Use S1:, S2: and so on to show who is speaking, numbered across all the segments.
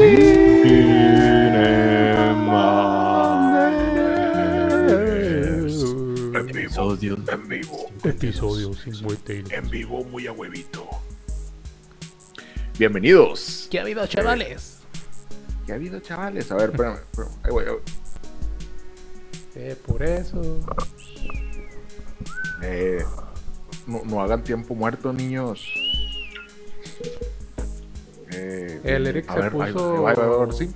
S1: En vivo,
S2: Episodio,
S1: en vivo,
S2: episodio 52.
S1: en vivo, muy a huevito. Bienvenidos.
S2: ¿Qué ha habido, chavales?
S1: ¿Qué ha habido, chavales? A ver, espérame. espérame. Ahí voy, ahí voy.
S2: Eh, por eso.
S1: Eh, no, no hagan tiempo muerto, niños.
S2: El Eric
S1: a
S2: se
S1: ver, ahí-
S2: puso-
S1: ahí ahí ahora sí.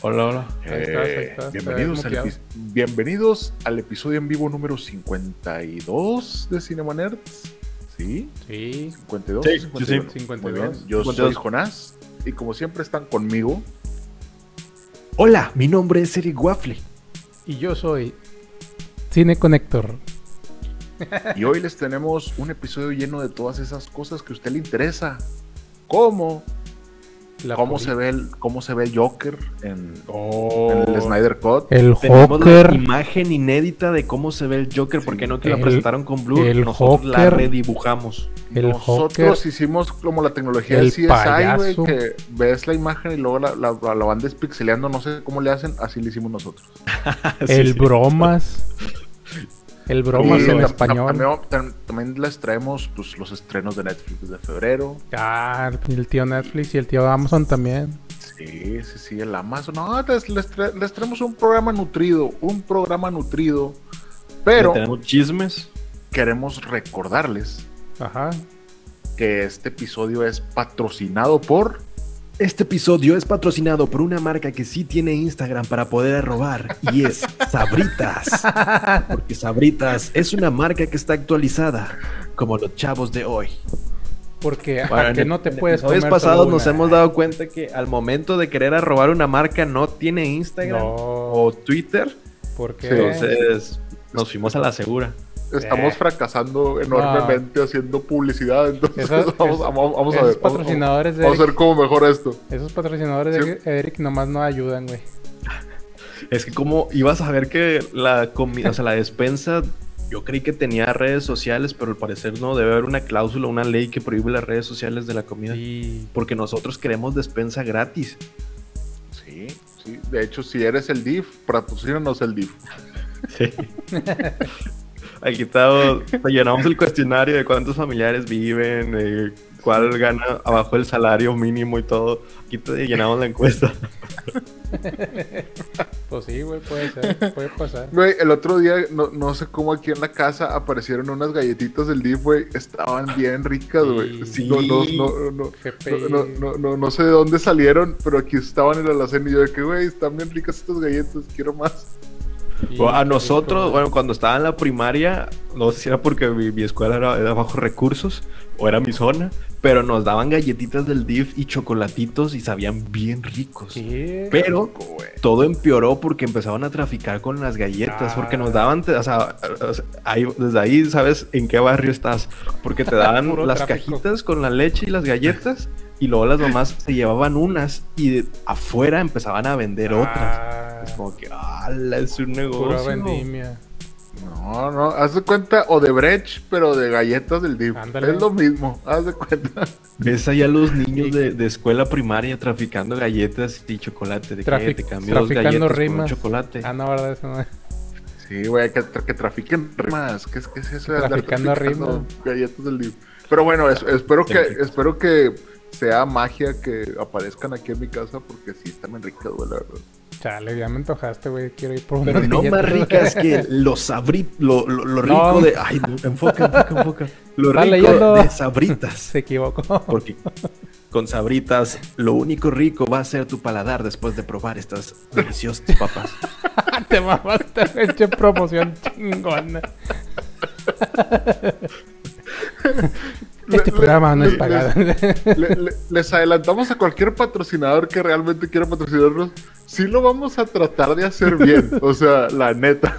S2: Hola, hola. Ahí estás, ahí
S1: Eh,
S2: estás.
S1: bienvenidos, al
S2: habías
S1: epi- bienvenidos al episodio en vivo número 52 de Cinema Nerds. ¿Sí?
S2: Sí,
S1: 52.
S2: Sí,
S1: o
S2: sí,
S1: 52?
S2: 52.
S1: Muy bien. Yo soy
S2: 52.
S1: Jonás y como siempre están conmigo.
S3: Hola, mi nombre es Eric Waffle.
S2: y yo soy Cine Connector.
S1: Y hoy les tenemos un episodio lleno de todas esas cosas que a usted le interesa. ¿Cómo?
S2: La
S1: ¿Cómo se, ve el, ¿Cómo se ve el Joker en,
S3: Oh.
S1: en el Snyder Cut?
S2: El
S3: Tenemos la
S2: Joker.
S3: imagen inédita de cómo se ve el Joker, porque no que la presentaron con Blue,
S2: el
S3: nosotros la
S2: Joker.
S3: redibujamos.
S2: El
S1: Nosotros
S2: Joker.
S1: hicimos como la tecnología
S2: El
S1: del CSI, güey,
S2: payaso.
S1: que ves la imagen y luego la, la, la van despixeleando, no sé cómo le hacen, así lo hicimos nosotros.
S2: El Bromas. El Bromas
S1: Y
S2: en español.
S1: También, tam- también les traemos pues, los estrenos de Netflix de febrero.
S2: Ah, el tío Netflix y el tío Amazon también.
S1: Sí, sí, sí, el Amazon. No, les, les, tra- les traemos un programa nutrido, un programa nutrido. Pero
S3: tenemos chismes.
S1: queremos recordarles
S2: Ajá.
S1: que este episodio es patrocinado por...
S3: Este episodio es patrocinado por una marca que sí tiene Instagram para poder robar y es Sabritas. Porque Sabritas es una marca que está actualizada, como los chavos de hoy.
S2: Porque a
S3: Bueno,
S2: que no te puedes comer
S3: pasados nos hemos dado cuenta que al momento de querer robar una marca no tiene Instagram
S2: No.
S3: o Twitter,
S2: Porque
S3: entonces nos fuimos a la segura.
S1: Estamos
S2: Eh.
S1: fracasando enormemente haciendo publicidad. Entonces
S2: Esa-
S1: vamos,
S2: es-
S1: vamos- vamos a
S2: esos
S1: ver. vamos-
S2: patrocinadores de
S1: Vamos a ver cómo mejora esto.
S2: esos patrocinadores
S1: Sí.
S2: de Eric nomás no ayudan, güey.
S3: Es que como ibas a ver que la comida, o sea, la despensa, yo creí que tenía redes sociales, pero al parecer no, debe haber una cláusula, una ley que prohíbe las redes sociales de la comida. Porque nosotros queremos despensa gratis.
S1: Sí, sí. De hecho, si eres el DIF, patrocínanos el DIF.
S3: Sí. Aquí estamos, llenamos el cuestionario de cuántos familiares viven, eh, cuál gana abajo el salario mínimo y todo. Aquí te llenamos la encuesta.
S2: pues sí, güey, puede ser, puede pasar.
S1: Güey, el otro día, no, no sé cómo aquí en la casa aparecieron unas galletitas del DIF, güey. Estaban bien ricas, güey.
S2: Sí.
S1: No, no, no, no, no, no, no, no sé de dónde salieron, pero aquí estaban en la alacena y yo de que, güey, están bien ricas estas galletas, quiero más.
S3: A nosotros, bueno, cuando estaba en la primaria, no sé si era porque mi, mi escuela era, era bajo recursos o era mi zona, pero nos daban galletitas del DIF y chocolatitos y sabían bien ricos.
S2: Sí.
S3: Pero
S1: Rico,
S3: todo empeoró porque empezaban a traficar con las galletas,
S2: Ah.
S3: porque nos daban, te- o sea, ahí- desde ahí sabes en qué barrio estás, porque te daban las
S2: tráfico.
S3: cajitas con la leche y las galletas y luego las mamás se llevaban unas y de afuera empezaban a vender otras.
S2: Ah,
S3: Es como que, ¡ala! Es un
S2: pura
S3: negocio.
S2: vendimia.
S1: No, no, haz de cuenta, o de Brecht, pero de galletas del.
S2: Ándale.
S1: Es lo mismo, haz de cuenta.
S3: Ves ahí a los niños de, de escuela primaria traficando galletas y chocolate. De que
S2: Trafic-
S3: te cambio
S2: traficando
S3: por un
S2: rimas.
S3: chocolate.
S2: Ah, no, verdad, eso no.
S1: Sí, güey, que, que trafiquen rimas. ¿Qué es, qué es eso de
S2: Traficando
S1: traficando galletas del DIF? Pero bueno, es- espero, que, espero que sea magia que aparezcan aquí en mi casa porque sí están bien ricas, güey, la verdad.
S2: Chale, ya me antojaste, güey. Quiero ir por
S3: Pero
S2: unas
S3: no más ricas que los sabrit, lo, lo, lo rico
S2: No.
S3: de. Ay, no, enfoca, enfoca, enfoca. Lo rico
S2: leyendo.
S3: de sabritas.
S2: Se equivocó.
S3: Porque con sabritas, lo único rico va a ser tu paladar después de probar estas deliciosas papas.
S2: Te mamaste, promoción chingona. Este
S1: le-
S2: programa no
S1: le-
S2: es pagado.
S1: le- le- les adelantamos a cualquier patrocinador que realmente quiera patrocinarnos. Sí lo vamos a tratar de hacer bien. O sea, la neta.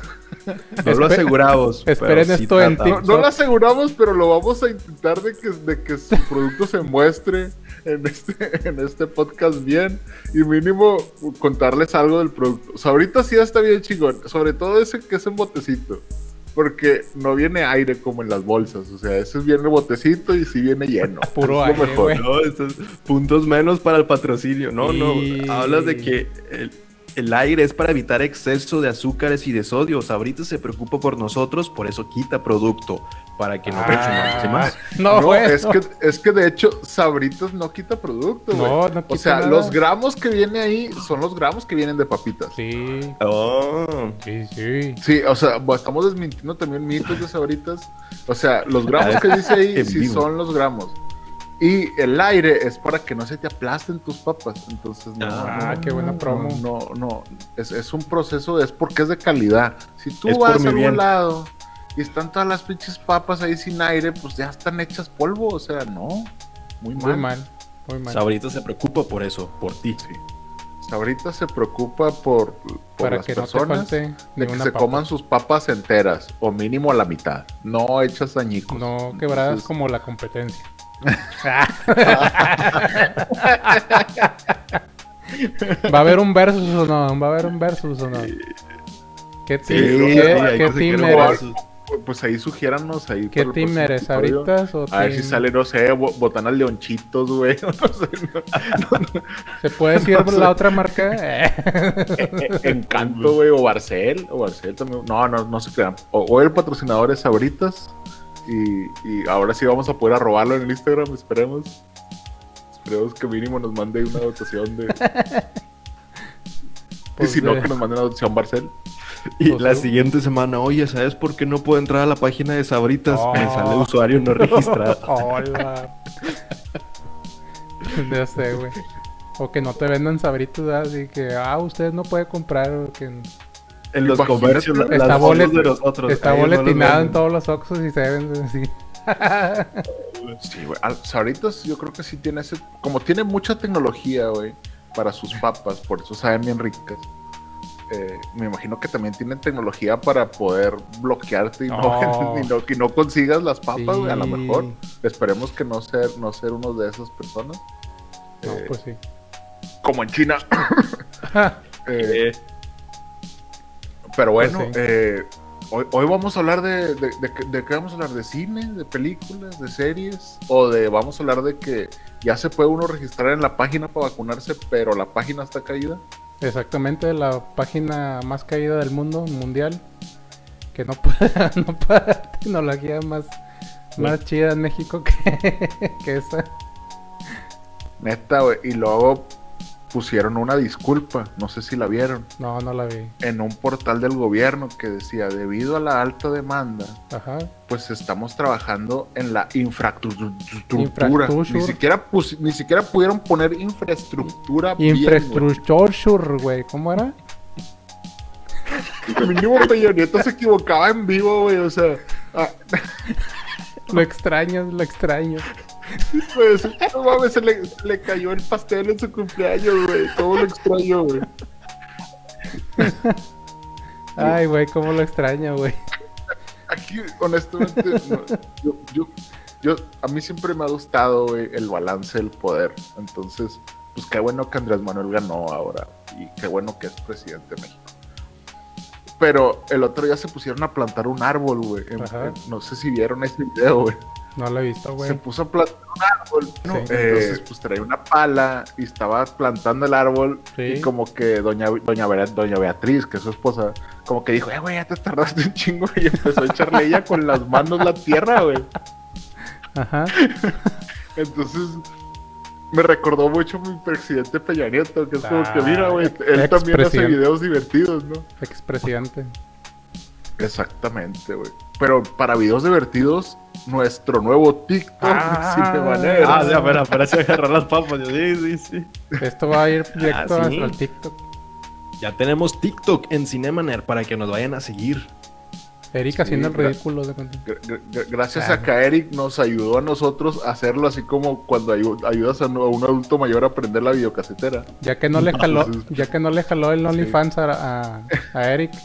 S4: No lo aseguramos.
S2: esperen
S4: sí
S2: esto en.
S1: No, no lo aseguramos, pero lo vamos a intentar de que, de que su producto se muestre en este, en este podcast bien. Y mínimo contarles algo del producto. O sea, ahorita sí está bien chingón. Sobre todo ese que es en botecito. Porque no viene aire como en las bolsas. O sea, ese viene botecito y sí viene lleno.
S2: Puro
S1: Es lo
S2: aire,
S1: mejor.
S2: güey.
S4: No, estos puntos menos para el patrocinio. No,
S2: Y-
S4: no. Hablas de que el, el aire es para evitar exceso de azúcares y de sodio. Sabritas se preocupa por nosotros, por eso quita producto. Para que no
S2: Ah,
S4: más.
S2: no,
S1: es,
S2: no.
S1: que, es que de hecho Sabritas no quita producto, güey.
S2: No, no
S1: O sea,
S2: nada.
S1: los gramos que viene ahí son los gramos que vienen de papitas.
S2: Sí,
S4: Oh.
S2: sí, sí.
S1: Sí, o sea, estamos desmintiendo también mitos de Sabritas. O sea, los gramos que dice ahí sí
S4: vivo.
S1: son los gramos. Y el aire es para que no se te aplasten tus papas. Entonces, no.
S2: Ah,
S1: no,
S2: qué buena promo.
S1: No, no, es, es un proceso, es porque es de calidad. Si tú
S4: Es
S1: vas a algún lado y están todas las pinches papas ahí sin aire, pues ya están hechas polvo. O sea, no. Muy mal.
S2: Muy mal, muy mal.
S4: Sabritas se preocupa por eso, por ti.
S1: Sí. Sabrita se preocupa por, por
S2: Para
S1: las
S2: que no te
S1: personas
S2: falte
S1: de que se
S2: papa.
S1: coman sus papas enteras o mínimo a la mitad, no hechas añicos.
S2: No quebradas
S1: Entonces,
S2: como la competencia. ¿Va a haber un versus o no? ¿Va a haber un versus o no? ¿Qué team,
S1: Sí,
S2: qué- team eres?
S1: Pues ahí sugiéranos ahí.
S2: ¿Qué team eres?
S1: episodio.
S2: ¿Sabritas o
S1: A ver si sale, no sé, bo- botanas leonchitos, güey. No sé, no.
S2: ¿Se puede decir
S1: sé.
S2: la otra marca?
S1: Eh, eh, Encanto, güey, o Barcel. O Barcel también. No, no, no se crean. O, o el patrocinador es Sabritas. Y, y ahora sí vamos a poder arrobarlo en el Instagram, esperemos. Esperemos que mínimo nos mande una dotación de.
S2: Pues
S1: y si no, que nos mande una dotación Barcel.
S4: Y
S2: Pues
S4: la
S2: sí.
S4: siguiente semana, oye, ¿sabes por qué no puedo entrar a la página de Sabritas?
S2: Oh.
S4: Me sale usuario no registrado.
S2: Hola. ya sé, güey. O que no te vendan sabritos, ¿verdad? así que, ah, usted no puede comprar. o que
S4: En los
S1: Imagínate.
S4: comercios, la-
S2: Está
S4: las
S2: bolet-
S4: de nosotros.
S2: está
S4: no
S2: boletinado en
S4: venden.
S2: todos los Oxxos y se ven así.
S1: Sí, güey. Sabritas yo creo que sí tiene ese. Como tiene mucha tecnología, güey, para sus papas, por eso saben bien ricas. eh, me imagino que también tienen tecnología para poder bloquearte y no,
S2: Oh.
S1: y no- que no consigas las papas, güey, a lo
S2: Sí.
S1: mejor. Esperemos que no ser, no ser uno de esas personas.
S2: No,
S1: Eh,
S2: pues sí.
S1: Como en China. Eh,
S4: Eh,
S1: pero bueno,
S2: Pues sí.
S1: eh, hoy, hoy vamos a hablar de, de, de qué- de qué vamos a hablar, de cine, de películas, de series, o de vamos a hablar de que ya se puede uno registrar en la página para vacunarse, pero la página está caída.
S2: Exactamente, la página más caída del mundo, mundial. Que no puede, no puede tecnología más, más chida en México que, que esa.
S1: Neta, güey. Y luego pusieron una disculpa, no sé si la vieron,
S2: No, no la vi.
S1: en un portal del gobierno que decía, debido a la alta demanda,
S2: Ajá.
S1: pues estamos trabajando en la infraestructura.
S2: Infrastructure.
S1: Ni siquiera, ni siquiera pudieron poner infraestructura. bien, güey.
S2: ¿Cómo era?
S1: Mínimo Peña Nieto se equivocaba en vivo, güey. O sea, ah,
S2: Lo extraño, lo extraño.
S1: Pues, no mames, se le, se le cayó el pastel en su cumpleaños, güey. Todo lo extraño, güey.
S2: Ay, güey, cómo lo extraño, güey.
S1: Aquí, honestamente, no, yo, yo, yo, a mí siempre me ha gustado, güey, el balance del poder. Entonces, pues qué bueno que Andrés Manuel ganó ahora. Y qué bueno que es presidente de México. Pero el otro día se pusieron a plantar un árbol, güey. no sé si vieron ese video, güey.
S2: No lo he visto,
S1: Se
S2: güey.
S1: puso a plantar un árbol. ¿no?
S2: Sí.
S1: Entonces, pues traía una pala y estaba plantando el árbol.
S2: Sí.
S1: Y como que doña, doña, doña Beatriz, que es su esposa, como que dijo, eh, güey, ya te tardaste un chingo. Y empezó a echarle ella con las manos la tierra, güey.
S2: Ajá.
S1: Entonces, me recordó mucho a mi presidente Peña Nieto, que es como que,
S2: Ah,
S1: mira, güey, él también hace videos divertidos, ¿no?
S2: Expresidente.
S1: Exactamente, güey. Pero para videos divertidos, nuestro nuevo TikTok,
S2: Ah.
S1: Cinemanero.
S4: Ah, sí, apenas, apenas se agarrar las papas. Yo, sí, sí, sí.
S2: Esto va a ir directo
S4: Ah, sí.
S2: al TikTok.
S4: Ya tenemos TikTok en Cinemaner para que nos vayan a seguir.
S2: Eric haciendo el ridículo de
S1: Gracias
S2: Claro.
S1: a que Eric nos ayudó a nosotros a hacerlo así como cuando ayu- ayudas a un adulto mayor a aprender la videocasetera.
S2: Ya que no le jaló, ya que no le jaló el OnlyFans a, a, a Eric.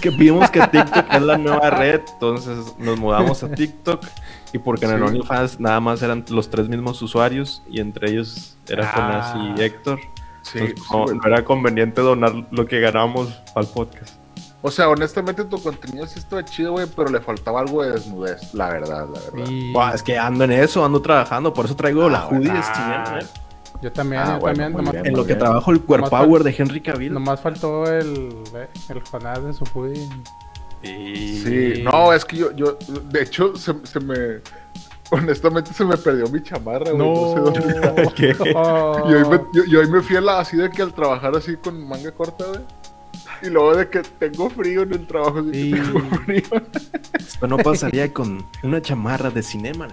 S3: Que vimos que TikTok es la nueva red, entonces nos mudamos a TikTok. Y porque en el
S1: Sí.
S3: OnlyFans nada más eran los tres mismos usuarios y entre ellos era Jonas
S2: Ah.
S3: y Héctor.
S1: Sí,
S3: Entonces,
S1: sí,
S3: no, no era conveniente donar lo que ganamos al podcast.
S1: O sea, honestamente tu contenido sí estaba chido, güey, pero le faltaba algo de desnudez, la verdad, la verdad.
S2: Y
S3: Buah, es que ando en eso, ando trabajando, por eso traigo la
S1: Ah,
S3: hoodie
S1: bueno.
S3: de Cinema, ¿eh?
S2: yo también,
S1: Ah,
S2: yo
S1: bueno,
S2: también. Nomás,
S1: bien,
S3: En lo que
S1: bien.
S3: trabajo el Core
S2: Nomás
S3: Power de Henry Cavill.
S2: nomás faltó el, el Jonás de su hoodie.
S3: Y...
S1: Sí, no, es que yo, yo, de hecho, se, se me, honestamente se me perdió mi chamarra, güey, no, sé dónde.
S3: ¿Qué?
S2: Oh.
S1: Y hoy me, yo, yo hoy me fui a la, así de que al trabajar así con manga corta, güey. Y luego de que tengo frío en el trabajo,
S2: Y-
S1: tengo frío.
S3: Esto no pasaría con una chamarra de Cinema.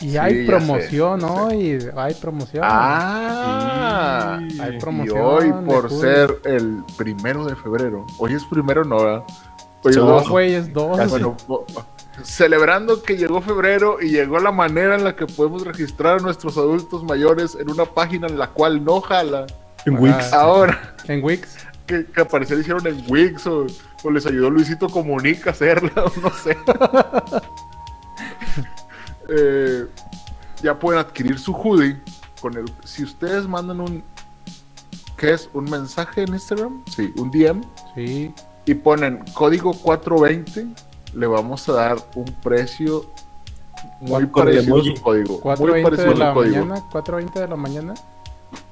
S2: Y
S1: Sí,
S2: hay promoción,
S1: sé,
S2: ¿no? Y hay promoción.
S1: Ah,
S3: Sí.
S2: Hay
S1: y
S2: promoción
S1: hoy
S2: de
S1: por ser el primero de febrero. Hoy es primero, no, ¿verdad? Hoy es
S2: Dos, güey, es dos.
S3: Casi.
S1: Bueno, celebrando que llegó febrero y llegó la manera en la que podemos registrar a nuestros adultos mayores en una página en la cual no jala.
S3: En
S2: Ah.
S3: Wix.
S1: Ahora
S2: En Wix.
S1: Que, que al parecer hicieron en Wix o, o les ayudó Luisito Comunica a hacerla, o no sé. Eh, ya pueden adquirir su hoodie con el. Si ustedes mandan un. ¿Qué es? ¿Un mensaje en Instagram? Sí, un DM.
S2: Sí.
S1: Y ponen código 420. Le vamos a dar un precio muy parecido a
S3: emoji.
S1: su código. Muy
S2: 4.20
S1: parecido
S2: de
S1: a su
S2: la
S1: código.
S2: mañana. 4.20 de la mañana.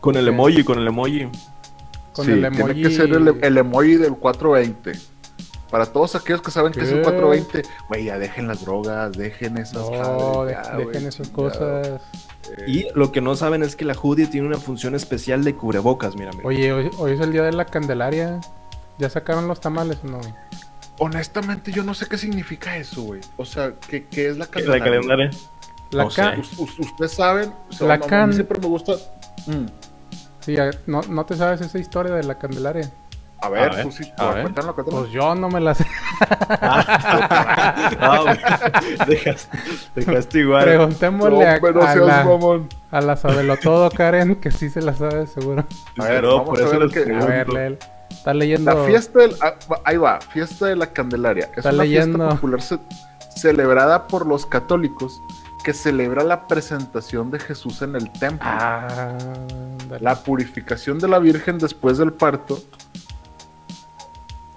S3: Con el emoji, con el emoji.
S2: Con
S1: Sí,
S2: el
S1: Tiene
S2: emoji.
S1: que ser el, el emoji del 420. Para todos aquellos que saben que es el
S2: ¿Qué?
S1: 420, güey, ya dejen las drogas, dejen esas
S2: No,
S1: madres,
S2: de-
S1: ya,
S2: dejen esas cosas.
S3: Y lo que no saben es que la hoodie tiene una función especial de cubrebocas, mira, mira.
S2: Oye, hoy, hoy es el día de la Candelaria. ¿Ya sacaron los tamales o no?
S1: Honestamente, yo no sé qué significa eso, güey. O sea, ¿qué, qué es la
S3: la
S1: candelaria?
S2: La
S3: No
S2: can-
S3: sé.
S1: Us- us- Ustedes saben, o sea,
S2: La
S1: no, a mí
S2: can-
S1: siempre me gusta. Mm.
S2: Sí, no, no te sabes esa historia de la Candelaria.
S1: A ver,
S3: A ver, ver.
S2: Pues yo no me la sé.
S3: Ah, güey. dejaste, dejaste igual.
S2: Preguntémosle a,
S1: No, pero
S2: a la,
S1: mamón.
S2: a la sabelotodo Karen, que sí se la sabe seguro.
S1: A ver,
S3: No,
S1: vamos
S3: por
S1: a
S3: eso
S1: ver
S2: A ver, léelo. Está leyendo.
S1: La fiesta del. ah, ahí va, fiesta de la Candelaria. Es
S2: Está
S1: una
S2: leyendo.
S1: fiesta popular ce- celebrada por los católicos que celebra la presentación de Jesús en el templo.
S2: Ah.
S1: La purificación de la Virgen después del parto.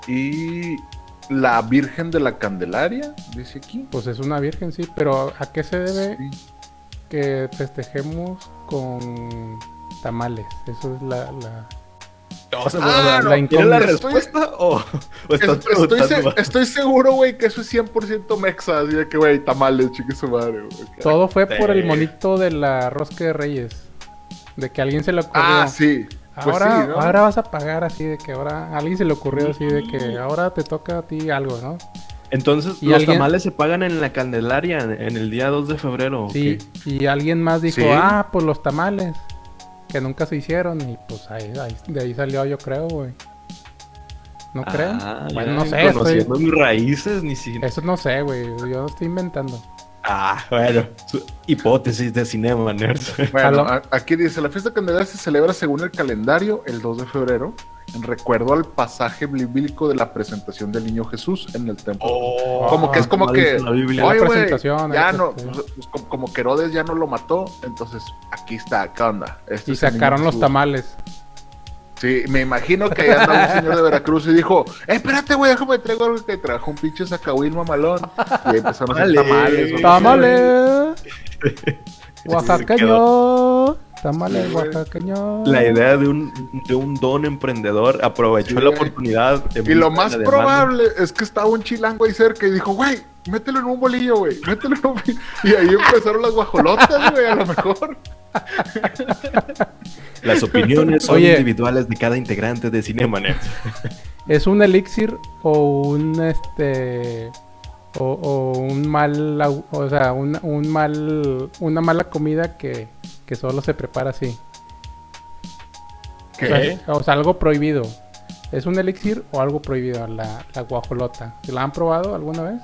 S1: Y la Virgen de la Candelaria, dice aquí.
S2: Pues es una virgen, sí, pero ¿a qué se debe
S1: Sí.
S2: que festejemos con tamales? Eso es la... la...
S3: O sea,
S1: Ah,
S3: ¿la-
S2: no,
S3: ¿Tienes la respuesta o, o
S1: Es-
S3: estás
S1: estoy, se- estoy seguro, güey, que eso es 100% mexa. Así de que, güey, tamales, chique su madre, güey.
S2: Todo fue por el monito de la rosca de reyes. De que a alguien se le ocurrió.
S1: Ah, sí. Pues
S2: ahora,
S1: sí, ¿no?
S2: ahora vas a pagar así de que ahora a alguien se le ocurrió así de que ahora te toca a ti algo, ¿no?
S3: Entonces,
S2: ¿Y
S3: los
S2: alguien-
S3: tamales se pagan en la Candelaria en, el día 2 de febrero. ¿o
S2: Sí,
S3: qué?
S2: y alguien más dijo,
S1: Sí.
S2: ah, pues los tamales, que nunca se hicieron, y pues ahí, ahí- de ahí salió yo creo, güey. ¿No creen?
S3: Ah,
S2: Bueno,
S3: ya,
S2: no sé, estoy-
S3: mis raíces, ni si...
S2: Eso no sé, güey, yo estoy inventando.
S3: Ah, bueno. su- hipótesis de cinema, nerds.
S1: Bueno, aquí dice, la fiesta candelaria se celebra según el calendario el 2 de febrero, en recuerdo al pasaje bíblico de la presentación del niño Jesús en el templo.
S3: Oh,
S1: como que es como
S3: mal
S1: que,
S3: Biblia.
S1: oye, ya
S2: ahí
S1: no,
S2: está,
S1: pues, pues, como, como que Herodes ya no lo mató, entonces aquí está, ¿qué onda? Este
S2: Y sacaron los
S1: Jesús.
S2: tamales.
S1: Sí, me imagino que ahí andaba un señor de Veracruz y dijo, eh, espérate, güey, déjame traigo algo que trajo un pinche sacahuil mamalón. Y empezaron a hacer tamales.
S2: ¡Tamales! ¡Oaxaqueño! ¡Tamales
S1: Sí,
S2: oaxaqueño!
S3: La idea de un, de un don emprendedor aprovechó
S1: Sí,
S3: la oportunidad.
S1: Y lo más
S3: de la demanda.
S1: probable es que estaba un chilango ahí cerca y dijo, güey, mételo en un bolillo, güey, mételo en un bolillo. Y ahí empezaron las guajolotas, güey, a lo mejor.
S3: Las opiniones son
S2: Oye.
S3: individuales de cada integrante de Cinema Nerds.
S2: ¿Es un elixir o un este o, o un mal o sea un, un mal una mala comida que, que solo se prepara así? O sea, o sea, algo prohibido. ¿Es un elixir o algo prohibido la, la guajolota? ¿La han probado alguna vez?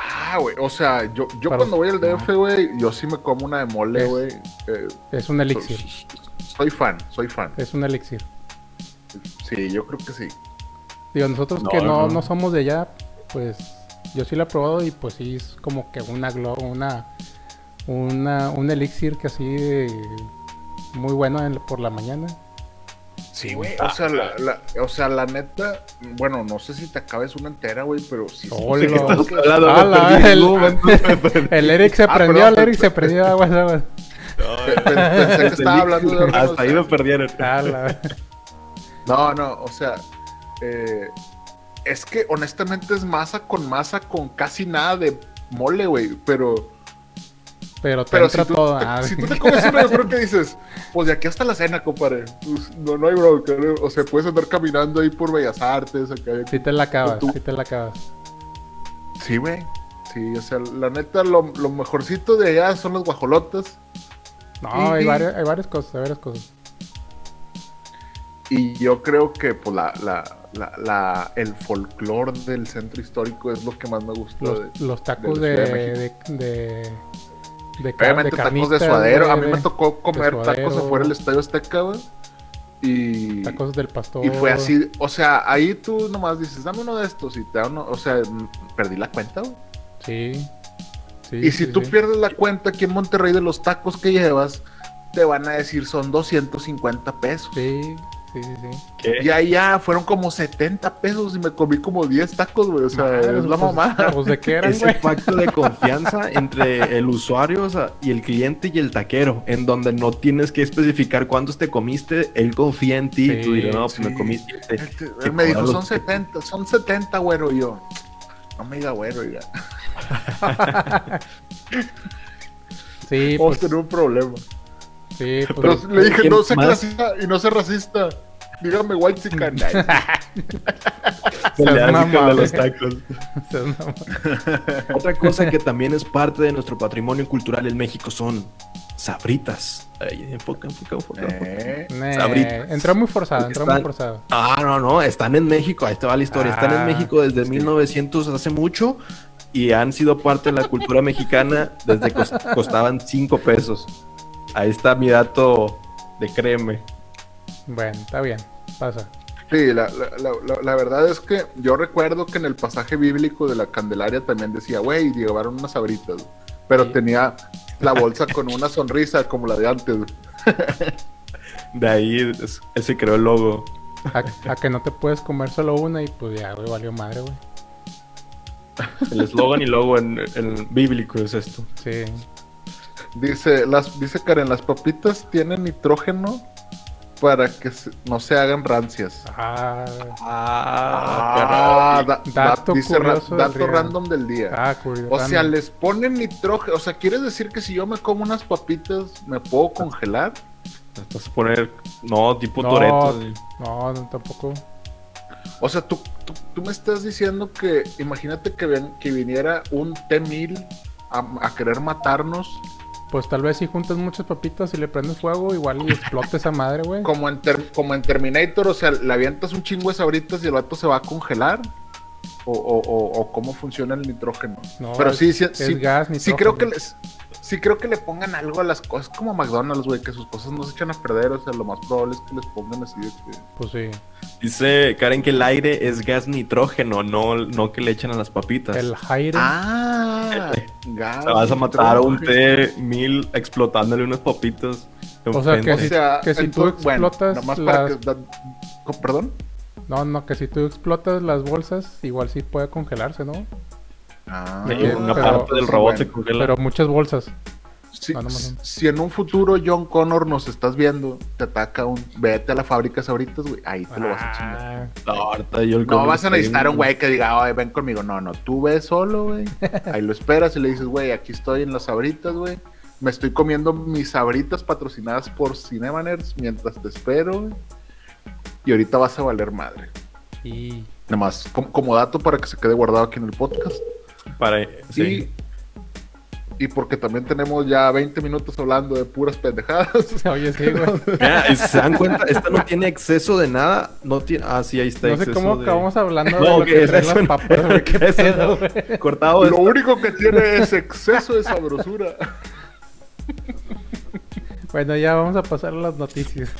S1: Ah, güey, o sea, yo, yo cuando voy al DF, güey, yo sí me como una de mole,
S2: Es-
S1: güey. Eh,
S2: Es un elixir.
S1: so- soy fan, soy fan.
S2: Es un elixir.
S1: Sí, yo creo que sí.
S2: Digo, nosotros
S3: No,
S2: que no,
S3: no.
S2: no somos de allá, pues yo sí lo he probado y pues sí es como que una glo una, una un elixir que así de- muy bueno en- por la mañana.
S1: Sí, güey. O sea, la, la- o sea, la neta, bueno, no sé si te acabes una entera, güey, pero sí.
S2: ¡Hala!
S3: perdido,
S2: el, Eric se
S1: Ah,
S2: prendió,
S1: perdón,
S2: el Eric se prendió aguas, aguas.
S1: pe- pe- pensé que estaba hablando de
S3: Hasta ahí me perdieron.
S1: No, no, o sea, eh, es que honestamente es masa con masa con casi nada de mole, güey, pero...
S2: Pero te
S1: Pero
S2: entra
S1: si tú,
S2: todo.
S1: te-
S2: ah,
S1: si tú te comes una, yo creo que dices, pues de aquí hasta la cena, compadre. Pues, no, no hay bronca. O sea, puedes andar caminando ahí por Bellas Artes, acá.
S2: Sí te la acabas,
S1: Tú-
S2: sí te la acabas.
S1: Sí, güey. Sí, o sea, la neta, lo, lo mejorcito de allá son las guajolotas.
S2: No,
S1: Y-
S2: hay, varias, hay varias cosas, hay varias cosas.
S1: Y yo creo que, pues, la, la, la, la- el folclore del centro histórico es lo que más me gusta.
S2: Los,
S1: de-
S2: los tacos
S1: de
S2: de
S1: Obviamente tacos de suadero. A mí me tocó comer tacos afuera del Estadio Azteca, güey. Y,
S2: Tacos del pastor.
S1: y fue así, o sea, ahí tú nomás dices, dame uno de estos y te da uno, o sea, perdí la cuenta, güey.
S2: Sí. sí
S1: Y si
S2: sí,
S1: tú
S2: sí.
S1: pierdes la cuenta aquí en Monterrey de los tacos que llevas, te van a decir son 250 pesos.
S2: Sí, sí, sí, sí.
S3: ¿Qué?
S1: Y ahí ya fueron como 70 pesos y me comí como 10 tacos, güey. O sea,
S2: Madre,
S1: es la
S2: pues,
S1: mamá.
S2: Pues de qué eran,
S3: Ese pacto de confianza entre el usuario o sea, y el cliente y el taquero, en donde no tienes que especificar cuántos te comiste, él confía en ti y tú
S2: Sí,
S3: dirás, no, pues
S1: sí.
S3: me comiste.
S1: Él te- él me dijo, son
S3: los-
S1: 70, son 70, güero. Y yo, no me diga güero, oiga.
S2: Sí,
S1: Vamos
S2: pues,
S1: a tener un problema.
S2: sí, pues,
S1: Pero le dije,
S3: ¿quién
S1: no sé
S3: más?
S1: clasista y no sé racista. Dígame white chican.
S3: Pelear
S2: Seas
S3: así con los tacos. Otra cosa que también es parte de nuestro patrimonio cultural en México son sabritas. Ay, enfoca, enfoca, enfoca. enfoca.
S1: Eh,
S2: Nah,
S3: Sabritas.
S2: entró muy forzado, entró muy forzado.
S3: Ah, no, no, están en México, ahí te va la historia. Están en
S2: Ah,
S3: México desde
S1: sí.
S3: 1900, hace mucho, y han sido parte de la cultura mexicana desde que cos- costaban 5 pesos. Ahí está mi dato de créeme.
S2: Bueno, está bien, pasa.
S1: Sí, la, la- la- verdad es que yo recuerdo que en el pasaje bíblico de la Candelaria también decía, güey, llevaron unas sabritas, pero
S2: Sí.
S1: tenía la bolsa con una sonrisa como la de antes.
S3: De ahí ese creó el logo.
S2: A, a que no te puedes comer solo una y pues ya, güey, valió madre, güey.
S3: El eslogan y logo en, en bíblico es esto.
S2: Sí.
S1: Dice, las, dice Karen, las papitas tienen nitrógeno para que se- no se hagan rancias.
S2: Ah,
S1: Ah, da- da-
S2: Dato
S1: dice ra-
S2: curioso del
S1: dato random del día.
S2: ah, curioso.
S1: o sea, les ponen nitrógeno. O sea, ¿quieres decir que si yo me como unas papitas, me puedo congelar?
S3: Estás a poner, no, tipo
S2: No.
S3: Toreto.
S2: No, no, tampoco.
S1: O sea, tú, tú, tú me estás diciendo que, imagínate que, ven- que viniera un T-1000 a, a querer matarnos,
S2: Pues tal vez si juntas muchas papitas y le prendes fuego, igual y explota esa madre, güey.
S1: como en, Ter- como en Terminator, o sea, le avientas un chingo de sabritas y el vato se va a congelar. O, o- o- o cómo funciona el nitrógeno.
S2: No,
S1: Pero
S2: es-
S1: sí, sí,
S2: es
S1: sí,
S2: gas,
S1: sí creo que les, sí creo que le pongan algo a las cosas como McDonald's, güey, que sus cosas no se echan a perder, o sea, lo más probable es que les pongan así de que...
S2: Pues sí.
S3: Dice Karen que el aire es gas nitrógeno, no, no que le echan a las papitas.
S2: El aire.
S1: Ah, gas,
S3: sea, vas a matar a un
S1: nitrógeno.
S3: T-1000 explotándole unas papitas.
S2: O sea, que
S1: O sea,
S2: que si tú
S1: entonces, bueno,
S2: explotas
S1: nomás para
S2: las-
S1: que da- co- ¿Perdón?
S2: No, no, que si tú explotas las bolsas, igual sí puede congelarse, ¿no?
S1: Ah,
S3: una
S2: pero-
S3: parte del
S1: sí,
S3: robot
S1: bueno.
S3: se congela.
S2: Pero muchas bolsas.
S1: Si,
S2: Ah, no, no, no.
S1: si en un futuro John Connor nos estás viendo, te ataca un. Vete a la fábrica ahoritas, güey. Ahí te lo vas a chingar.
S2: Ah,
S3: No, ahorita el
S1: No vas a necesitar un güey que diga, "Ay, ven conmigo. No, no, tú ves solo, güey. Ahí lo esperas y le dices, güey, aquí estoy en las sabritas, güey. Me estoy comiendo mis sabritas patrocinadas por Cinemaners mientras te espero, güey. Y ahorita vas a valer madre.
S2: y
S1: Nada más, como, como dato para que se quede guardado aquí en el podcast.
S3: Para, sí.
S1: y porque también tenemos ya 20 minutos hablando de puras pendejadas.
S2: Oye, sí, güey.
S3: Mira, y se dan cuenta, esta no tiene exceso de nada. No tiene. Ah, sí, ahí está.
S2: No sé
S3: exceso
S2: cómo
S3: de-
S2: acabamos hablando de
S3: No,
S2: lo
S3: que
S2: que
S3: es
S2: traen
S3: eso,
S2: las papas, güey. Qué
S3: eso
S2: pedo,
S3: no.
S2: güey.
S3: Cortado
S1: Lo
S3: esto.
S1: único que tiene es exceso de sabrosura.
S2: Bueno, ya vamos a pasar a las noticias.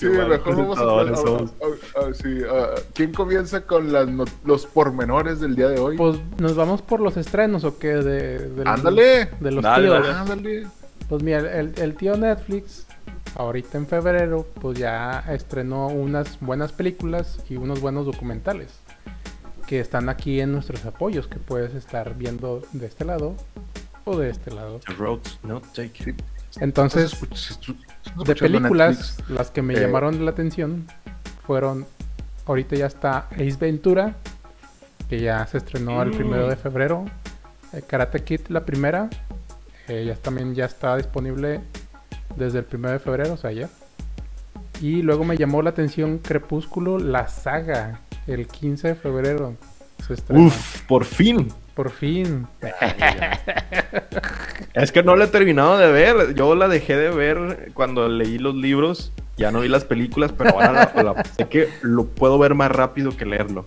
S1: Sí, mejor vamos a, a-
S3: somos.
S1: a- a- sí, a- ¿Quién comienza con las los pormenores del día de hoy?
S2: Pues, ¿nos vamos por los estrenos o qué? De,
S1: Ándale.
S2: De los
S3: Dale,
S2: tíos.
S3: dale.
S1: Ándale.
S2: Pues mira, el, el tío Netflix, ahorita en febrero, pues ya estrenó unas buenas películas y unos buenos documentales. Que están aquí en nuestros apoyos, que puedes estar viendo de este lado o de este lado.
S3: The roads not taken.
S2: Entonces,
S1: estás
S2: de películas, las que me
S1: Eh.
S2: llamaron la atención fueron, ahorita ya está Ace Ventura, que ya se estrenó el
S3: Mm.
S2: primero de febrero. Eh, Karate Kid, la primera, eh, ya también ya está disponible desde el primero de febrero, o sea, ayer. Y luego me llamó la atención Crepúsculo, la saga, el 15 de febrero. Se estrenó.
S3: Uf, por fin.
S2: Por fin.
S3: Es que no la he terminado de ver. Yo la dejé de ver cuando leí los libros. Ya no vi las películas, pero ahora la- la- sé que lo puedo ver más rápido que leerlo.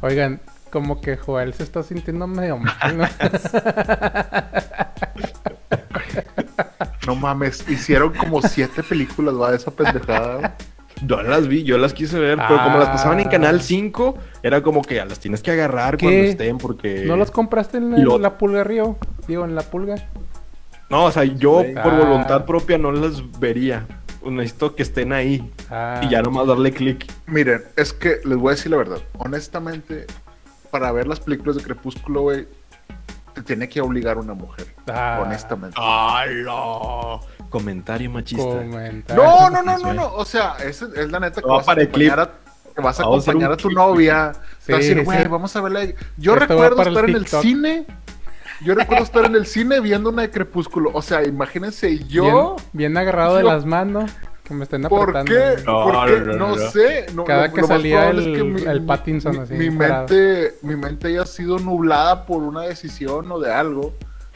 S2: Oigan, como que Joel se está sintiendo medio mal, ¿no?
S1: No mames, hicieron como siete películas, va, de esa pendejada.
S3: Yo las vi, yo las quise ver, pero como las pasaban en
S2: Ah.
S3: Canal 5, era como que ya las tienes que agarrar
S2: ¿Qué?
S3: cuando estén, porque...
S2: ¿No las compraste en
S3: y lo-
S2: la Pulga Río? Digo, en la Pulga.
S3: No, o sea, yo por
S2: Ah.
S3: voluntad propia no las vería. Necesito que estén ahí
S2: Ah,
S3: y ya nomás darle clic.
S1: Miren, es que les voy a decir la verdad. Honestamente, para ver las películas de Crepúsculo, güey, te tiene que obligar una mujer.
S2: ah,
S1: honestamente.
S3: ¡Hala! Comentario machista.
S2: comentario.
S1: No, no, no, no, no. O sea, es, es la neta que
S3: No,
S1: vas a
S3: para el clip.
S1: acompañar a, que vas a
S3: Vamos a hacer
S1: acompañar
S3: un
S1: a tu
S3: clip.
S1: novia.
S2: Sí,
S1: a decir, güey,
S2: sí.
S1: vamos a verla. Yo
S2: Esto
S1: recuerdo
S2: el
S1: estar en el cine. Yo recuerdo estar en el cine viendo una de Crepúsculo. O sea, imagínense yo.
S2: Bien, bien agarrado de las manos. Que me estén
S1: ¿Por
S2: apretando.
S1: qué?
S3: No,
S1: Porque
S3: no,
S1: no,
S3: no, no.
S1: sé. no-
S2: Cada
S1: lo-
S2: que
S1: lo más
S2: salía
S1: probable
S2: el-
S1: mi-
S2: el
S1: mi-
S2: Pattinson
S1: mi,
S2: así,
S1: Mi
S2: parado.
S1: mente, mi mente haya sido nublada por una decisión o de algo.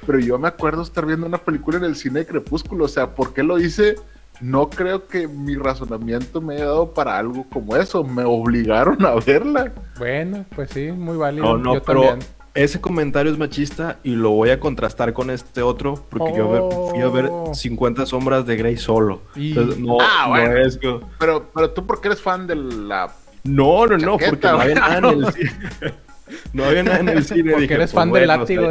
S1: Pero yo me acuerdo estar viendo una película en el cine de Crepúsculo. O sea, ¿por qué lo hice? No creo que mi razonamiento me haya dado para algo como eso. Me obligaron a verla.
S2: Bueno, pues sí, muy válido.
S3: No, no,
S2: Yo
S3: pero
S2: también.
S3: Ese comentario es machista y lo voy a contrastar con este otro porque yo fui a ver
S2: Oh.
S3: 50 sombras de Grey solo.
S2: Y-
S3: Entonces, no,
S1: Ah,
S3: no es que-
S1: Pero, pero tú, porque eres fan de la.
S3: No, no, no,
S1: Chaqueta,
S3: porque no había nada en el cine. No había nada en el cine.
S2: Porque
S3: dije,
S2: eres
S3: pues,
S2: fan del
S3: bueno,
S2: látigo.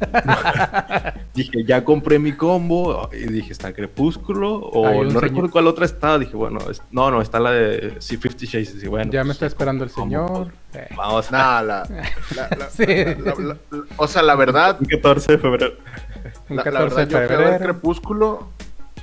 S3: Dije, ya compré mi combo. Y dije, ¿está Crepúsculo? O no
S2: señor-
S3: recuerdo cuál otra está. Dije, bueno, es- no, no, está la de sí, Fifty Shades. Dije, bueno,
S2: Ya me
S3: pues,
S2: está esperando el señor. Eh,
S3: Vamos a
S1: Nah, la, la- la-
S2: Sí.
S1: la- la- la- la- o sea, la verdad,
S3: un 14 de febrero.
S1: la
S2: 14
S1: verdad,
S2: de
S1: yo fui a ver
S2: febrero.
S1: Crepúsculo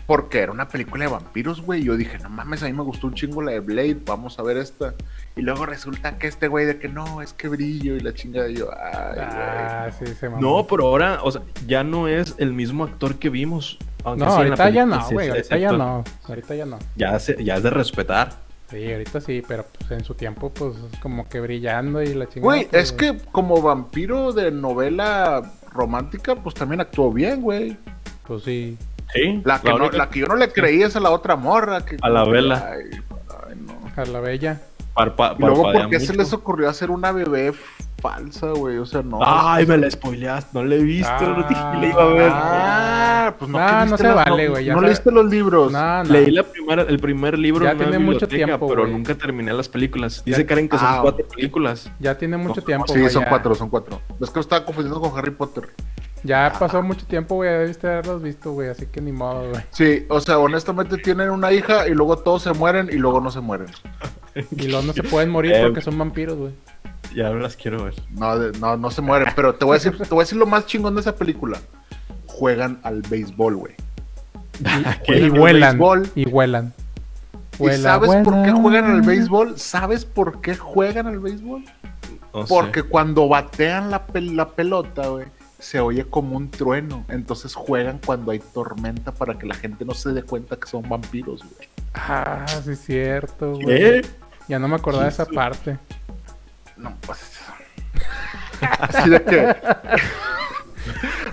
S1: porque era una película de vampiros, güey. Yo dije, no mames, a mí me gustó un chingo la de Blade, vamos a ver esta. Y luego resulta que este güey de que no, es que brillo y la chingada. Y yo, ay,
S2: Ah, sí, se.
S3: No, pero ahora, o sea, ya no es el mismo actor que vimos. Aunque
S2: No, ahorita ya no, güey. Ahorita ya no. Ahorita ya no.
S3: Ya, se- ya es de respetar.
S2: Sí, ahorita sí, pero pues en su tiempo, pues como que brillando y la chingada.
S1: Güey,
S2: pues,
S1: es que como vampiro de novela romántica, pues también actuó bien, güey.
S2: Pues sí.
S3: Sí.
S1: La que, no-
S3: única-
S1: la que yo no le creí es a la otra morra. Que,
S3: A la vela.
S1: Ay, ay, no.
S2: A la bella.
S3: parpa-
S1: Y luego, ¿por qué se les ocurrió hacer una bebé falsa, güey? O sea, no.
S3: Ay, me la spoileaste. No la he visto.
S2: Ah.
S3: no dije que la iba a ver.
S1: Ah, pues no.
S2: No, no se
S1: la-
S2: vale, güey,
S1: No
S2: sabe-
S1: leíste los libros.
S2: No, no.
S3: Leí la primera, el primer libro
S2: Ya
S3: en
S2: tiene mucho tiempo,
S3: pero nunca terminé las películas. Dice Karen que son
S1: Ah,
S3: cuatro películas.
S2: Ya tiene mucho
S3: No,
S2: tiempo.
S1: Sí, son
S2: ya.
S1: cuatro, son cuatro. Es que lo estaba confundiendo con Harry Potter.
S2: Ya pasó mucho tiempo, güey. Debiste haberlos visto, güey. Así que ni modo, güey.
S1: Sí, o sea, honestamente tienen una hija y luego todos se mueren y luego no se mueren.
S2: Y luego no se pueden morir
S3: Eh,
S2: porque son vampiros, güey.
S3: Ya las quiero ver.
S1: No, no, no se mueren. Pero te voy a decir, te voy a decir lo más chingón de esa película. Juegan al béisbol, güey.
S2: Y, y vuelan.
S1: béisbol.
S2: Y vuelan.
S1: ¿Y
S2: Vuela,
S1: sabes por qué juegan al béisbol? ¿Sabes por qué juegan al béisbol?
S3: No.
S1: Porque cuando batean la, pel- la pelota, güey, se oye como un trueno. Entonces juegan cuando hay tormenta para que la gente no se dé cuenta que son vampiros, güey.
S2: Ah, sí, es cierto, güey.
S3: ¿Qué?
S2: Ya no me acordaba de esa parte.
S1: No, pues. Así de que.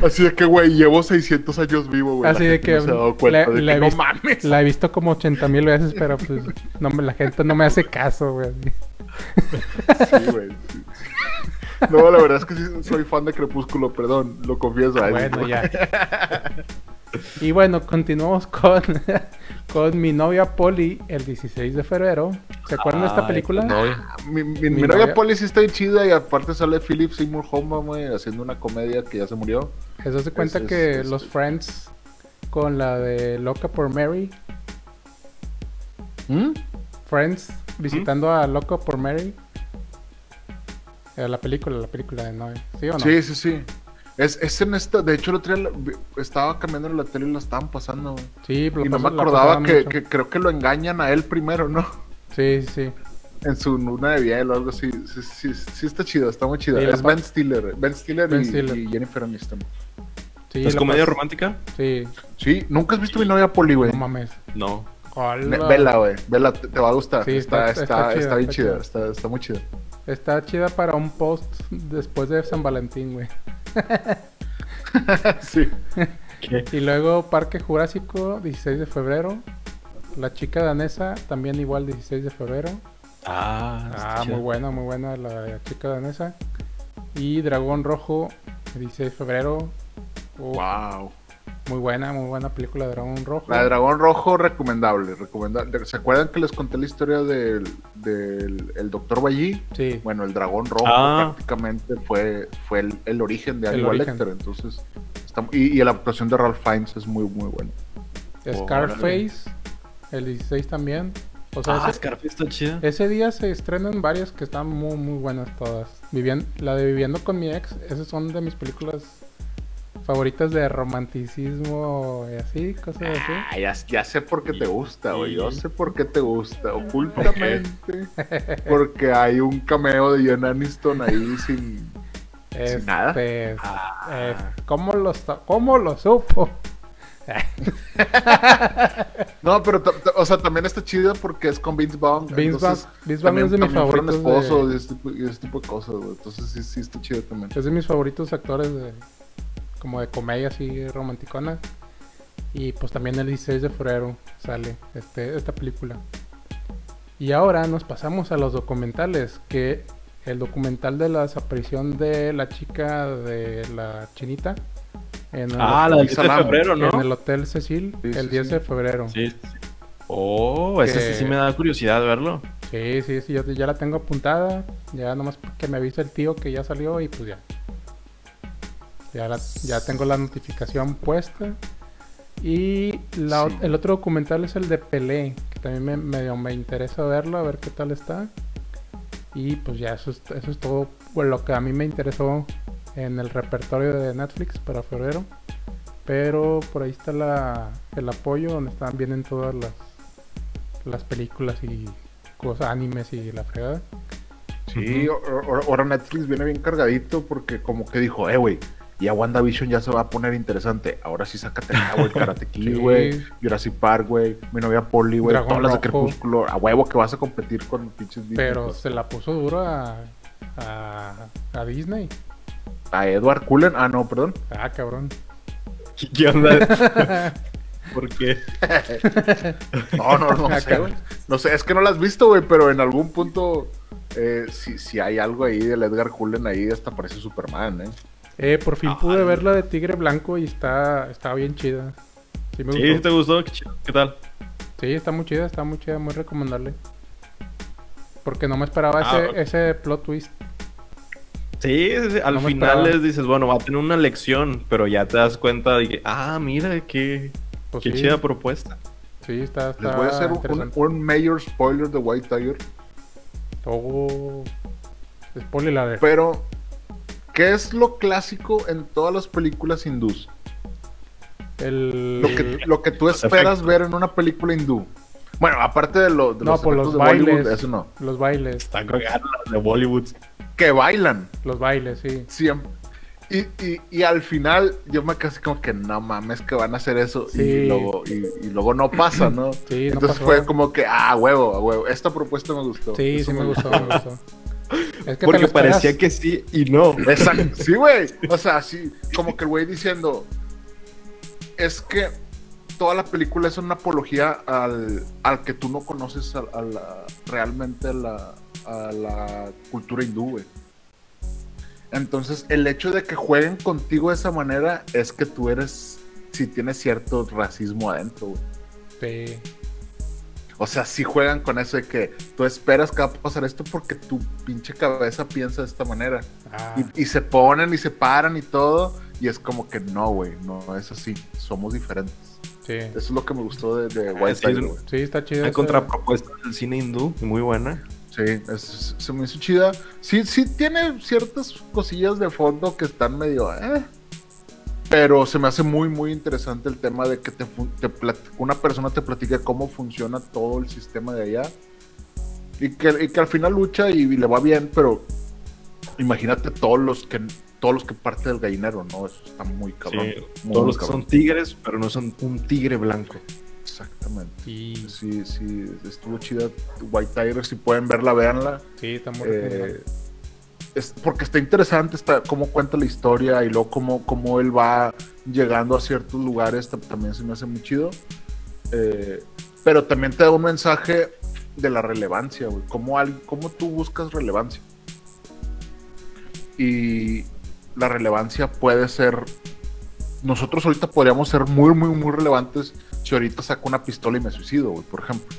S1: Así de que, güey, llevo 600 años vivo, güey.
S2: Así
S1: La
S2: de que,
S1: no se ha dado cuenta
S2: la-
S1: de
S2: la
S1: que
S2: he
S1: no
S2: visto-
S1: mames.
S2: La he visto como 80 mil veces, pero pues no la gente no me hace caso, güey.
S1: Sí, güey. No, la verdad es que sí soy fan de Crepúsculo, perdón, lo confieso.
S2: Bueno, ya. Y bueno, continuamos con, con mi novia Polly el 16 de febrero. ¿Se acuerdan de esta película?
S1: Mi, mi,
S2: Mi
S1: mi novia
S2: novia-
S1: Polly sí está bien chida y aparte sale Philip Seymour Hoffman, güey, haciendo una comedia que ya se murió.
S2: Eso se cuenta
S1: Es-
S2: que
S1: es-
S2: los Friends con la de Loca por Mary, Friends visitando a Loca por Mary. Eh, la película, la película de novia. ¿Sí o no?
S1: Sí, sí, sí. Es, es en esta, de hecho el otro día estaba cambiando en la tele y la estaban pasando, güey.
S2: Sí, lo
S1: Y no me acordaba que, que creo que lo engañan a él primero, ¿no?
S2: Sí, sí, sí.
S1: En su luna de miel o algo así. Sí, sí, sí está chido, está muy chido.
S2: Sí,
S1: es Ben Stiller. Ben Stiller,
S2: Ben
S1: y,
S2: Stiller.
S1: y Jennifer Aniston.
S2: Sí,
S3: ¿Es comedia romántica?
S2: Sí,
S1: Sí, ¿nunca has visto mi novia Polly, güey?
S2: no mames.
S3: No.
S2: Hola.
S1: Vela, güey. Vela, te, te va a gustar.
S2: Sí,
S1: está,
S2: está-
S1: está,
S2: está
S1: está,
S2: chida,
S1: bien
S2: está
S1: chida.
S2: chida.
S1: Está, está muy chida.
S2: Está chida para un post después de San Valentín, güey.
S1: sí.
S2: Y luego Parque Jurásico, 16 de febrero. La chica danesa, también igual 16 de febrero.
S3: Ah, está
S2: Ah, muy buena, muy buena la chica danesa. Y Dragón Rojo, 16 de febrero.
S1: Wow.
S2: Muy buena, muy buena película de Dragón Rojo.
S1: La de Dragón Rojo, recomendable, recomendable. ¿Se acuerdan que les conté la historia del, del el Doctor Ballí?
S2: Sí,
S1: Bueno, el Dragón Rojo
S3: Ah.
S1: prácticamente fue, fue el, el origen de
S2: origen.
S1: Lecter. Entonces, está- y, y la actuación de Ralph Fiennes es muy, muy buena.
S2: Scarface, el 16 también. O sea,
S3: Ah,
S2: ese,
S3: Scarface está chida.
S2: ese día se estrenan varias que están muy, muy buenas todas. Vivian- la de Viviendo con mi ex, esas son de mis películas favoritas de romanticismo y así, cosas así.
S1: Ah, ya, ya sé por qué te gusta, güey. Yo sé por qué te gusta. Ocultamente. porque hay un cameo de Jen Aniston ahí sin.
S2: Este,
S1: nada.
S2: es-
S3: Ah.
S2: es- ¿cómo, lo, ¿Cómo lo supo?
S1: No, pero, o sea, también está chida porque es con Vince Vaughn.
S2: Vince
S1: entonces,
S2: Vaughn- es de mis favoritos
S1: esposos
S2: de-
S1: y, ese tipo, y ese tipo de cosas, güey. Entonces, sí, sí, está chido también.
S2: Es de mis favoritos actores de como de comedia así romanticona. Y pues también el 16 de febrero sale este, esta película. Y ahora nos pasamos a los documentales. Que el documental de la desaparición de la chica de la chinita. En el,
S3: Ah, la del 10 de febrero, ¿no?
S2: en el Hotel Cecil,
S1: Sí, sí,
S2: el 10
S1: sí.
S2: de febrero.
S3: Sí. Oh, ese
S2: Que-
S3: sí, sí me da curiosidad verlo.
S2: Sí, sí, sí, yo ya la tengo apuntada. Ya nomás que me avise el tío que ya salió y pues ya. Ya, la- ya tengo la notificación puesta. Y la ot-
S1: Sí.
S2: el otro documental es el de Pelé, que también me, medio me interesa verlo, a ver qué tal está. Y pues ya, eso es, eso es todo bueno, lo que a mí me interesó en el repertorio de Netflix para febrero. Pero por ahí está la, el apoyo donde están vienen todas las, las películas y cosas, animes y la fregada.
S1: Sí, ahora Netflix viene bien cargadito porque como que dijo, eh, güey, ya WandaVision ya se va a poner interesante. Ahora sí sácate acá, güey, Karate Kid,
S2: Sí.
S1: güey, Jurassic Park, güey, mi novia Polly, güey, todas las de. Crepúsculo. A huevo que vas a competir con pinches Disney,
S2: Pero se la puso duro a, a, a Disney.
S1: A Edward Cullen, ah, no, perdón.
S2: Ah, cabrón.
S3: ¿Qué, qué onda? ¿Por qué?
S1: No, no, no
S2: Ah,
S1: sé, güey. No sé, es que no la has visto, güey, pero en algún punto, eh, si, si hay algo ahí del Edgar Cullen ahí, hasta parece Superman, ¿eh?
S2: Eh, por fin
S3: Ah,
S2: pude
S3: no.
S2: ver la de Tigre Blanco y está, está bien chida. Sí, me
S3: ¿Sí?
S2: gustó.
S3: ¿Te gustó? ¿Qué. ¿Qué tal?
S2: Sí, está muy chida, está muy chida, muy recomendable. Porque no me esperaba
S3: Ah,
S2: ese, ese plot twist.
S3: Sí, sí, sí, al
S2: No
S3: final les dices, bueno, va a tener una lección, pero ya te das cuenta de que, ah, mira, qué,
S2: Pues
S3: qué
S2: sí,
S3: chida propuesta.
S2: Sí, está, está
S1: Les voy a hacer un, un mayor spoiler de White Tiger.
S2: Oh, spoiler alert.
S1: Pero, ¿qué es lo clásico en todas las películas hindús?
S2: El...
S1: Lo que, lo que tú esperas ver en una película hindú. Bueno, aparte de, lo, de
S2: No,
S1: los
S2: por
S1: efectos
S2: los
S1: de Bollywood,
S2: bailes.
S1: eso no.
S2: Los bailes,
S3: Están cagando las de Bollywood.
S1: Que bailan
S2: los bailes, sí.
S1: siempre. Y, y, y al final yo me quedé así como que no mames que van a hacer eso
S2: Sí.
S1: y, luego, y, y luego no pasa, ¿no?
S2: Sí, no
S1: Entonces
S2: pasó.
S1: fue como que, ah, huevo, a huevo. Esta propuesta me gustó.
S2: Sí,
S1: Eso
S2: sí me gustó, me gustó. Es que te
S3: Porque parecía que sí y no.
S1: Exacto. Sí, güey. O sea, sí, como que el güey diciendo, es que toda la película es una apología al, al que tú no conoces a, a la- realmente a la, a la cultura hindú, güey. Entonces, el hecho de que jueguen contigo de esa manera es que tú eres, si tienes cierto racismo adentro, güey.
S2: Sí.
S1: O sea, si juegan con eso de que tú esperas que va a pasar esto porque tu pinche cabeza piensa de esta manera.
S2: Ah,
S1: Y, y se ponen y se paran y todo. Y es como que no, güey, no es así. Somos diferentes.
S2: sí.
S1: Eso es lo que me gustó de, de White
S3: Ah, sí,
S1: Tiger.
S2: Sí, está chido.
S3: Hay
S2: ese-
S3: contrapropuesta del cine hindú, muy buena.
S1: Sí, es- se me hizo chida. Sí, sí tiene ciertas cosillas de fondo que están medio. eh, pero se me hace muy, muy interesante el tema de que te, te una persona te platique cómo funciona todo el sistema de allá. Y que, y que al final lucha y, le va bien, pero imagínate todos los que todos los que parte del gallinero, ¿no? Eso está muy cabrón.
S3: Sí,
S1: muy,
S3: Todos
S1: muy
S3: los que
S1: cabrón.
S3: son tigres, pero no son un tigre blanco.
S1: Exactamente.
S2: Sí,
S1: Sí, sí, estuvo chida White Tiger. Si pueden verla, véanla.
S2: sí, está muy
S1: Eh. Es porque está interesante está, cómo cuenta la historia y luego cómo, cómo él va llegando a ciertos lugares. tam- También se me hace muy chido. Eh, pero también te da un mensaje de la relevancia, güey. Cómo, cómo tú buscas relevancia. Y la relevancia puede ser. Nosotros ahorita podríamos ser muy, muy, muy relevantes si ahorita saco una pistola y me suicido, güey, por ejemplo.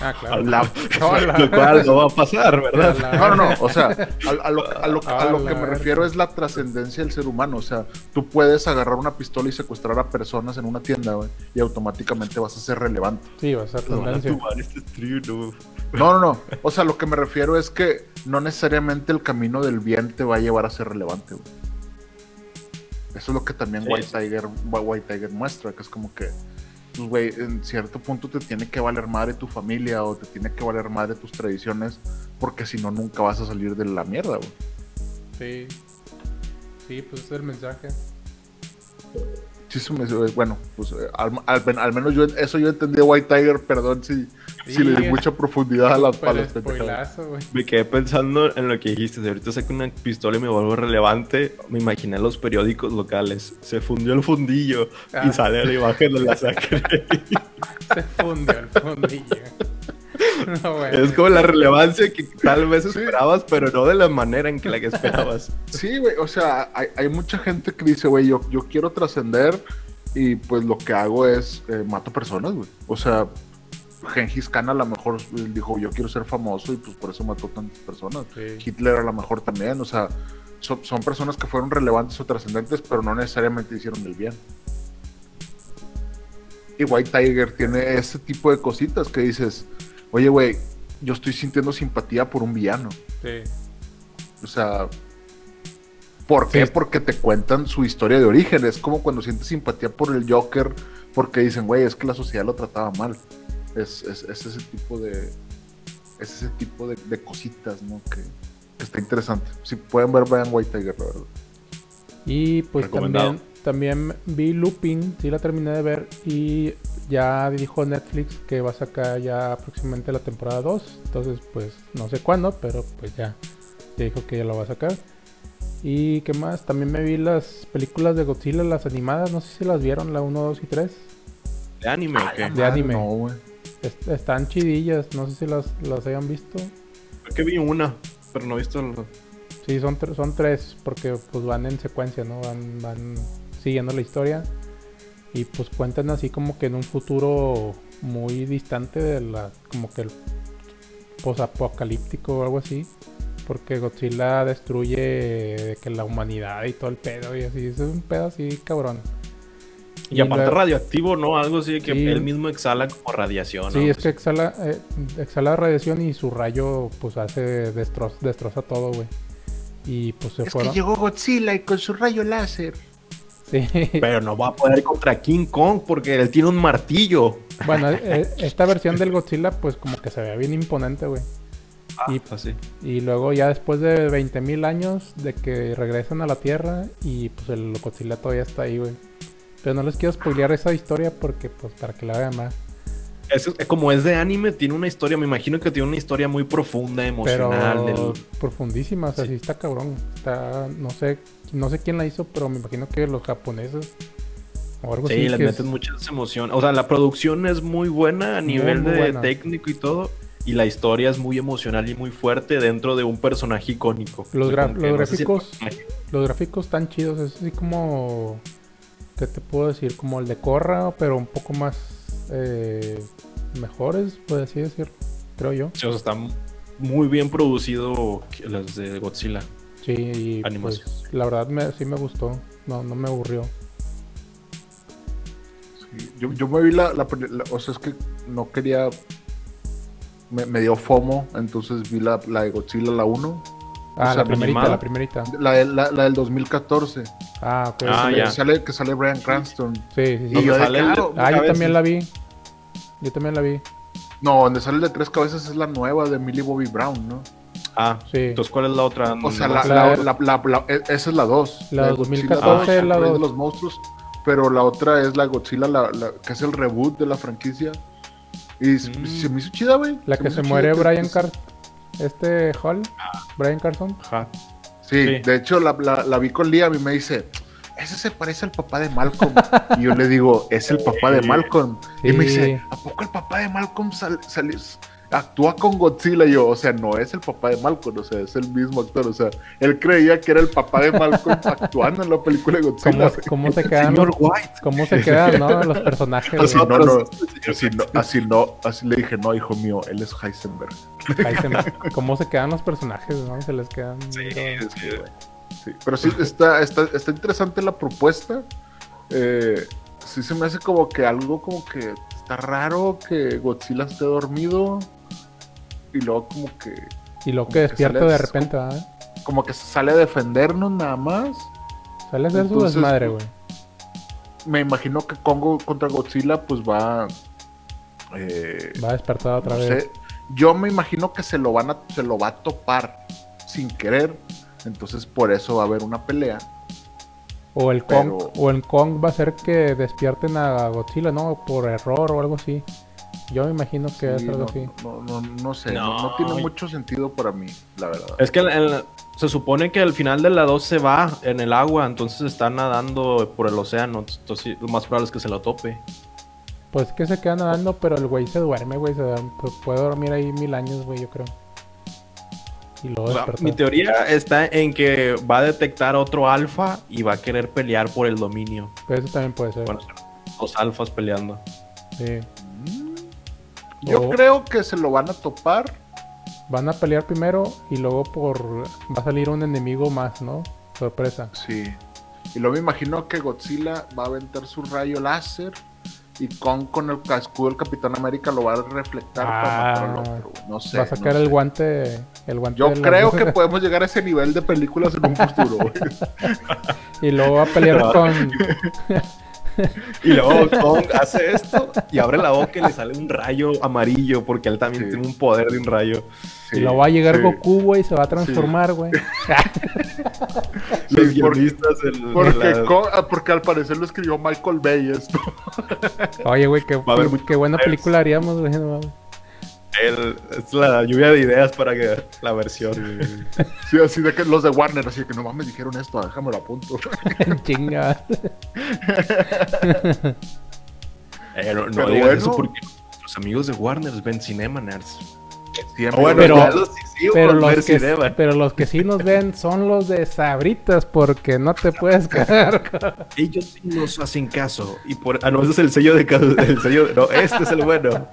S2: Ah, claro.
S1: La-.
S3: Lo cual no va a pasar, ¿verdad?
S1: No, no, no, o sea, a, a lo, a lo- a lo
S2: A
S1: que me refiero es la trascendencia del ser humano. O sea, tú puedes agarrar una pistola y secuestrar a personas en una tienda, güey, y automáticamente vas a ser relevante.
S2: Sí, va a ser
S3: tumbar este no.
S1: No, no, no. O sea, lo que me refiero es que no necesariamente el camino del bien te va a llevar a ser relevante, güey. Eso es lo que también
S3: Sí.
S1: White, Tiger, White Tiger muestra, que es como que, pues, güey, en cierto punto te tiene que valer madre tu familia o te tiene que valer madre tus tradiciones, porque si no, nunca vas a salir de la mierda, güey.
S2: Sí. Sí, pues es el mensaje.
S1: Sí, se me- bueno, pues eh, al, al- al menos yo eso yo entendí White Tiger, perdón si, si le di mucha profundidad a las palas.
S3: Me quedé pensando en lo que dijiste. Si ahorita saco una pistola y me vuelvo relevante, me imaginé los periódicos locales. Se fundió el fundillo
S2: Ah.
S3: y sale la imagen de la sangre.
S2: Se fundió el fundillo. No, güey.
S3: es como la relevancia que tal vez
S1: Sí.
S3: esperabas, pero no de la manera en que la que esperabas.
S1: Sí, güey, o sea, hay, hay mucha gente que dice, güey, yo, yo quiero trascender y pues lo que hago es eh, mato personas, güey. O sea, Gengis Khan a lo mejor eh, dijo, yo quiero ser famoso y pues por eso mató tantas personas.
S2: Sí.
S1: Hitler a lo mejor también, o sea, son, son personas que fueron relevantes o trascendentes, pero no necesariamente hicieron el bien. Y White Tiger tiene ese tipo de cositas que dices, oye, güey, yo estoy sintiendo simpatía por un villano.
S2: Sí.
S1: O sea, ¿por qué?
S2: Sí.
S1: Porque te cuentan su historia de origen. Es como cuando sientes simpatía por el Joker, porque dicen, güey, es que la sociedad lo trataba mal. Es, es- es ese tipo de. Es ese tipo de, de cositas, ¿no? Que, que está interesante. Si pueden ver, vean White Tiger, la verdad.
S2: Y pues también, también vi Lupin, sí la terminé de ver y ya dijo Netflix que va a sacar ya próximamente la temporada 2. Entonces pues no sé cuándo, pero pues ya, ya dijo que ya lo va a sacar. Y qué más, también me vi las películas de Godzilla, las animadas, no sé si las vieron, la 1, 2 y 3.
S3: ¿De anime o qué?
S2: De anime.
S1: No, güey.
S2: Est- están chidillas, no sé si las, las hayan visto.
S3: Creo que vi una, pero no he visto el...
S2: Sí, son, tre- son tres, porque pues van en secuencia, ¿no? Van, van siguiendo la historia. Y pues cuentan así como que en un futuro muy distante de la, como que el posapocalíptico o algo así. Porque Godzilla destruye de que la humanidad y todo el pedo y así. Es un pedo así cabrón.
S3: Y aparte radioactivo, ¿no? Algo así de que
S2: Sí.
S3: él mismo exhala como radiación.
S2: Sí,
S3: ¿no?
S2: es que exhala, eh, exhala radiación y su rayo pues hace destroza, destroza todo, güey. Y pues se
S1: Es que llegó Godzilla y con su rayo láser.
S2: Sí.
S3: Pero no va a poder contra King Kong porque él tiene un martillo.
S2: Bueno, eh, esta versión del Godzilla, pues como que se ve bien imponente, güey. Y-
S3: así.
S2: Y luego ya después de 20.000 años de que regresan a la Tierra y pues el Godzilla todavía está ahí, güey. Pero no les quiero spoilear esa historia porque pues para que la vean más.
S3: Es, es- como es de anime, tiene una historia, me imagino que tiene una historia muy profunda, emocional.
S2: Pero
S3: del-
S2: profundísima, o sea, sí está cabrón. Está, no sé, no sé quién la hizo, pero me imagino que los japoneses o algo
S3: Sí,
S2: así.
S3: les
S2: que
S3: meten
S2: es-
S3: muchas emociones. O sea, la producción es muy buena a
S2: Muy,
S3: nivel
S2: muy
S3: de
S2: buena.
S3: técnico y todo. Y la historia es muy emocional y muy fuerte dentro de un personaje icónico.
S2: Los gra-
S3: no sé si
S2: gráficos- Los gráficos están chidos, es así como. ¿Qué te puedo decir? Como el de Korra, pero un poco más. Eh, mejores, por así decirlo. Creo yo.
S3: sí, o sea, está muy bien producido las de Godzilla.
S2: Sí, y
S3: Animación.
S2: pues, la verdad me, sí me gustó. No, no me aburrió.
S1: Sí, Yo, yo me vi la, la la- O sea, es que no quería. Me, me dio FOMO, entonces vi la, la de Godzilla, la 1.
S2: Ah,
S1: sea,
S2: la primerita,
S3: animada.
S2: la primerita.
S1: La, la, la del 2014.
S2: Ah, ok.
S3: Ah.
S1: Que sale, que sale Brian Cranston.
S2: Sí, sí, sí.
S1: Y
S3: Donde
S1: yo
S3: sale el-
S2: Ah, yo también la vi. Yo también la vi.
S1: No, donde sale el de tres cabezas es la nueva de Millie Bobby Brown, ¿no?
S3: Ah,
S2: Sí.
S3: entonces, ¿cuál es la otra?
S1: O sea, la,
S3: sé.
S2: La-
S1: la- la- la- la- e- esa es la 2.
S2: La
S1: de
S2: 2014
S1: Godzilla
S2: es la
S1: el rey
S2: dos.
S1: de los monstruos. Pero la otra es la Godzilla, la, la- que es el reboot de la franquicia. Y s-
S3: Mm.
S1: se me hizo chida, güey.
S2: La que se muere Brian
S1: que-
S2: Car... Este Hall. Brian Carson.
S3: Ajá.
S1: Sí,
S3: Sí.
S1: de hecho la, la- la vi con Liam y me dice, ese se parece al papá de Malcolm. y yo le digo, es el papá de Malcolm. Y me dice, ¿a poco el papá de Malcolm sal- salió- actúa con Godzilla? Y yo, o sea, no es el papá de Malcolm, o sea, es el mismo actor. O sea, él creía que era el papá de Malcolm actuando en la película de Godzilla.
S2: ¿Cómo, se quedan
S3: Señor
S2: los,
S3: White.
S2: cómo se quedan, no? Los personajes.
S1: Así no, no, así no, así no, así le dije, no, hijo mío, él es Heisenberg.
S2: Se- ¿Cómo se quedan los personajes, no? Se les quedan.
S3: Sí. Sí,
S1: pero sí, está, está, está interesante la propuesta. Eh, sí se me hace como que algo como que está raro que Godzilla esté dormido y luego como que
S2: Y luego
S1: Como
S2: que despierta de repente, ¿verdad?
S1: como que sale a defendernos nada más.
S2: Sale a hacer su
S1: Entonces,
S2: desmadre, güey.
S1: Me imagino que Congo contra Godzilla pues va eh,
S2: Va a despertar otra
S1: no
S2: vez.
S1: sé, yo me imagino que se lo van a se lo va a topar sin querer. Entonces por eso va a haber una pelea.
S2: O el Kong,
S1: Pero-
S2: o el Kong va a hacer que despierten a Godzilla, ¿no? Por error o algo así. Yo me imagino que es
S1: Sí,
S2: algo
S1: no,
S2: así.
S1: no, no, no sé, no,
S3: No.
S1: no tiene mucho sentido para mí, la verdad.
S3: Es que el- el- se supone que al final de la 2 se va en el agua, entonces está nadando por el océano. Entonces lo más probable es que se lo tope.
S2: Pues que se queda nadando, pero el güey se duerme, güey. Se duerme- puede dormir ahí mil años, güey, yo creo. Y luego
S3: O sea, mi teoría está en que va a detectar otro alfa y va a querer pelear por el dominio.
S2: Pero eso también puede ser.
S3: Bueno, dos alfas peleando.
S2: Sí.
S1: Yo
S2: O-
S1: creo que se lo van a topar.
S2: Van a pelear primero y luego por va a salir un enemigo más, ¿no? Sorpresa.
S1: Sí. Y luego me imagino que Godzilla va a aventar su rayo láser y Kong con el escudo del Capitán América lo va a reflectar para matar al
S2: Ah,
S1: otro. güey. No sé.
S2: va a sacar
S1: no
S2: el
S1: sé.
S2: guante, el guante.
S1: Yo creo que podemos llegar a ese nivel de películas en un futuro. güey.
S2: Y luego va a pelear con.
S3: Y luego Kong hace esto y abre la boca y le sale un rayo amarillo porque él también
S1: Sí.
S3: tiene un poder de un rayo.
S2: y luego va a llegar
S1: sí.
S2: Goku, güey, y se va a transformar, güey.
S3: Los
S1: Sí, por-
S3: guionistas del- de
S1: Porque,
S3: la-
S1: Kong- ah, porque al parecer lo escribió Michael Bay esto.
S2: Oye, güey, qué, qué buena película haríamos, güey. no.
S3: El- es la lluvia de ideas para que la versión.
S1: Sí, así de que los de Warner, así de que no mames dijeron esto, déjame lo apunto.
S2: Chinga.
S3: Eh, no no digas
S1: bueno.
S3: eso porque nuestros amigos de Warner ven Cinema Nerds.
S1: Siempre.
S3: Bueno,
S2: Pero-
S3: los
S2: Pero los, que,
S3: Cinema.
S2: pero los que sí nos ven son los de Sabritas, porque no te puedes quedar.
S3: Ellos sí nos hacen caso. Y por... Ah, no, ese es el sello de... El sello de- No, este es el bueno.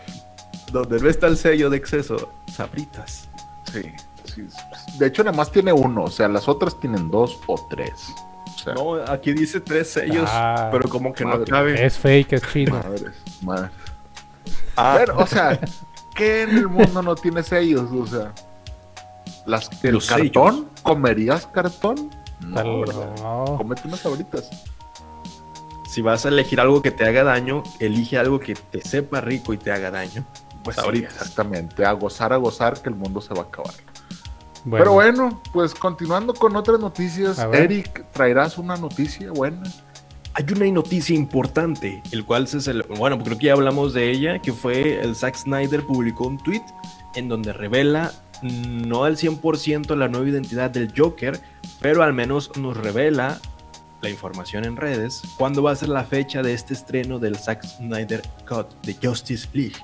S3: Donde no está el sello de exceso. Sabritas.
S1: Sí, sí. De hecho, nada más tiene uno. O sea, las otras tienen dos o tres. O sea,
S3: No, aquí dice tres sellos,
S2: Ah,
S3: pero como que no
S1: madre.
S3: cabe.
S2: Es fake, es chino.
S1: madres, madres.
S3: Ah,
S1: Pero, o sea, ¿qué en el mundo no tiene sellos? O sea, las, el
S3: Los
S1: cartón, ¿comerías cartón? No,
S2: Tal-
S1: ¿verdad?
S2: no.
S1: Cómete unas ahoritas.
S3: si vas a elegir algo que te haga daño, elige algo que te sepa rico y te haga daño.
S1: Pues sí, exactamente. A gozar, a gozar, que el mundo se va a acabar.
S2: Bueno,
S1: Pero bueno, pues continuando con otras noticias. Eric, ¿traerás una noticia buena?
S3: hay una noticia importante, el cual se cele- bueno, creo que ya hablamos de ella, que fue el Zack Snyder publicó un tweet en donde revela mm, no al 100% la nueva identidad del Joker, pero al menos nos revela la información en redes cuándo va a ser la fecha de este estreno del Zack Snyder Cut de Justice League.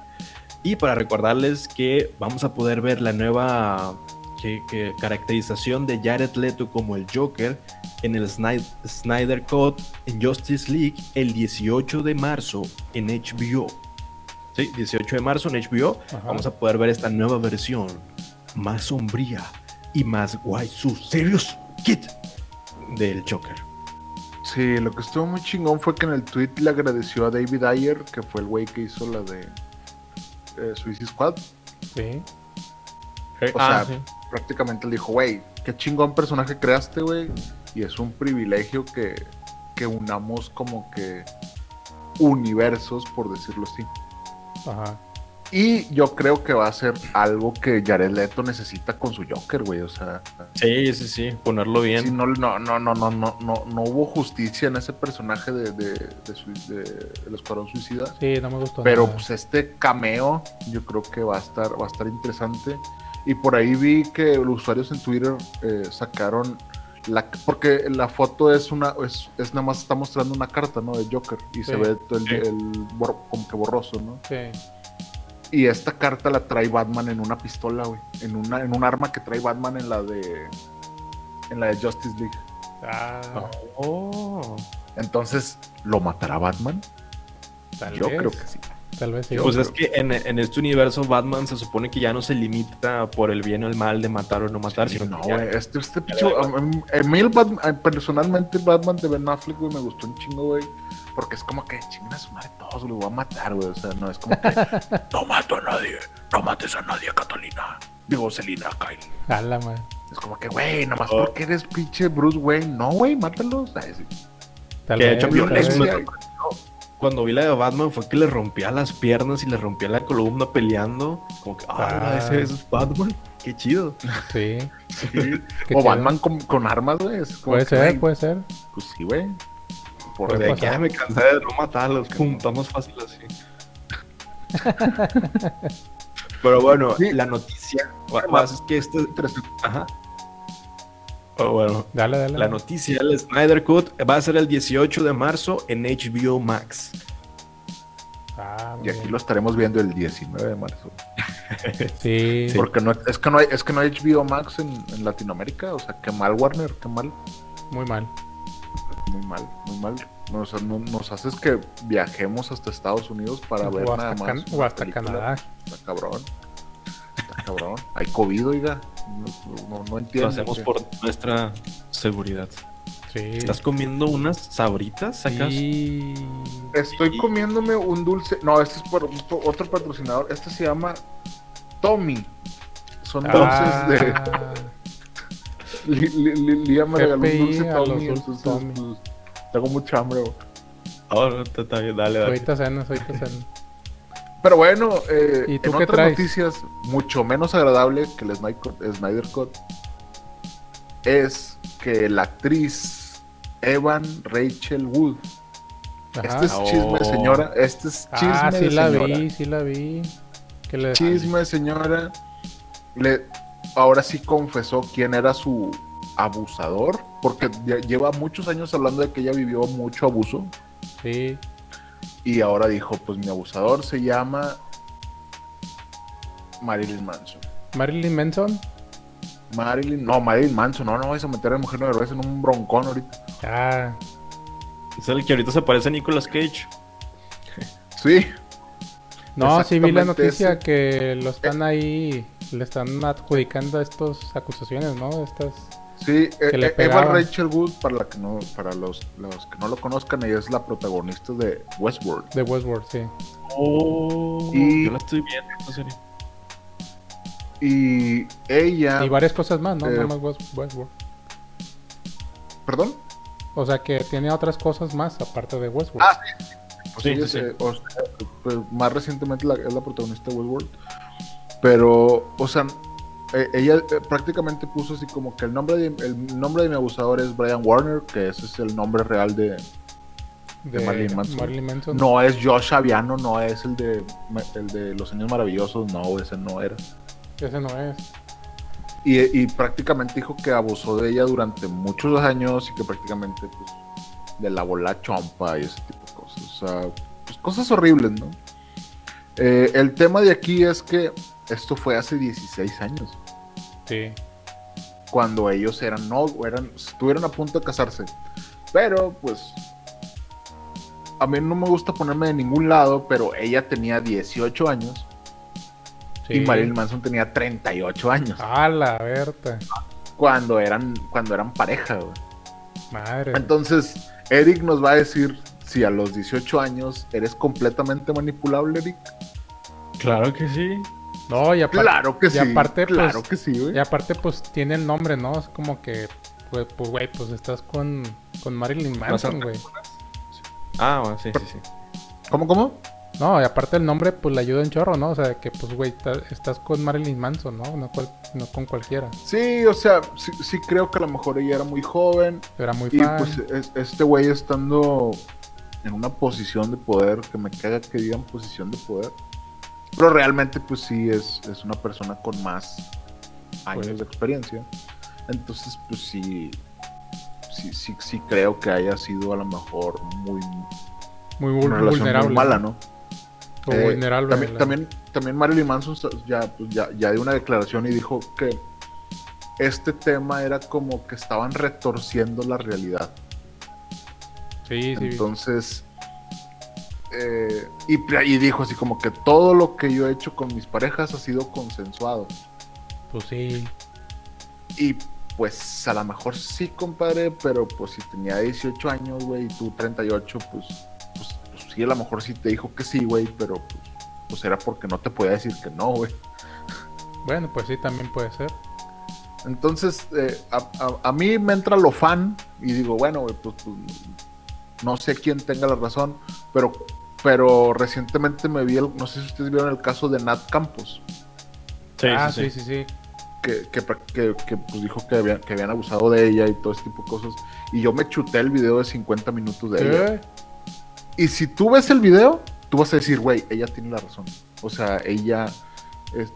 S3: Y para recordarles que vamos a poder ver la nueva que- que caracterización de Jared Leto como el Joker en el Sny- Snyder Cut en Justice League el 18 de marzo en HBO. Sí, 18 de marzo en HBO
S2: Ajá.
S3: vamos a poder ver esta nueva versión más sombría y más guay, su serious kit del Joker.
S1: Sí, lo que estuvo muy chingón fue que en el tweet le agradeció a David Ayer, que fue el güey que hizo la de eh, Suicide Squad.
S2: Sí.
S1: O
S3: Ah,
S1: sea, prácticamente le dijo, güey, qué chingón personaje creaste, güey. Y es un privilegio que, que unamos como que universos, por decirlo así.
S2: Ajá.
S1: Y yo creo que va a ser algo que Jared Leto necesita con su Joker, güey. O sea,
S3: sí, sí, sí, ponerlo bien.
S1: sí, no, no, no, no, no, no, no, no hubo justicia en ese personaje de, de, de, El Escuadrón Suicida.
S2: Sí, no me gustó.
S1: Pero
S2: nada.
S1: pues este cameo yo creo que va a estar, va a estar interesante. Y por ahí vi que los usuarios en Twitter eh, sacaron la porque la foto es una es, es nada más está mostrando una carta no de Joker y se ve todo el,
S3: Sí.
S1: el como que borroso, ¿no?
S2: Sí.
S1: Y esta carta la trae Batman en una pistola, güey, en una en un arma que trae Batman en la de en la de Justice League.
S2: Ah,
S3: Oh.
S1: Entonces, ¿lo matará Batman?
S2: tal
S1: Yo
S2: vez.
S1: creo que sí.
S2: Tal vez sí.
S3: Pues es que en, en este universo Batman se supone que ya no se limita por el bien o el mal de matar o no matar,
S1: Sí,
S3: sino
S1: no,
S3: que ya-
S1: este, este pinche- a, mí- a mí el Batman, a- personalmente el Batman de Ben Affleck, güey, me gustó un chingo, güey. Porque es como que chingan a su madre todos, lo voy a matar, güey. O sea, no es como que no mato a nadie, no mates a nadie, Catalina. Digo, Selina, Kyle.
S2: A la madre.
S1: Es como que, güey, nada más
S3: Oh.
S1: porque eres pinche Bruce Wayne. No, güey, mátalos.
S3: Que de hecho
S2: tal
S1: violencia.
S3: Cuando vi la de Batman fue que le rompía las piernas y le rompía la columna peleando. Como que, ah,
S2: Ah.
S3: ese es Batman. Qué chido.
S2: Sí.
S1: Sí.
S2: Qué
S1: o
S2: chido.
S1: Batman con, con armas, güey.
S2: Puede
S1: que,
S2: ser,
S1: güey,
S2: puede ser.
S1: Pues sí, güey. Por
S3: Pues de aquí
S2: pasar.
S3: ya me cansé de no matarlos. Pum, está más fácil así. Pero bueno,
S1: Sí.
S3: la noticia. Más es que este. Ajá. Oh, bueno,
S2: Dale, dale.
S3: la noticia del Snyder Cut va a ser el 18 de marzo en HBO Max.
S2: Ah,
S1: Y aquí
S2: bien.
S1: lo estaremos viendo el 19 de marzo.
S2: Sí.
S1: Porque no, es que no hay, es que no hay HBO Max en, en Latinoamérica, o sea, qué mal Warner, qué mal,
S2: Muy mal.
S1: Muy mal, muy mal. O sea, no- nos haces que viajemos hasta Estados Unidos para ver nada más.
S2: Can- o hasta
S1: película.
S2: Canadá.
S1: Está cabrón. Está cabrón. Hay COVID, oiga. No, no, no
S3: Lo
S1: entiendo.
S3: hacemos
S1: que-
S3: por nuestra seguridad.
S2: Sí.
S3: ¿Estás comiendo unas sabritas acá?
S2: Sí.
S1: Estoy comiéndome un dulce. No, este es por por otro patrocinador. Este se llama Tommy. Son
S2: Ah,
S1: dulces de. Li- li- li- Lía me regaló un dulce
S2: a los
S1: Tommy.
S2: dulces
S1: entonces,
S2: Tommy.
S1: pues, tengo mucha hambre. güey.
S3: Oh, dale, dale.
S2: ahorita cenas, ahorita cenas.
S1: Pero bueno, eh,
S2: ¿Y tú
S1: en
S2: qué
S1: otras
S2: traes?
S1: noticias, mucho menos agradable que el Snyder Cut, es que la actriz Evan Rachel Wood,
S2: Ajá.
S1: este es chisme
S3: Oh.
S1: señora, este es chisme
S2: ah, sí
S1: de
S2: la
S1: señora.
S2: vi, sí la vi. Le...
S1: Chisme señora, le, ahora sí confesó quién era su abusador, porque lleva muchos años hablando de que ella vivió mucho abuso.
S2: Sí.
S1: Y ahora dijo, pues mi abusador se llama Marilyn Manson.
S2: Marilyn Manson.
S1: Marilyn, no, Marilyn Manson, no, no vais a meter a Mujer de Héroes en un broncón ahorita.
S2: Ah,
S3: Es el que ahorita se parece a Nicolas Cage.
S1: Sí,
S2: no, sí vi la noticia
S1: ese.
S2: que lo están ahí, le están adjudicando estas acusaciones, ¿no? Estas.
S1: sí,
S2: Que le
S1: eh, eh, Eva. Rachel Wood, para, la que no, para los, los que no lo conozcan, ella es la protagonista de Westworld.
S2: De Westworld, sí.
S3: Oh,
S1: Y-
S3: yo la estoy viendo esta serie.
S1: Y ella,
S2: Y varias cosas más, ¿no?
S1: Eh,
S2: No más West- Westworld.
S1: perdón,
S2: O sea que tiene otras cosas más aparte de Westworld.
S1: Ah, pues
S3: Sí,
S1: ella
S3: sí,
S1: se- o sea, pues, más recientemente la- es la protagonista de Westworld. Pero, o sea, eh, ella eh, prácticamente puso así como que el nombre, de, el nombre de mi abusador es Brian Warner, que ese es el nombre real de,
S2: de,
S1: Marilyn Manson.
S2: Marilyn Manson.
S1: No es Josh Aviano, no es el de, el de Los Años Maravillosos, no, ese no era.
S2: Ese no es.
S1: Y, y prácticamente dijo que abusó de ella durante muchos años y que prácticamente pues, le lavó la chompa y ese tipo de cosas. O sea, pues, cosas horribles, ¿no? Eh, el tema de aquí es que esto fue hace 16 años,
S2: Sí.
S1: cuando ellos eran no, eran, estuvieron a punto de casarse. Pero, pues, a mí no me gusta ponerme de ningún lado, pero ella tenía 18 años
S2: sí.
S1: y Marilyn Manson tenía 38 años.
S2: A la verta.
S1: Cuando eran, cuando eran pareja, güey.
S2: Madre.
S1: Entonces, Eric nos va a decir si a los 18 años eres completamente manipulable, Eric.
S3: Claro que sí.
S2: No, y aparte,
S1: Claro que
S2: y
S1: sí.
S2: aparte, pues,
S1: claro que sí, güey.
S2: y aparte, pues tiene el nombre, ¿no? Es como que, pues, pues, güey, pues estás con, con Marilyn Manson, güey.
S3: Ah, bueno, sí, sí, sí.
S1: ¿Cómo, cómo?
S2: No, y aparte el nombre, pues le ayuda un chorro, ¿no? O sea, que, pues, güey, estás con Marilyn Manson, ¿no? No, cual- no con cualquiera.
S1: Sí, o sea, sí, sí creo que a lo mejor ella era muy joven.
S2: Era muy
S1: Y
S2: fan.
S1: pues es- este güey estando en una posición de poder, que me caga que digan posición de poder. Pero realmente pues sí es, es una persona con más años
S2: Pues.
S1: de experiencia. Entonces pues sí, sí, sí, sí creo que haya sido a lo mejor muy,
S2: muy
S1: una
S2: vulnerable.
S1: muy mala, ¿no?
S2: O
S1: Eh,
S2: vulnerable.
S1: También,
S2: la-
S1: también, también Marilyn Manson ya, pues, ya, ya dio una declaración y dijo que este tema era como que estaban retorciendo la realidad.
S2: Sí, sí.
S1: Entonces, eh, y, y dijo así como que todo lo que yo he hecho con mis parejas ha sido consensuado.
S2: Pues sí.
S1: Y pues a lo mejor sí, compadre, pero pues si tenía 18 años, güey, y tú 38, pues, pues, pues sí, a lo mejor sí te dijo que sí, güey, pero pues, pues era porque no te podía decir que no, güey.
S2: Bueno, pues sí, también puede ser.
S1: Entonces, eh, a, a- a mí me entra lo fan y digo, bueno, güey, pues, pues, no sé quién tenga la razón, pero, pero recientemente me vi, el- no sé si ustedes vieron el caso de Nat Campos,
S3: Sí,
S2: ah,
S3: sí,
S2: sí,
S3: sí.
S1: que, que, que- que, pues, dijo que habían, que habían abusado de ella y todo ese tipo de cosas, y yo me chuté el video de 50 minutos de ella. Y si tú ves el video, tú vas a decir, güey, ella tiene la razón. O sea, ella es...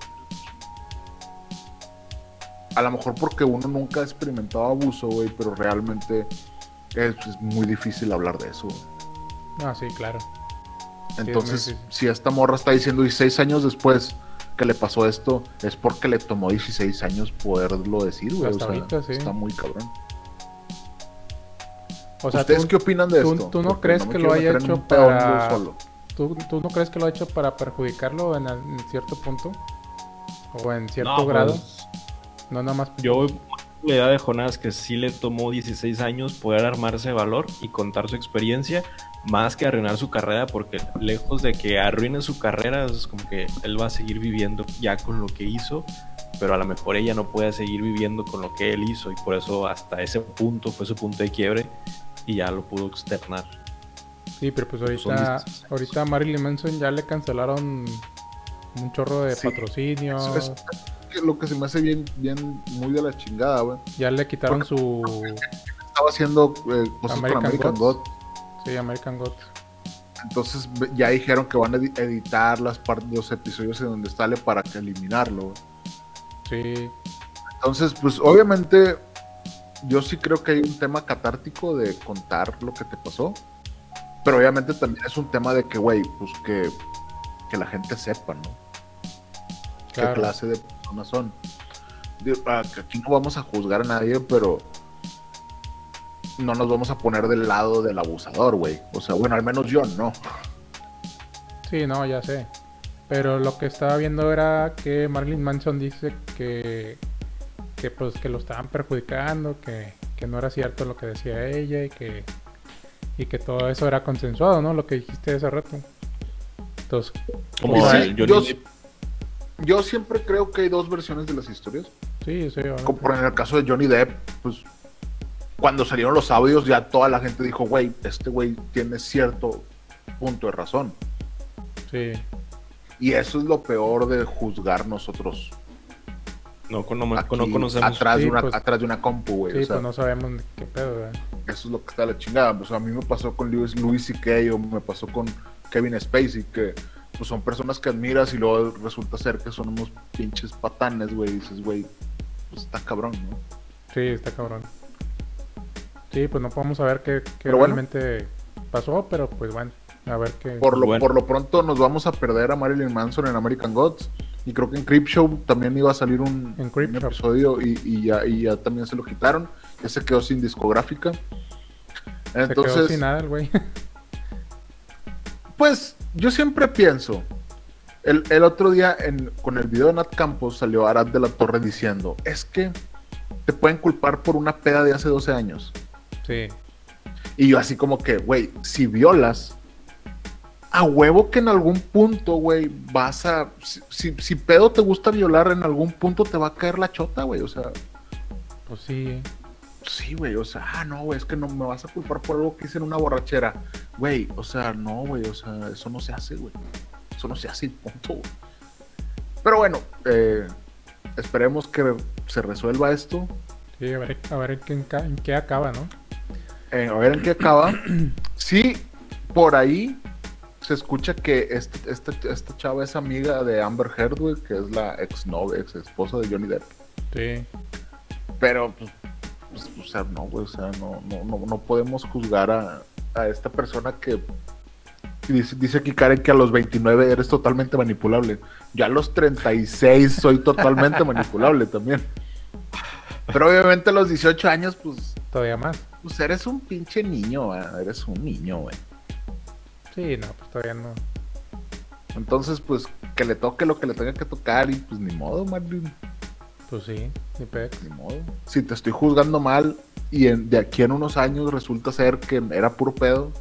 S1: A lo mejor porque uno nunca ha experimentado abuso, güey, pero realmente es, es muy difícil hablar de eso.
S2: No, sí, claro.
S1: Entonces, si esta morra está diciendo 16 años después que le pasó esto, es porque le tomó 16 años poderlo decir, güey. O
S2: Hasta
S1: sea,
S2: ahorita, sí.
S1: está muy cabrón.
S2: O sea,
S1: ¿Ustedes
S2: tú,
S1: qué opinan de
S2: tú-
S1: esto?
S2: tú no
S1: Porque
S2: crees que lo haya hecho para-
S1: solo.
S2: ¿tú, tú no crees que lo ha hecho para perjudicarlo en, en cierto punto? ¿O en cierto
S3: No,
S2: grado?
S3: pues,
S2: No nada más.
S3: Yo voy la idea de Jonás que sí le tomó 16 años poder armarse de valor y contar su experiencia más que arruinar su carrera porque lejos de que arruine su carrera es como que él va a seguir viviendo ya con lo que hizo pero a lo mejor ella no puede seguir viviendo con lo que él hizo y por eso hasta ese punto fue su punto de quiebre y ya lo pudo externar.
S2: Sí, pero pues ahorita,
S3: 16 años.
S2: ahorita a Marilyn Manson ya le cancelaron un chorro de
S1: Sí.
S2: patrocinio.
S1: Eso es que lo que se me hace bien, bien, muy de la chingada, güey.
S2: Ya le quitaron su.
S1: Estaba haciendo eh, cosas
S2: American
S1: con American
S2: Gods.
S1: God.
S2: Sí, American Gods.
S1: Entonces ya dijeron que van a edi- editar las partes de los episodios en donde sale para que eliminarlo. güey.
S2: Sí,
S1: Entonces, pues obviamente yo sí creo que hay un tema catártico de contar lo que te pasó. Pero obviamente también es un tema de que, güey, pues que, que la gente sepa, ¿no? qué
S2: claro.
S1: clase de personas son. Digo, ah, Aquí no vamos a juzgar a nadie, pero no nos vamos a poner del lado del abusador, güey. O sea, bueno, al menos yo no.
S2: Sí, no, ya sé. Pero lo que estaba viendo era que Marilyn Manson dice que, que pues que lo estaban perjudicando, que, que no era cierto lo que decía ella y que y que todo eso era consensuado, ¿no? Lo que dijiste hace rato. Entonces,
S3: Como
S1: Sí,
S3: el Johnny
S1: yo. Yo siempre creo que hay dos versiones de las historias.
S2: sí, sí, obviamente.
S1: Como por en el caso de Johnny Depp, pues cuando salieron los audios ya toda la gente dijo, güey, este güey tiene cierto punto de razón.
S2: Sí,
S1: Y eso es lo peor de juzgar nosotros
S3: No,
S1: aquí,
S3: no conocemos.
S1: atrás,
S2: Sí,
S1: de una,
S2: pues-
S1: atrás de una compu, güey.
S2: sí,
S1: o sea,
S2: pues no sabemos ni qué pedo, ¿verdad?
S1: eso es lo que está la chingada. Pues a mí me pasó con Louis, Louis C.K. o me pasó con Kevin Spacey, que pues son personas que admiras y luego resulta ser que son unos pinches patanes, güey. Y dices, güey, pues está cabrón, ¿no?
S2: Sí, está cabrón. Sí, pues no podemos saber qué, qué
S1: Pero bueno.
S2: realmente pasó, pero pues bueno, a ver qué.
S1: Por lo,
S3: Bueno.
S1: por lo pronto nos vamos a perder a Marilyn Manson en American Gods. Y creo que en Creepshow también iba a salir un,
S2: En
S1: un
S2: Creepshow.
S1: episodio y, y ya, y ya también se lo quitaron. Ya se quedó sin discográfica.
S2: Se quedó
S1: Entonces,
S2: sin nada el güey.
S1: pues yo siempre pienso. El, el otro día en- con el video de Nat Campos salió Arad de la Torre diciendo, es que te pueden culpar por una peda de hace 12 años.
S2: sí.
S1: Y yo así como que, güey, si violas, a huevo que en algún punto, güey, vas a... Si, si, si pedo te gusta violar, en algún punto te va a caer la chota, güey. O sea,
S2: Pues sí.
S1: Sí, güey. O sea, ah, no, güey, es que no me vas a culpar por algo que hice en una borrachera. Güey, o sea, no, güey, o sea, eso no se hace, güey. Eso no se hace, punto, güey. Pero bueno, eh, esperemos que se resuelva esto.
S2: Sí, a ver, a ver en, qué, en qué acaba, ¿no?
S1: Eh, a ver en qué acaba. Sí, por ahí se escucha que este, este- esta chava es amiga de Amber Heard, güey, que es la ex novia, ex esposa de Johnny Depp.
S2: Sí.
S1: Pero, pues, pues, o sea, no, güey, o sea, no, no, no, no podemos juzgar a, a esta persona que dice, dice aquí Karen que a los 29 eres totalmente manipulable. Yo a los 36 soy totalmente manipulable también. Pero obviamente a los 18 años, pues,
S2: Todavía más.
S1: pues eres un pinche niño, güey, eres un niño, güey.
S2: Sí, no, pues todavía no.
S1: Entonces, pues, que le toque lo que le tenga que tocar y pues ni modo, Marlin,
S2: Pues sí, ni pex.
S1: ni modo. Si te estoy juzgando mal y en- de aquí en unos años resulta ser que era puro pedo,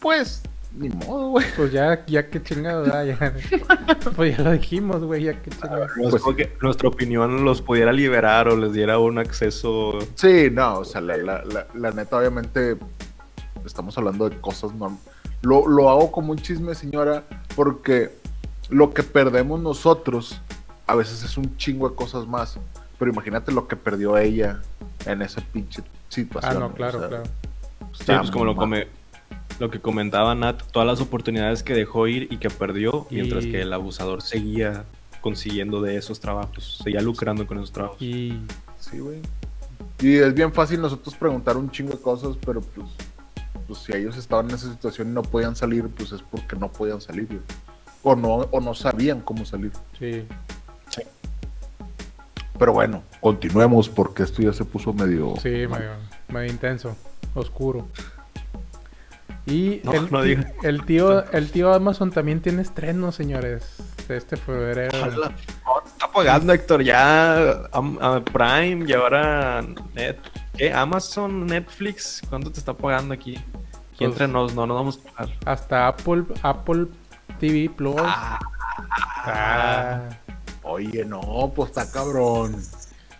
S1: pues, ni modo, güey.
S2: Pues ya, ya que chingado, ya, ya. Pues ya lo dijimos, güey, ya que chingado.
S3: Es
S1: Pues
S3: que nuestra opinión los pudiera liberar o les diera un acceso.
S1: Sí, no, o sea, la, la- la- la neta, obviamente, estamos hablando de cosas norm- Lo, lo hago como un chisme, señora, porque lo que perdemos nosotros a veces es un chingo de cosas más. Pero imagínate lo que perdió ella en esa pinche
S2: Ah,
S1: situación.
S2: no,
S1: o
S2: claro,
S1: sea,
S2: claro.
S3: Sí,
S1: está
S3: pues como lo, come- lo que comentaba Nat, todas las oportunidades que dejó ir y que perdió,
S2: Y-
S3: mientras que el abusador seguía consiguiendo de esos trabajos, seguía lucrando con esos trabajos.
S2: Y
S1: Sí, güey. Y es bien fácil nosotros preguntar un chingo de cosas, pero pues, pues si ellos estaban en esa situación y no podían salir, pues es porque no podían salir, güey. O no, o no sabían cómo salir.
S2: sí.
S1: Pero bueno, continuemos porque esto ya se puso medio.
S2: Sí, medio, medio intenso, oscuro. Y
S3: No,
S2: el,
S3: no
S2: ti-
S3: diga.
S2: el tío, el tío Amazon también tiene estreno, señores. Este febrero.
S3: Está pagando Héctor ya a Prime y ahora Net, ¿qué? Amazon, Netflix, ¿cuánto te está pagando aquí? Aquí
S2: Pues-
S3: entre nos, no nos vamos a pagar.
S2: Hasta Apple, Apple TV Plus. Ah.
S1: Oye, no, pues está cabrón.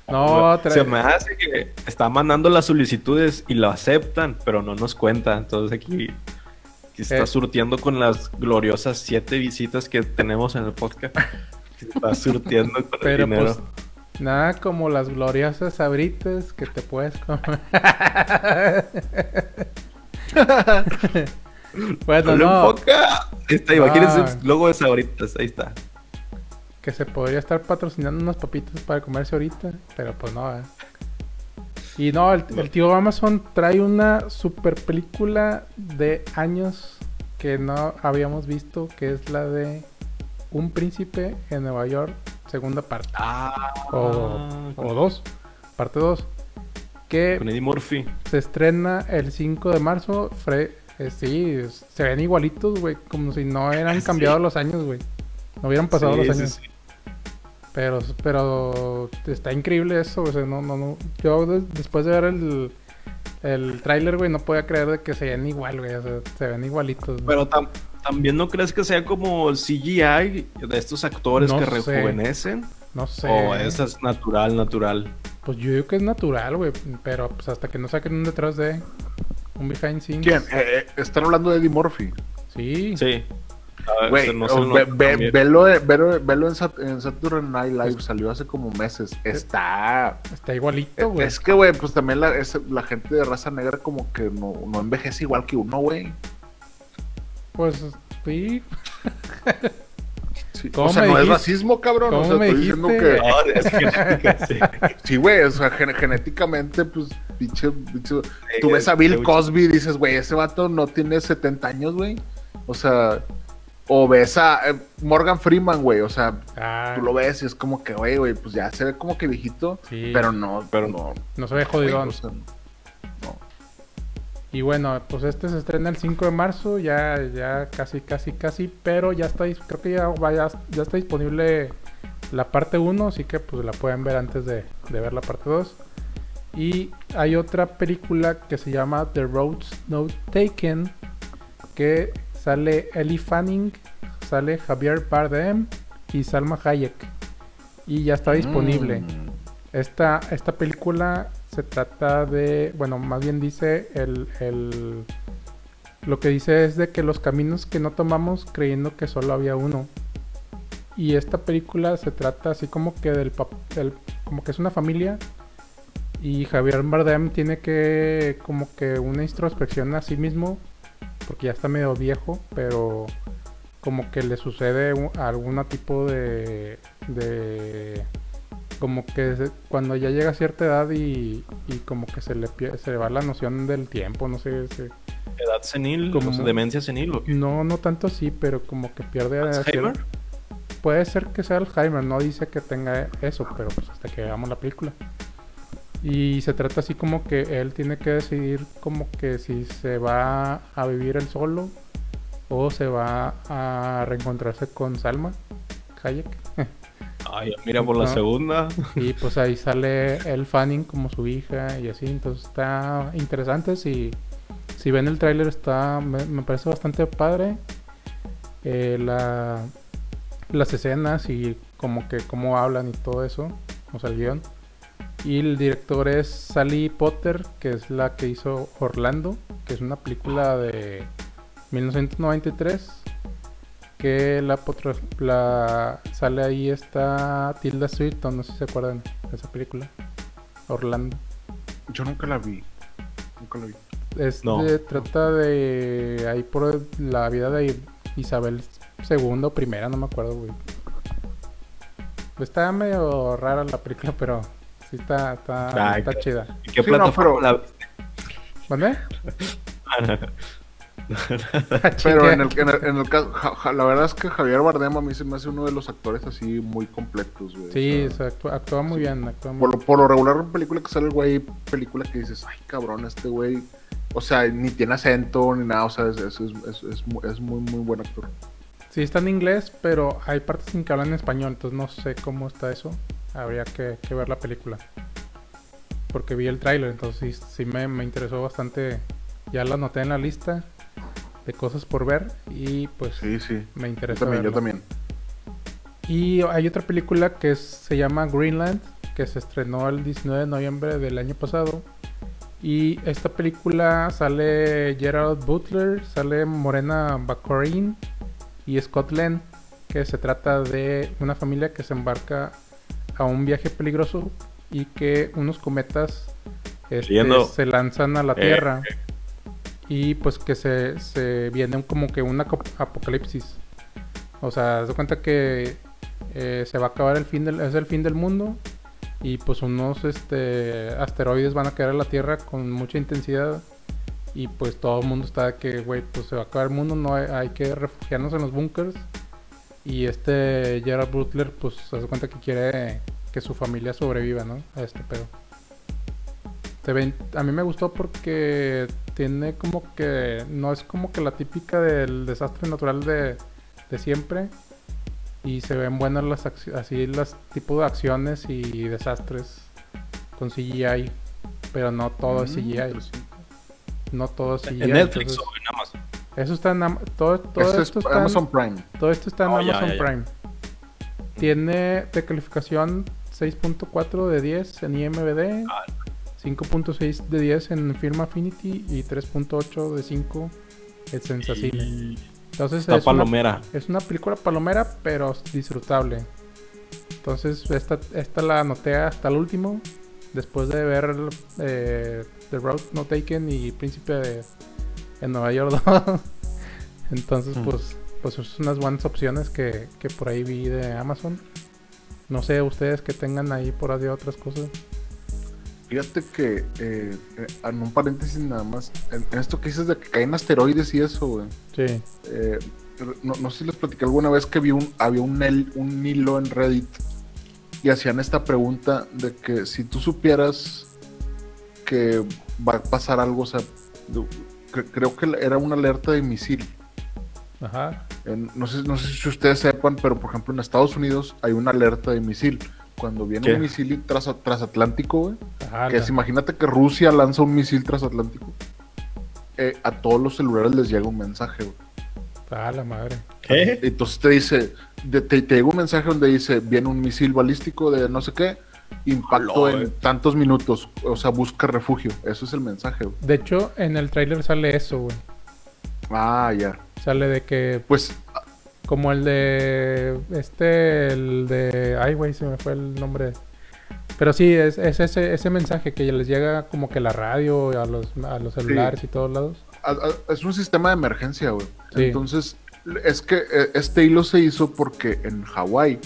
S2: No, trae-
S3: Se me hace que está mandando las solicitudes y lo aceptan, pero no nos cuenta. Entonces aquí, aquí está
S2: Eh.
S3: surtiendo con las gloriosas siete visitas que tenemos en el podcast. Está surtiendo con el
S2: Pero
S3: dinero.
S2: pues nada como las gloriosas sabritas que te puedes comer. bueno,
S3: ¡No
S2: no,
S3: enfoca! Ahí está, imagínense
S2: Ah.
S3: el logo de Sabritas, ahí está.
S2: Que se podría estar patrocinando unas papitas para comerse ahorita, pero pues no. ¿eh? Y no, el, el tío Amazon trae una super película de años que no habíamos visto, que es la de Un príncipe en Nueva York, segunda parte.
S3: Ah,
S2: O,
S3: con,
S2: o dos, parte 2. Que
S3: con Eddie Murphy.
S2: se estrena el 5 de marzo. Fre- eh, sí, se ven igualitos, güey. Como si no hubieran
S3: Sí.
S2: cambiado los años, güey. No hubieran pasado
S3: Sí,
S2: los
S3: sí,
S2: años.
S3: sí.
S2: Pero, pero está increíble eso, o sea, no, no, no. Yo des- después de ver el, el tráiler, güey, no podía creer de que se ven igual, güey. O sea, se ven igualitos. güey.
S3: Pero tam- también no crees que sea como el CGI de estos actores
S2: No
S3: que
S2: sé.
S3: rejuvenecen.
S2: no sé.
S3: O esa es natural, natural.
S2: Pues yo digo que es natural, güey. Pero pues hasta que no saquen un detrás de un behind scenes.
S1: ¿Quién? Eh, eh, están hablando de Eddie Murphy.
S2: Sí.
S3: Sí. Ah,
S1: Güey,
S3: ese no se
S1: o
S3: lo
S1: ve-
S3: noto
S1: ve-
S3: también.
S1: velo, velo- velo en, Sat- en Saturday Night Live, salió hace como meses. Está.
S2: Está igualito, güey.
S1: Es que, güey, pues también la, es- la gente de raza negra como que no, no envejece igual que uno, güey.
S2: Pues sí.
S1: Sí.
S2: ¿Cómo
S1: O sea, no es racismo, cabrón. O
S2: ¿Cómo
S1: sea,
S2: me
S1: estoy diciendo
S2: dijiste?
S1: que.
S3: No, es genética, sí.
S1: Sí, güey, o sea, gen- genéticamente, pues, pinche, pinche- Tú ves a
S3: eh,
S1: Bill. Cosby y dices, güey, ese vato no tiene 70 años, güey. O sea, o ves a eh, Morgan Freeman, güey, o sea,
S2: Ah,
S1: tú lo ves y es como que, güey, güey, pues ya se ve como que viejito,
S2: Sí.
S1: pero no,
S3: Pero
S1: no,
S2: no se ve jodidón.
S1: o sea,
S2: Y bueno, pues este se estrena el 5 de marzo, ya, ya casi, casi, casi, pero ya está, creo que ya, vaya, ya está disponible la parte 1, así que pues la pueden ver antes de, de ver la parte 2. Y hay otra película que se llama The Roads No Taken, que sale Ellie Fanning, sale Javier Bardem y Salma Hayek. Y ya está disponible.
S1: Mm.
S2: Esta, esta película se trata de, bueno, más bien dice el, el- lo que dice es de que los caminos que no tomamos creyendo que solo había uno. Y esta película se trata así como que del, como que es una familia y Javier Bardem tiene que como que una introspección a sí mismo porque ya está medio viejo, pero como que le sucede un- algún tipo de, de como que se- cuando ya llega a cierta edad y, y como que se le, se le va la noción del tiempo, no sé, se-
S3: Edad senil,
S2: Como-
S3: demencia senil. ¿o qué?
S2: no, no tanto así, pero como que pierde
S3: ¿Alzheimer?
S2: Puede ser que sea Alzheimer, no dice que tenga eso, pero pues hasta que veamos la película. Y se trata así como que él tiene que decidir como que si se va a vivir él solo o se va a reencontrarse con Salma Hayek.
S3: Ay, mira por la
S2: No.
S3: segunda.
S2: Y pues ahí sale el Fanning como su hija y así. Entonces está interesante. Si, si ven el tráiler está me, me parece bastante padre. Eh, la, las escenas y como que cómo hablan y todo eso. O sea, el guion. Y el director es Sally Potter, que es la que hizo Orlando, que es una película de 1993 que la, potro- la sale ahí está Tilda Swinton, no sé si se acuerdan de esa película. Orlando.
S1: Yo nunca la vi, nunca la vi.
S2: Es
S3: No.
S2: trata de ahí por la vida de Isabel II o primera, no me acuerdo, güey. Está medio rara la película, pero sí está, está,
S3: Ay,
S2: está
S3: qué-
S2: chida.
S3: ¿Y qué
S1: Sí, no,
S3: plataforma
S1: pero-
S3: la
S2: ¿Dónde?
S1: Pero en el, en el, en el caso, ja- ja- la verdad es que Javier Bardem a mí se me hace uno de los actores así muy completos, güey.
S2: Sí,
S1: O sea,
S2: se actúa, actúa muy bien, actúa muy
S1: por, lo, por lo regular en película que sale el güey, película que dices, ay cabrón, este güey, o sea, ni tiene acento ni nada, o sea, es, es, es, es- es mu- es muy, muy buen actor.
S2: Sí, está en inglés, pero hay partes en que hablan en español, entonces no sé cómo está eso. Habría que, que ver la película. Porque vi el tráiler, entonces sí, sí me, me interesó bastante. Ya la anoté en la lista de cosas por ver y pues
S1: Sí, sí.
S2: me
S1: Yo
S2: interesa
S1: también, yo también.
S2: Y hay otra película que es- se llama Greenland, que se estrenó el 19 de noviembre del año pasado. Y esta película sale Gerald Butler, sale Morena Baccarin y Scott Len, que se trata de una familia que se embarca a un viaje peligroso y que unos cometas este, se lanzan a la
S3: Eh,
S2: Tierra y pues que se, se viene como que un apocalipsis. O sea, de cuenta que eh, se va a acabar el fin del, es el fin del mundo y pues unos este asteroides van a caer a la Tierra con mucha intensidad y pues todo el mundo está de que, güey, pues se va a acabar el mundo, no hay, hay que refugiarnos en los bunkers y este Gerald Butler pues se hace cuenta que quiere que su familia sobreviva, ¿no? A este pedo. Se ven- a mí me gustó porque tiene como que no es como que la típica del desastre natural de, de siempre y se ven buenas las así las tipos de acciones y desastres con CGI, pero no todo es
S1: Mm,
S2: CGI,
S1: interesante.
S2: no todo es CGI.
S3: En Netflix
S2: entonces-
S3: o en Amazon.
S2: Eso está en Am- todo, todo
S1: Este
S2: esto
S1: es
S2: está en-
S1: Amazon Prime.
S2: todo esto está en
S3: Oh,
S2: Amazon
S3: ya, ya.
S2: Prime. Tiene de calificación 6.4 de 10 en IMBD,
S3: Ah.
S2: 5.6 de 10 en Film Affinity y 3.8 de 5 en Sensacine.
S3: Y,
S2: Entonces
S3: Está
S2: es una,
S3: palomera.
S2: es una película palomera, pero disfrutable. Entonces esta, esta la anoté hasta el último. Después de ver eh, The Road No Taken y Príncipe de, en Nueva York 2. Entonces,
S3: Mm.
S2: pues, pues son unas buenas opciones que, que por ahí vi de Amazon. No sé ustedes que tengan ahí por ahí otras cosas.
S1: Fíjate que, eh, eh, en un paréntesis nada más, en, en esto que dices de que caen asteroides y eso, güey.
S2: Sí.
S1: eh, no, no sé si les platicé alguna vez que vi un, había un, el- un hilo en Reddit y hacían esta pregunta de que si tú supieras que va a pasar algo, o sea, cre- creo que era una alerta de misil.
S2: Ajá.
S1: En- no, sé, no sé si ustedes sepan, pero por ejemplo en Estados Unidos hay una alerta de misil. Cuando viene
S3: ¿Qué?
S1: un misil tras, transatlántico, güey,
S2: Ajá.
S1: que es, imagínate que Rusia lanza un misil transatlántico, eh, a todos los celulares les llega un mensaje, güey.
S2: Ah, la madre.
S3: ¿Qué?
S1: Entonces te dice, te llega un mensaje donde dice, viene un misil balístico de no sé qué, impacto en
S3: eh.
S1: tantos minutos, o sea, busca refugio. Eso es el mensaje, güey.
S2: De hecho, en el tráiler sale eso, güey.
S1: Ah, ya.
S2: Sale de que
S1: Pues,
S2: Como el de. Este, el de. Ay, güey, se me fue el nombre. Pero sí, es, es ese, ese mensaje que les llega como que la radio, a los, a los celulares y todos lados.
S1: a- a- es un sistema de emergencia, güey.
S2: Sí.
S1: Entonces, es que eh, este hilo se hizo porque en Hawái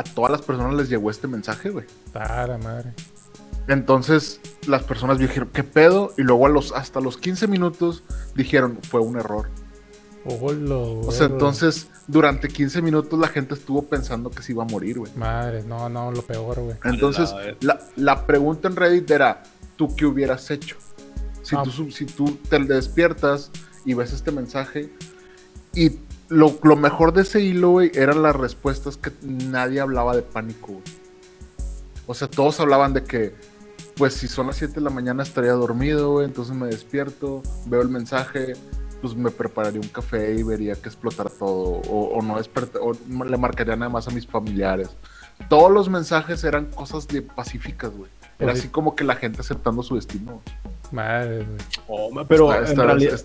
S1: a, todas las personas les llegó este mensaje, güey.
S2: La madre.
S1: Entonces, las personas dijeron, ¿qué pedo? Y luego a los, hasta los 15 minutos dijeron, fue un error.
S2: Olo,
S1: O sea, entonces, durante 15 minutos la gente estuvo pensando que se iba a morir, güey.
S2: Madre, no, no, lo peor, güey.
S1: Entonces,
S3: la-
S1: pregunta en Reddit era, ¿tú qué hubieras hecho? Si,
S2: Ah.
S1: tú, si tú te despiertas y ves este mensaje y lo, lo mejor de ese hilo, güey, eran las respuestas que nadie hablaba de pánico, güey. O sea, todos hablaban de que, pues si son las 7 de la mañana estaría dormido, güey, entonces me despierto, veo el mensaje, pues me prepararía un café y vería que explotara todo, o, o no desperta, o le marcaría nada más a mis familiares. Todos los mensajes eran cosas de pacíficas, güey. Era
S2: sí.
S1: así como que la gente aceptando su destino.
S2: Madre, güey.
S3: Oh, pero
S1: Está-
S3: en
S1: está-
S3: realidad,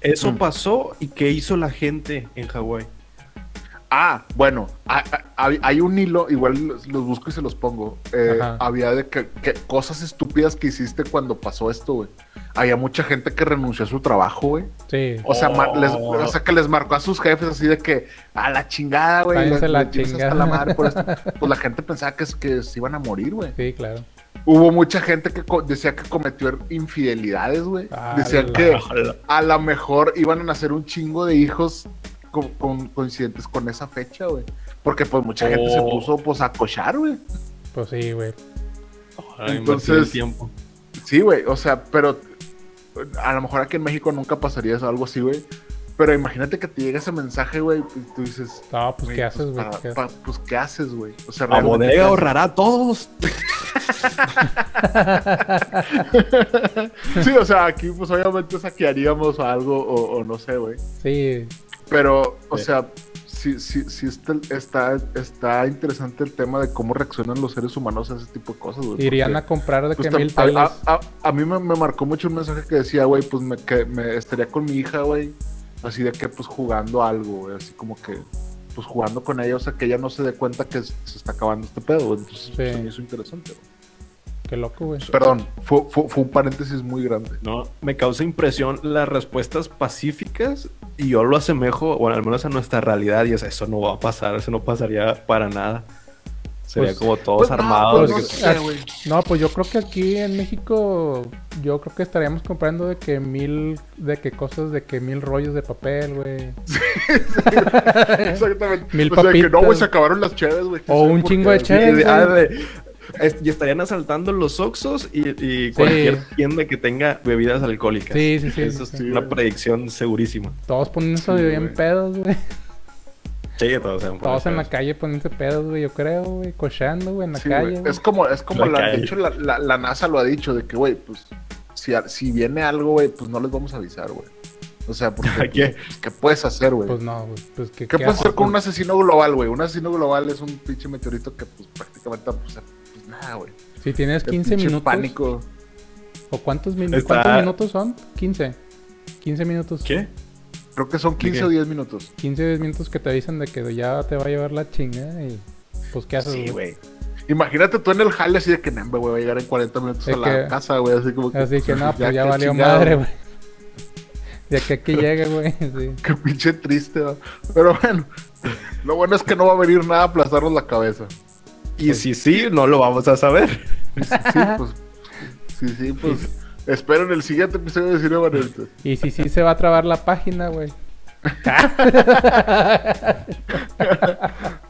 S3: eso
S1: Mm.
S3: pasó y qué hizo la gente en Hawái.
S1: Ah, bueno, ha- ha- hay, hay un hilo, igual los, los busco y se los pongo. Eh, había de que, que cosas estúpidas que hiciste cuando pasó esto, güey. Había mucha gente que renunció a su trabajo, güey.
S2: Sí.
S1: O sea, ma-
S3: Oh.
S1: les, o sea, que les marcó a sus jefes así de que a la chingada, güey.
S2: La
S1: tienes hasta la madre por esto. Pues la gente pensaba que, es- que se iban a morir, güey.
S2: Sí, claro.
S1: Hubo mucha gente que decía que cometió infidelidades, güey.
S2: Ah,
S1: Decían que a lo mejor iban a nacer un chingo de hijos con, con- coincidentes con esa fecha, güey. Porque pues mucha gente se
S3: Oh.
S1: puso pues a cochar, güey.
S2: Pues sí, güey.
S3: Entonces, tiempo.
S1: Sí, güey. O sea, pero a lo mejor aquí en México nunca pasaría eso, algo así, güey. Pero imagínate que te llega ese mensaje, güey, y tú dices...
S2: No, pues
S1: güey,
S2: ¿qué haces, güey?
S1: pa- pues, ¿qué haces, güey? O sea,
S3: La
S1: realmente, ¿qué
S3: bodega ahorrará a todos.
S1: Sí, o sea, aquí pues obviamente saquearíamos algo o, o no sé, güey.
S2: Sí,
S1: Pero, o
S3: Sí.
S1: sea, sí, sí, sí está, está, está interesante el tema de cómo reaccionan los seres humanos a ese tipo de cosas, güey.
S2: irían
S1: porque,
S2: a comprar de
S1: pues,
S2: que mil
S1: a- a- a mí me, me marcó mucho un mensaje que decía, güey, pues me, que me estaría con mi hija, güey. Así de que, pues jugando algo, güey. Así como que, pues jugando con ella, o sea, que ella no se dé cuenta que se está acabando este pedo, güey. Entonces, pues, se me hizo interesante, güey.
S2: Qué loco, güey.
S1: Perdón, fue, fue, fue un paréntesis muy grande.
S3: No, me causa impresión las respuestas pacíficas y yo lo asemejo, bueno, al menos a nuestra realidad, y es, eso no va a pasar, eso no pasaría para nada. Sería
S2: Pues-
S3: como todos
S1: Pues, no,
S3: armados.
S1: pues, no
S3: que-
S1: sé, güey.
S2: No, pues yo creo que aquí en México, yo creo que estaríamos comprando de que mil, de que cosas, de que mil rollos de papel, güey.
S1: Exactamente.
S2: Mil
S1: o sea, que no,
S2: papitas.
S1: güey, se acabaron las cheves, güey.
S2: O un
S1: ¿Por
S2: chingo de cheves.
S3: Ah, es- y estarían asaltando los Oxxos y, y cualquier tienda que tenga bebidas alcohólicas.
S2: Sí, sí, sí.
S3: Eso
S2: sí,
S3: es
S2: sí.
S3: una
S1: güey.
S3: predicción segurísima.
S2: Todos poniéndose
S1: Sí,
S2: bien pedos, güey.
S3: Sí, todos, a
S2: Todos en la calle poniéndose pedos, güey, yo creo, güey. Cochando, güey, en la
S1: Sí,
S2: calle.
S1: güey. Es como, es como
S3: La
S1: de hecho, la, la- la NASA lo ha dicho, de que, güey, pues, si, si viene algo, güey, pues no les vamos a avisar, güey. O sea, porque,
S3: ¿A qué?
S1: pues, ¿qué puedes hacer, güey?
S2: Pues no, güey. Pues que.
S1: ¿Qué puedes hacer con un asesino global, güey? Un asesino global es un pinche meteorito que, pues, prácticamente, pues, pues nada, güey.
S2: Si tienes
S1: El
S2: 15
S1: pinche
S2: minutos.
S1: pánico.
S2: ¿O cuántos, min-
S3: Está-
S2: cuántos minutos son? 15. 15 minutos.
S3: ¿Qué?
S1: Creo que son 15
S3: qué?
S1: o 10 minutos.
S2: 15 o 10 minutos que te avisan de que ya te va a llevar la chinga y pues qué haces,
S1: Sí,
S2: güey?
S1: Imagínate tú en el jale así de que, "Nembe, güey, voy a llegar en 40 minutos
S2: Es
S1: a la
S2: que-
S1: casa, güey. Así como que.
S2: Así que no, pues ya, valió
S1: chingado.
S2: madre, güey. De aquí a que llegue, güey. Sí.
S1: Qué pinche triste, ¿va? Pero bueno, lo bueno es que no va a venir nada a aplastarnos la cabeza.
S3: Y si sí, no lo vamos a saber.
S1: Sí, sí, pues. Sí, sí, pues. Espero en el siguiente episodio de Cine.
S2: Y si sí se va a trabar la página, güey.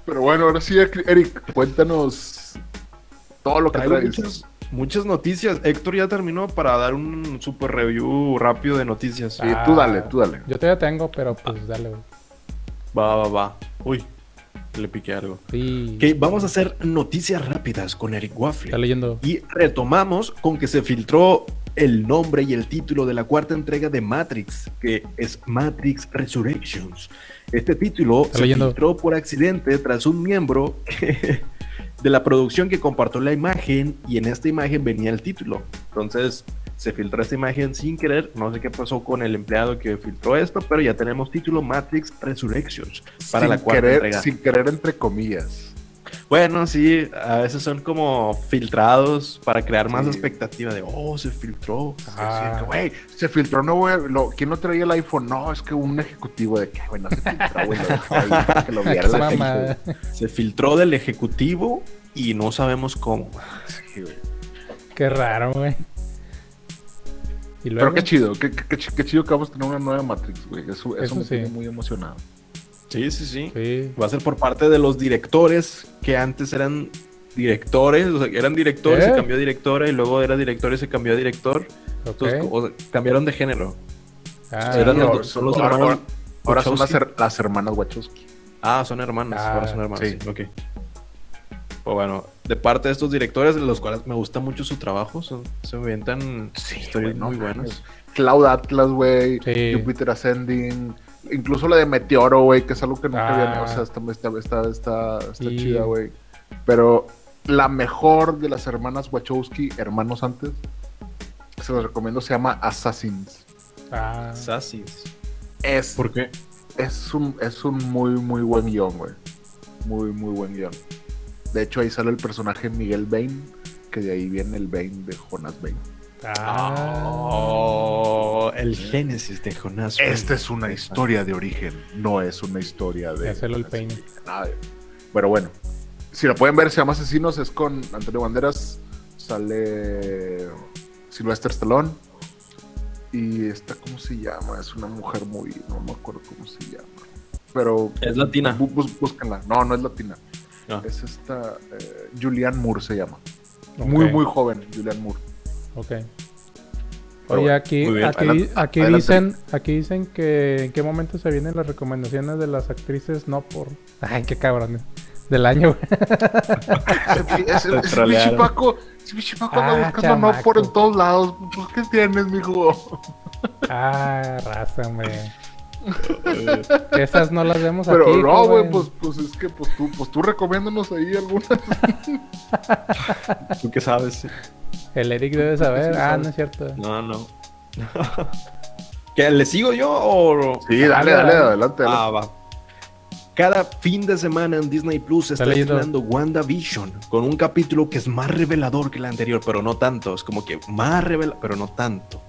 S1: Pero bueno, ahora sí, Eric, cuéntanos todo lo que
S3: Traigo
S1: traes.
S3: muchas, muchas noticias. Héctor ya terminó para dar un super review rápido de noticias.
S1: Sí, tú dale, tú dale.
S2: Yo todavía tengo, pero pues dale, güey.
S3: Va, va, va. Uy, le piqué algo.
S2: Sí.
S4: Ok, vamos a hacer noticias rápidas con Eric
S2: Está
S4: Waffle.
S2: leyendo.
S4: Y retomamos con que se filtró el nombre y el título de la cuarta entrega de Matrix, que es Matrix Resurrections. Este título
S2: Está
S4: se
S2: leyendo.
S4: filtró por accidente tras un miembro que- de la producción que compartió la imagen y en esta imagen venía el título.
S3: Entonces se filtró esta imagen sin querer. No sé qué pasó con el empleado que filtró esto, pero ya tenemos título Matrix Resurrections para
S1: sin
S3: la cuarta
S1: querer,
S3: entrega.
S1: sin querer, entre comillas.
S3: Bueno, sí, a veces son como filtrados para crear más
S1: Sí.
S3: expectativa de, oh, se filtró.
S2: Ah.
S1: Güey, se filtró, no, güey. Lo, ¿Quién no traía el iPhone? No, es que un ejecutivo de que, güey, no se filtró, güey. que lo viera la gente.
S2: Mamada.
S3: Se filtró del ejecutivo y no sabemos cómo.
S1: Sí, güey.
S2: Qué raro, güey.
S1: Pero qué chido, qué, qué- qué ch- qué chido que vamos a tener una nueva Matrix, güey. Eso, eso,
S2: Eso
S1: me
S2: sí.
S1: tiene muy emocionado.
S3: Sí, sí, sí.
S2: Sí.
S3: Va a ser por parte de los directores que antes eran directores, o sea, eran directores,
S2: ¿Eh?
S3: se cambió a directora y luego era director y se cambió a director.
S2: Ok.
S3: Entonces, o sea, cambiaron de género.
S2: Ah,
S3: eran los- son los
S1: ahora-
S3: hermanos
S1: ahora son las,
S3: Wachowski.
S1: her- las hermanas Wachowski.
S3: Ah, son hermanos,
S2: Ah,
S3: ahora son hermanos.
S1: sí.
S3: Ok. Pues bueno, de parte de estos directores, de los cuales me gusta mucho su trabajo, son, se inventan
S1: Sí,
S3: historias muy buenas.
S1: Cloud Atlas, güey.
S2: Sí.
S1: Jupiter Ascending. Incluso la de Meteoro, güey, que es algo que nunca
S2: Ah.
S1: había. O sea, está, está, está, está,
S2: Sí.
S1: chida, güey. Pero la mejor de las hermanas Wachowski, hermanos antes, se los recomiendo, se llama Assassins.
S2: ah,
S3: Sassys.
S1: Es,
S3: ¿Por qué?
S1: es, un, es un muy, muy buen guion, güey. Muy, muy buen guion. De hecho, ahí sale el personaje Miguel Bain, que de ahí viene el Bain de Jonas Bain.
S2: Ah.
S3: Oh, el génesis de Jonás.
S1: Esta es una historia de origen, no es una historia de.
S2: Ya se lo el peine.
S1: nada Pero bueno, si la pueden ver, se llama Asesinos, es con Antonio Banderas, sale Sylvester Stallone. Y esta, ¿cómo se llama? Es una mujer muy. No me acuerdo cómo se llama. Pero.
S3: Es latina.
S1: bú- bú- búsquenla. No, no es latina.
S3: Ah.
S1: Es esta. eh, Julianne Moore se llama. Muy, muy joven, Julianne Moore.
S2: Ok.
S1: Pero
S2: Oye,
S1: bueno,
S2: aquí,
S3: bien.
S2: aquí,
S1: Adelante,
S2: aquí
S1: adelante.
S2: dicen, aquí dicen que en qué momento se vienen las recomendaciones de las actrices, no por, ay, qué cabrones, del año. güey.
S1: Ese, pinche Paco, ese pinche Paco anda
S2: Ah,
S1: buscando no por en todos lados. Pues, ¿qué tienes, mijo?
S2: ah, raza, güey. Esas no las vemos
S1: Pero
S2: aquí.
S1: no, güey, pues, pues es que pues tú, pues tú recomiéndanos ahí algunas.
S3: ¿Tú qué sabes?
S2: El Eric debe saber.
S1: Sí,
S2: ah,
S1: sabes.
S2: no es cierto.
S3: No, no. ¿Qué, ¿Le sigo yo o...?
S1: Sí, dale, dale, adelante.
S3: Ah, va.
S4: Cada fin de semana en Disney Plus se
S2: Está
S4: estrenando WandaVision con un capítulo que es más revelador que el anterior.
S3: Pero no tanto, es como que más revela, pero no tanto.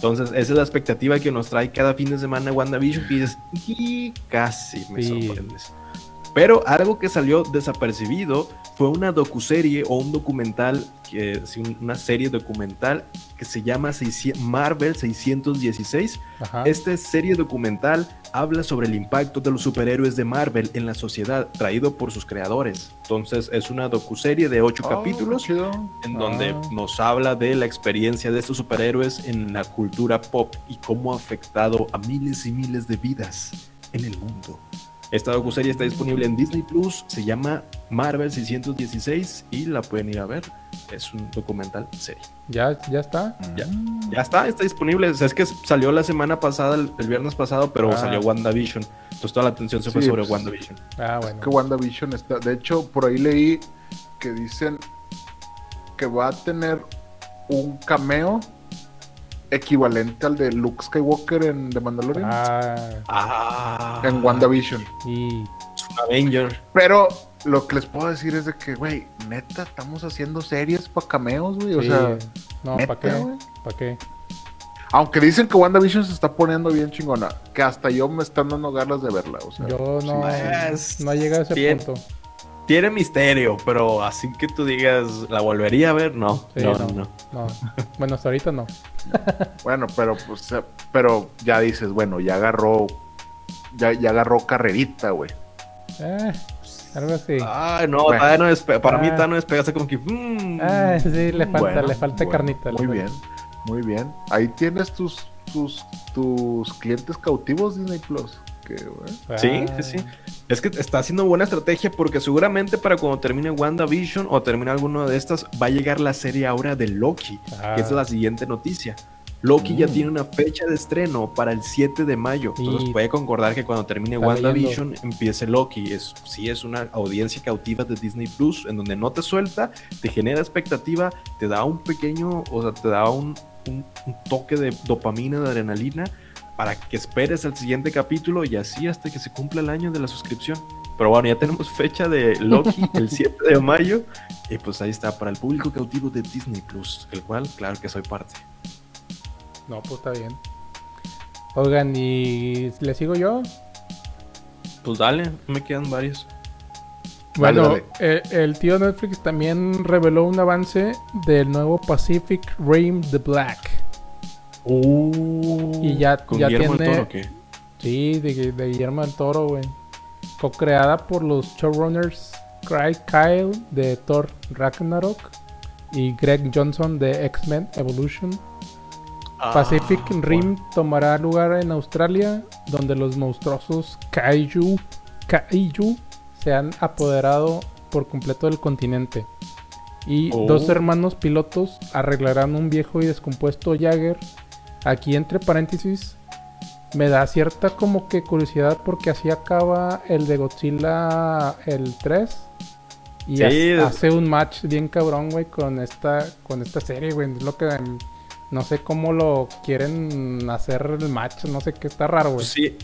S3: Entonces, esa es la expectativa que nos trae cada fin de semana WandaVision. Y dices, "Y casi me
S2: Sí.
S3: sorprendes. Pero algo que salió desapercibido fue una docuserie o un documental, una serie documental que se llama 600 Marvel 616.
S2: Ajá.
S3: Esta serie documental habla sobre el impacto de los superhéroes de Marvel en la sociedad, traído por sus creadores. Entonces, es una docuserie de ocho
S1: Oh,
S3: capítulos en donde
S2: Ah.
S3: nos habla de la experiencia de estos superhéroes en la cultura pop y cómo ha afectado a miles y miles de vidas en el mundo. Esta docuserie está disponible en Disney Plus, se llama Marvel 616 y la pueden ir a ver. Es un documental serie.
S2: Ya, ya está.
S3: Ya, ya está, está disponible. O sea, es que salió la semana pasada, el, el viernes pasado, pero
S2: Ah.
S3: salió WandaVision. Entonces toda la atención se fue
S1: Sí,
S3: sobre
S1: pues,
S3: WandaVision.
S2: Ah, bueno.
S1: Que WandaVision está. De hecho, por ahí leí que dicen que va a tener un cameo equivalente al de Luke Skywalker en The Mandalorian.
S2: Ah,
S3: Ah.
S1: En WandaVision.
S2: y
S3: Es un Avenger.
S1: Pero lo que les puedo decir es de que, güey, neta, estamos haciendo series para cameos, güey. O
S2: sí,
S1: sea,
S2: no, ¿para qué?
S1: güey.
S2: ¿Para qué?
S1: aunque dicen que WandaVision se está poniendo bien chingona, que hasta yo me están dando ganas de verla. O sea,
S2: Yo no,
S3: Es-
S2: no llega a ese punto.
S3: Tiene misterio, pero así que tú digas, ¿la volvería a ver? No,
S2: Sí,
S3: no,
S2: no,
S3: no.
S2: no. Bueno, hasta ahorita no.
S1: Bueno, pero pues, eh, pero ya dices, bueno, ya agarró, ya, ya agarró carrerita, güey.
S2: Eh, algo así.
S3: Ay, no,
S1: Bueno.
S3: no para mí
S2: Ah.
S3: todavía no despega, así como que... mm,
S2: Ah, sí, le falta,
S1: Bueno,
S2: le falta
S1: bueno,
S2: carnita.
S1: Muy bien, muy bien. Ahí tienes tus, tus, tus clientes cautivos Disney Plus. Que, güey.
S3: Sí,
S2: Ah,
S3: sí, sí. Es que está haciendo buena estrategia porque seguramente para cuando termine WandaVision o termine alguna de estas, va a llegar la serie ahora de Loki,
S2: Ah.
S3: que es la siguiente noticia. Loki ya
S1: Mm.
S3: tiene una fecha de estreno para el 7 de mayo. Entonces
S2: Y-
S3: puede concordar que cuando termine
S2: Está
S3: WandaVision empiece Loki. Es, sí, es una audiencia cautiva de Disney Plus, en donde no te suelta, te genera expectativa, te da un pequeño, o sea, te da un, un- un toque de dopamina, de adrenalina, para que esperes el siguiente capítulo y así hasta que se cumpla el año de la suscripción. Pero bueno, ya tenemos fecha de Loki el 7 de mayo. Y pues ahí está, para el público cautivo de Disney Plus, el cual, claro que soy parte.
S2: No, pues está bien. Oigan, ¿y le sigo yo?
S3: Pues dale, me quedan varios.
S2: Bueno,
S1: dale.
S2: eh, el tío Netflix también reveló un avance del nuevo Pacific Rim The Black. Y ya-
S3: ¿Con
S2: ya
S3: Guillermo del
S2: tiene-
S3: Toro o qué?
S2: Sí, de, de Guillermo del Toro, güey. Co-creada por los showrunners Craig Kyle de Thor Ragnarok y Greg Johnson de X-Men Evolution. Pacific
S3: Ah,
S2: Rim tomará lugar en Australia, donde los monstruosos Kaiju, Kaiju se han apoderado por completo del continente. Y
S3: Oh.
S2: dos hermanos pilotos arreglarán un viejo y descompuesto Jagger. Aquí entre paréntesis, me da cierta como que curiosidad porque así acaba el de Godzilla el 3. Y
S3: Sí.
S2: hace un match bien cabrón, güey, con esta, con esta serie, güey. Es lo que mm, no sé cómo lo quieren hacer el match, no sé qué está raro, güey.
S3: Sí,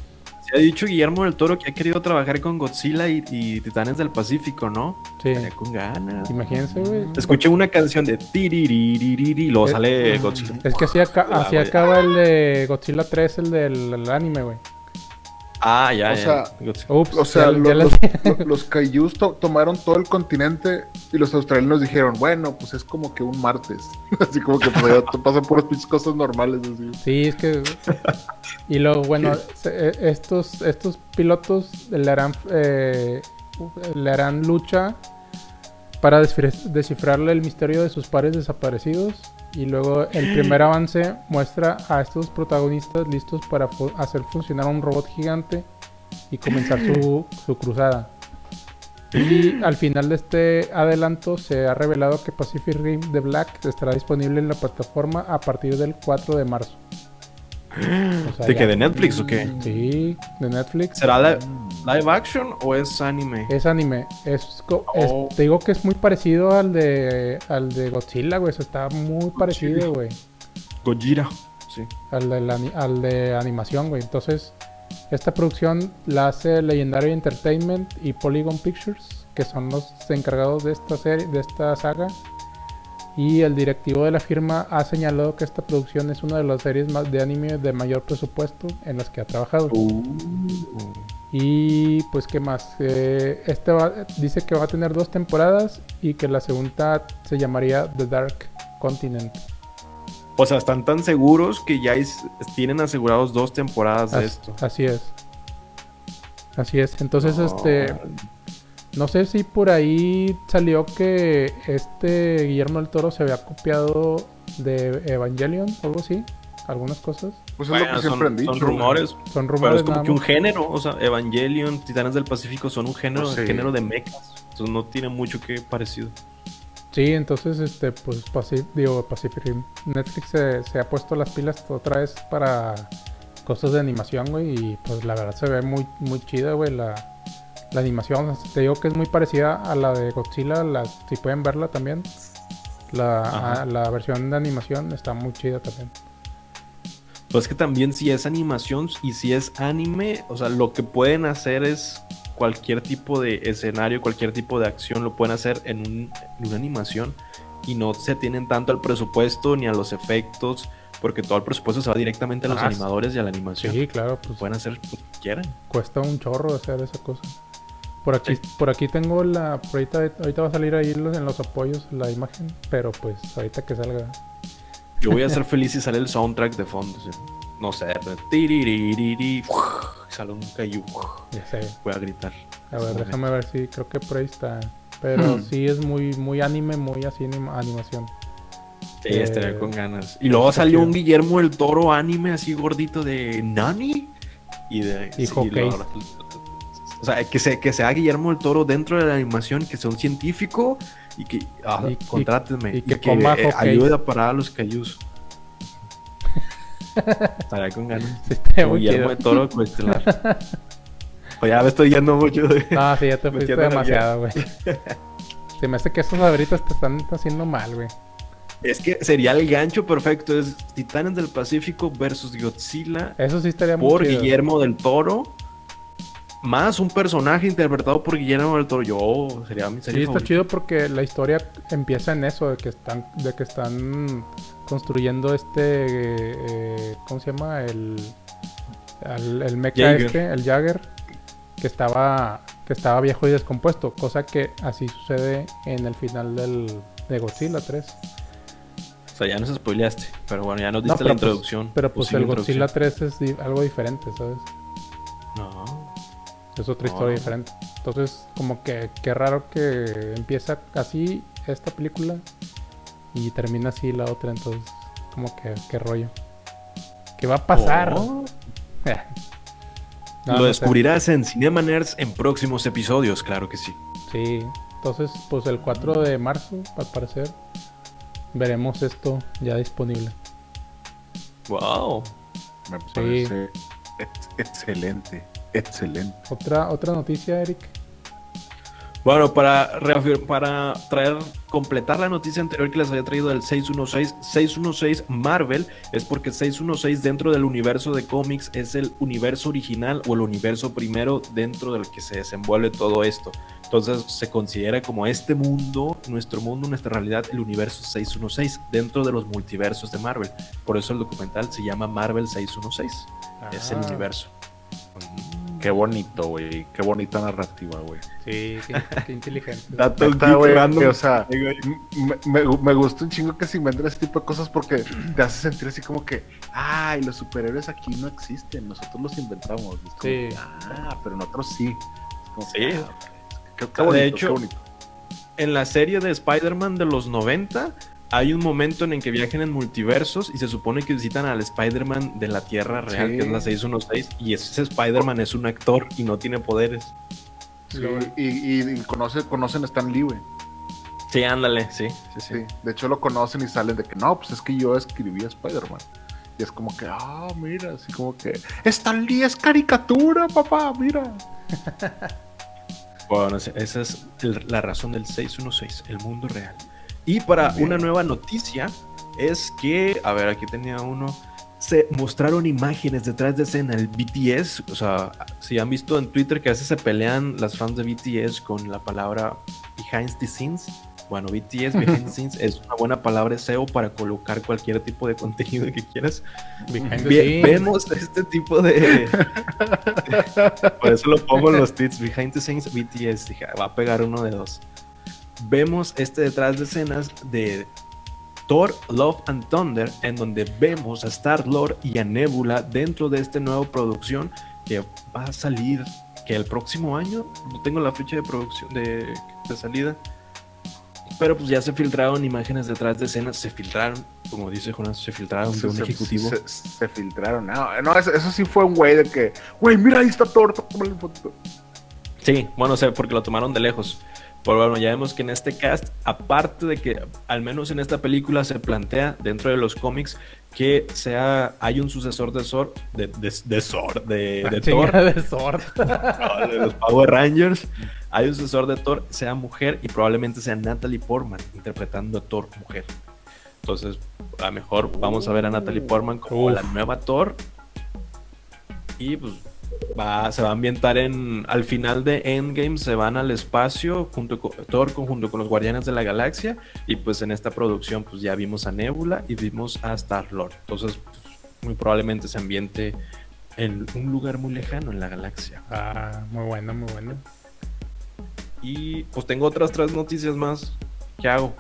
S3: se ha dicho Guillermo del Toro que ha querido trabajar con Godzilla y, y Titanes del Pacífico, ¿no?
S2: Sí.
S3: Estaría con ganas.
S2: Imagínense, güey.
S3: Escuché una canción de tiriririri y luego sale Godzilla.
S2: Es que así,
S3: Ah,
S2: así acaba el de Godzilla 3, el del el anime, güey.
S3: Ah, ya,
S1: O
S3: ya.
S1: sea.
S2: Ups,
S1: O sea,
S2: ya- ya la-
S1: los, lo- los kaijus to- tomaron todo el continente y los australianos dijeron, bueno, pues es como que un martes. así como que pues, ya pasan puras pinches cosas normales. Así.
S2: Sí, es que. Y luego, bueno, eh, estos, estos pilotos le harán, eh, le harán lucha para descifrarle el misterio de sus pares desaparecidos. Y luego el primer avance muestra a estos protagonistas listos para hacer funcionar un robot gigante y comenzar su, su cruzada. Y al final de este adelanto se ha revelado que Pacific Rim The Black estará disponible en la plataforma a partir del 4 de marzo. O sea,
S3: ¿De qué? ¿De Netflix o qué?
S2: Sí, de Netflix.
S3: ¿Será li- live action o es anime?
S2: Es anime. Es,
S3: Oh.
S2: te digo que es muy parecido al de al de Godzilla, güey. Eso está muy parecido, güey.
S3: Gojira. Sí.
S2: Al de, la al de animación, güey. Entonces, esta producción la hace Legendary Entertainment y Polygon Pictures, que son los encargados de esta serie, de esta saga. Y el directivo de la firma ha señalado que esta producción es una de las series más de anime de mayor presupuesto en las que ha trabajado. Y pues, ¿qué más? Eh, este va- dice que va a tener dos temporadas y que la segunda se llamaría The Dark Continent.
S3: O sea, están tan seguros que ya es- tienen asegurados dos temporadas de esto.
S2: Así es. Así es. Entonces, este. No sé si por ahí salió que este Guillermo del Toro se había copiado de Evangelion o algo así. Algunas cosas.
S1: Pues es lo que siempre
S3: son,
S1: han dicho.
S3: son rumores,
S2: Son
S3: pero
S2: rumores
S3: es como que un género. O sea, Evangelion, Titanes del Pacífico son un género,
S1: Pues sí.
S3: género de mechas. Entonces no tiene mucho que parecido.
S2: Sí, entonces, este, pues, Pacific, digo, Pacific Rim. Netflix se, se ha puesto las pilas otra vez para cosas de animación, güey. Y pues la verdad se ve muy, muy chida, güey, la, la animación. Te digo que es muy parecida a la de Godzilla, la, si pueden verla también. La, a- la versión de animación está muy chida también.
S3: Pues que también si es animación y si es anime, o sea, lo que pueden hacer es cualquier tipo de escenario, cualquier tipo de acción, lo pueden hacer en, un- en una animación y no se tienen tanto al presupuesto ni a los efectos, porque todo el presupuesto se va directamente a los
S2: Ah,
S3: animadores y a la animación.
S2: Sí, claro, pues
S3: Pueden hacer lo que quieran.
S2: cuesta un chorro hacer esa cosa. Por aquí, por aquí tengo la. por ahorita, ahorita va a salir ahí los- en los apoyos la imagen, pero pues ahorita que salga.
S3: Yo voy a ser feliz si sale el soundtrack de fondo. ¿sí? No sé, pero sale un caillou.
S2: Ya sé.
S3: Voy a gritar.
S2: A ver,
S3: Ese
S2: déjame ver si creo que por ahí está. Pero
S1: Hmm.
S2: sí es muy, muy anime, muy así anima- animación.
S3: Sí,
S2: Eh,
S3: estaría con ganas. Y luego salió un Guillermo el Toro anime así gordito de Nani. Y de.
S2: Y hockey.
S3: O sea, que, se, que sea Guillermo el Toro dentro de la animación, que sea un científico y que. Ah,
S2: Y- y-
S3: contrátenme.
S2: y que coma
S3: eh, ayude a parar a los cayús. estaría con ganas.
S2: Sí,
S3: Guillermo
S2: chido.
S3: el Toro coestelar. O ya me estoy yendo mucho de.
S2: No, sí, ya te fuiste demasiado, güey. Se me hace que esos abritas te están haciendo mal, güey.
S3: Es que sería el gancho perfecto. Es Titanes del Pacífico versus Godzilla.
S2: Eso sí estaría muy
S3: por
S2: chido.
S3: Guillermo del Toro. Más un personaje interpretado por Guillermo del Toro. Yo sería mi
S2: Sí, está chido porque la historia empieza en eso, de que están, de que están construyendo este, eh, ¿cómo se llama? El, el, el mecha este, el Jagger, que estaba, que estaba viejo y descompuesto, cosa que así sucede en el final del, de Godzilla 3.
S3: O sea, ya nos spoileaste. Pero bueno, ya nos
S2: No,
S3: diste la
S2: pues-
S3: introducción.
S2: Pero pues el Godzilla
S3: introducción.
S2: 3 es di- algo diferente, ¿sabes?
S3: No.
S2: Es otra
S3: No.
S2: historia diferente. Entonces, como que qué raro que empieza así esta película y termina así la otra. Entonces, como que qué rollo. ¿Qué va a pasar?
S3: Oh.
S2: Eh. No,
S3: Lo
S2: no sé.
S3: descubrirás en Cinema Nerds en próximos episodios, claro que sí.
S2: Sí. Entonces, pues el 4 de marzo, al parecer, veremos esto ya disponible.
S3: Wow.
S1: Me parece ex- excelente, excelente.
S2: Otra, otra noticia, Eric.
S3: Bueno, para, reafir- para traer, completar la noticia anterior que les había traído del 616, 616 Marvel es porque 616 dentro del universo de cómics es el universo original o el universo primero dentro del que se desenvuelve todo esto. Entonces se considera como este mundo, nuestro mundo, nuestra realidad, el universo 616 dentro de los multiversos de Marvel. Por eso el documental se llama Marvel 616. Es el
S2: Ah.
S3: universo.
S1: Qué bonito, güey. Qué bonita narrativa, güey.
S2: Sí, qué, qué inteligente.
S3: Dato
S1: güey, o sea, me, me, me gusta un chingo que se inventen ese tipo de cosas porque te hace sentir así como que, ay, los superhéroes aquí no existen, nosotros los inventamos. Como
S2: Sí.
S1: ah, pero nosotros sí. Como
S3: Sí.
S1: ah, qué, qué
S3: De
S1: bonito,
S3: hecho,
S1: qué bonito.
S3: en la serie de Spider-Man de los 90 hay un momento en el que viajan en multiversos y se supone que visitan al Spider-Man de la Tierra Real,
S1: Sí.
S3: que es la 616, y ese Spider-Man es un actor y no tiene poderes.
S1: Sí, y, y, y conoce, conocen a Stan Lee, güey.
S3: Sí, ándale, sí, sí, sí.
S1: Sí, de hecho lo conocen y salen de que no, pues es que yo escribí a Spider-Man. Y es como que, ah, mira, así como que, Stan Lee es caricatura, papá, mira.
S3: Bueno, esa es el- la razón del 616, el mundo real. Y para
S1: Bien.
S3: una nueva noticia es que, a ver, aquí tenía uno. Se mostraron imágenes detrás de escena, el BTS. O sea, si han visto en Twitter que a veces se pelean las fans de BTS con la palabra behind the scenes. Bueno, BTS, behind the scenes, es una buena palabra SEO para colocar cualquier tipo de contenido que quieras.
S2: Behind the
S3: Ve-
S2: scenes.
S3: vemos este tipo de. Por eso lo pongo en los tweets. Behind the scenes, BTS. Dije, va a pegar uno de dos. Vemos este detrás de escenas de Thor, Love and Thunder, en donde vemos a Star Lord y a Nebula dentro de esta nueva producción que va a salir que el próximo año. No tengo la fecha de producción de, de salida. Pero pues ya se filtraron imágenes detrás de escenas. Se filtraron, como dice Jonas, se filtraron de
S1: Se-
S3: un
S1: se,
S3: ejecutivo.
S1: Se, se filtraron. No, no eso, eso sí fue un güey de que, güey, mira, ahí está Thor, tómale foto.
S3: Sí, bueno, o sea, porque lo tomaron de lejos. Pero bueno, ya vemos que en este cast, aparte de que al menos en esta película se plantea dentro de los cómics que sea hay un sucesor de Thor, de, de, de Thor, de, de Thor,
S2: de Sword.
S3: no, de los Power Rangers, hay un sucesor de Thor, sea mujer y probablemente sea Natalie Portman interpretando a Thor mujer. Entonces, a lo mejor vamos a ver a Natalie Portman como
S2: Uf.
S3: la nueva Thor. Y pues va, se va a ambientar en. Al final de Endgame se van al espacio junto con Thor con- junto con los Guardianes de la Galaxia. Y pues en esta producción, pues ya vimos a Nebula y vimos a Star Lord. Entonces, pues, muy probablemente se ambiente en un lugar muy lejano en la galaxia.
S2: Ah, muy bueno, muy bueno.
S3: Y pues tengo otras tres noticias más. ¿Qué hago?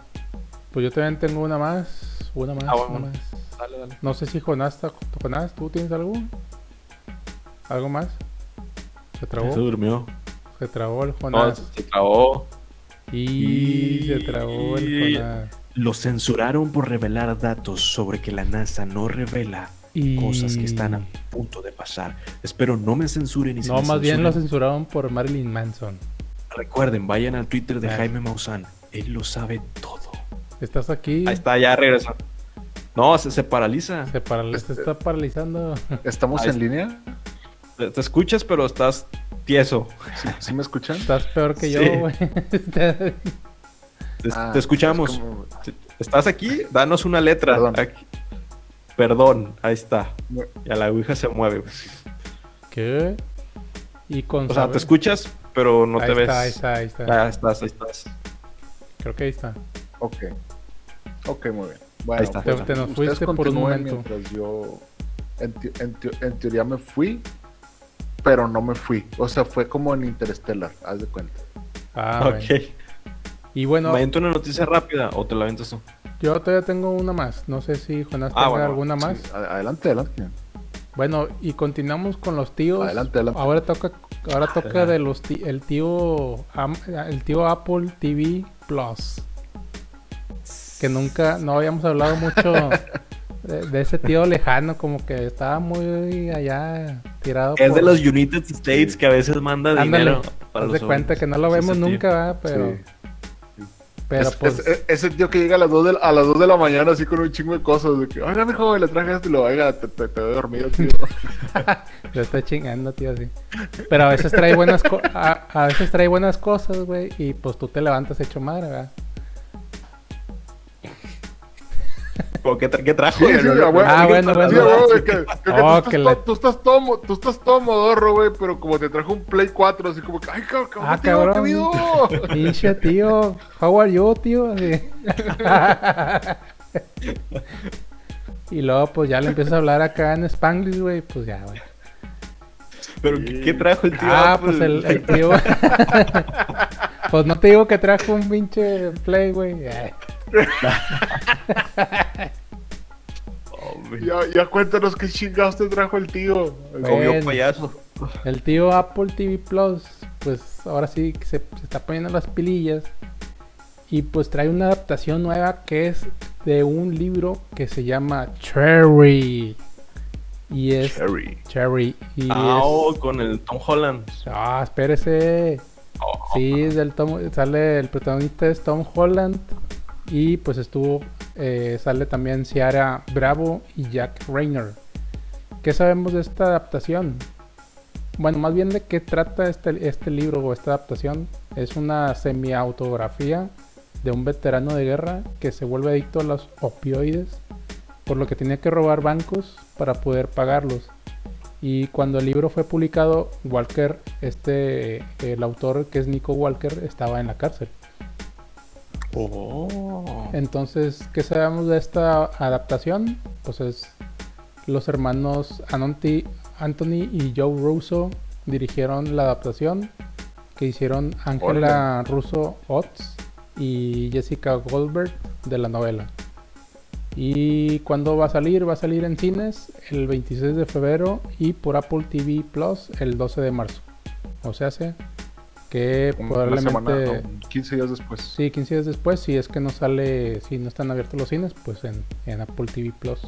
S2: Pues yo también tengo una más. Una más,
S3: Ah, bueno.
S2: una más.
S3: Dale, dale.
S2: No sé si Jonás. Jonás, ¿tú tienes algo? ¿Algo más? ¿Se trabó?
S3: Se durmió.
S2: Se trabó el
S3: No,
S2: Jonás.
S3: se trabó.
S2: Y se trabó el Jonás.
S4: Lo censuraron por revelar datos sobre que la NASA no revela
S2: Y...
S4: cosas que están a punto de pasar. Espero no me censuren y
S2: No,
S4: me
S2: más bien lo censuraron por Marilyn Manson.
S4: Recuerden, vayan al Twitter de
S2: Ah.
S4: Jaime Maussan. Él lo sabe todo.
S2: ¿Estás aquí?
S3: Ahí está, ya regresó. No, se, se paraliza.
S2: Se, se está paralizando.
S1: ¿Estamos
S3: Ahí
S1: en
S3: está.
S1: línea?
S3: Te, te escuchas, pero estás tieso.
S1: ¿Sí, sí me escuchan?
S2: Estás peor que yo, güey.
S3: Te,
S1: Ah,
S3: te escuchamos.
S1: es como-
S3: Te- ¿Estás aquí? Danos una letra.
S1: Perdón.
S3: Aquí. Perdón, ahí está.
S1: Mu-
S3: Ya la ouija se mueve.
S2: ¿Qué? Y con
S3: O sea,
S2: saber-
S3: te escuchas, pero no
S2: ahí
S3: te
S2: está,
S3: ves.
S2: Ahí está, ahí está.
S3: Ya estás, ahí estás.
S2: Creo que ahí está.
S1: Ok. Ok, muy bien. Bueno,
S3: Ahí está.
S2: Te-
S1: pues,
S2: te nos
S1: ustedes
S2: fuiste por un momento.
S1: mientras yo, en, te- en te- en teoría me fui, pero no me fui. O sea, fue como en Interstellar, haz de cuenta.
S2: Ah,
S3: ok.
S2: bueno. Y bueno,
S3: ¿Me una noticia rápida o te la aventas tú?
S2: yo todavía tengo una más. No sé si Jonás
S3: Ah,
S2: tenga
S3: bueno,
S2: alguna más.
S1: Sí, adelante, adelante.
S2: Bueno, y continuamos con los tíos.
S1: Adelante, adelante.
S2: Ahora toca, ahora toca de los el tío el tío Apple TV Plus. Que nunca, no habíamos hablado mucho de, de ese tío lejano, como que estaba muy allá tirado.
S3: Es de los United States
S1: Sí.
S3: que a veces manda
S2: Ándale,
S3: dinero para
S2: Haz
S3: los
S2: de cuenta que no lo vemos nunca, ¿verdad? Pero,
S1: Sí.
S2: pero
S1: Es-
S2: pues.
S1: es- es- ese tío que llega a las 2 de, a las 2 de la mañana así con un chingo de cosas. De que, oiga, mi joven, le traje esto y lo oiga, te, te, te veo dormido, tío.
S2: Lo está chingando, tío, así. Pero a veces trae buenas co- a, a veces trae buenas cosas, güey, y pues tú te levantas hecho madre, ¿verdad?
S3: ¿Qué, tra- qué trajo?
S1: Sí, sí, a huevo.
S2: Ah, bueno,
S1: Sí,
S2: bueno.
S1: de que, que
S2: Oh,
S1: tú,
S2: que
S1: estás
S2: le-
S1: tú estás tú estás todo modorro, güey, pero como te trajo un Play 4, así como que, ay, cabrón, cabrón,
S2: Ah,
S1: tío, ¿qué
S2: cabrón.
S1: habido?
S2: Pinche tío, how are you, tío? Así. y luego pues ya le empiezas a hablar acá en Spanglish, güey, pues ya, güey.
S3: ¿Pero qué, qué trajo el tío?
S2: Ah,
S3: Apple?
S2: pues el, el tío. pues no te digo que trajo un pinche play, güey.
S3: Hombre,
S1: Ya, ya cuéntanos qué chingados te trajo el tío.
S3: comió
S2: Bueno.
S3: payaso.
S2: El tío Apple TV Plus, pues ahora sí que se, se está poniendo las pilillas. Y pues trae una adaptación nueva que es de un libro que se llama Cherry. Y es
S1: Cherry.
S2: Cherry. Y
S3: Ah,
S2: es-
S3: oh, con el Tom Holland.
S2: Ah, espérese.
S3: Oh,
S2: Sí, es del Tom- sale el protagonista es Tom Holland. Y pues estuvo. eh, sale también Ciara Bravo y Jack Rayner. ¿Qué sabemos de esta adaptación? Bueno, más bien de qué trata este, este libro o esta adaptación. Es una semi-autografía de un veterano de guerra que se vuelve adicto a los opioides, por lo que tenía que robar bancos para poder pagarlos. Y cuando el libro fue publicado, Walker, este, el autor que es Nico Walker, estaba en la cárcel.
S3: Oh.
S2: Entonces, ¿qué sabemos de esta adaptación? Pues es los hermanos Anonti- Anthony y Joe Russo dirigieron la adaptación que hicieron Angela Russo Otts y Jessica Goldberg de la novela. ¿Y cuándo va a salir? Va a salir en cines el 26 de febrero y por Apple TV Plus el 12 de marzo. O sea, hace que
S1: Una
S2: probablemente...
S1: semana, no, 15 días después.
S2: Sí, 15 días después, si es que no sale, si no están abiertos los cines, pues en, en Apple TV Plus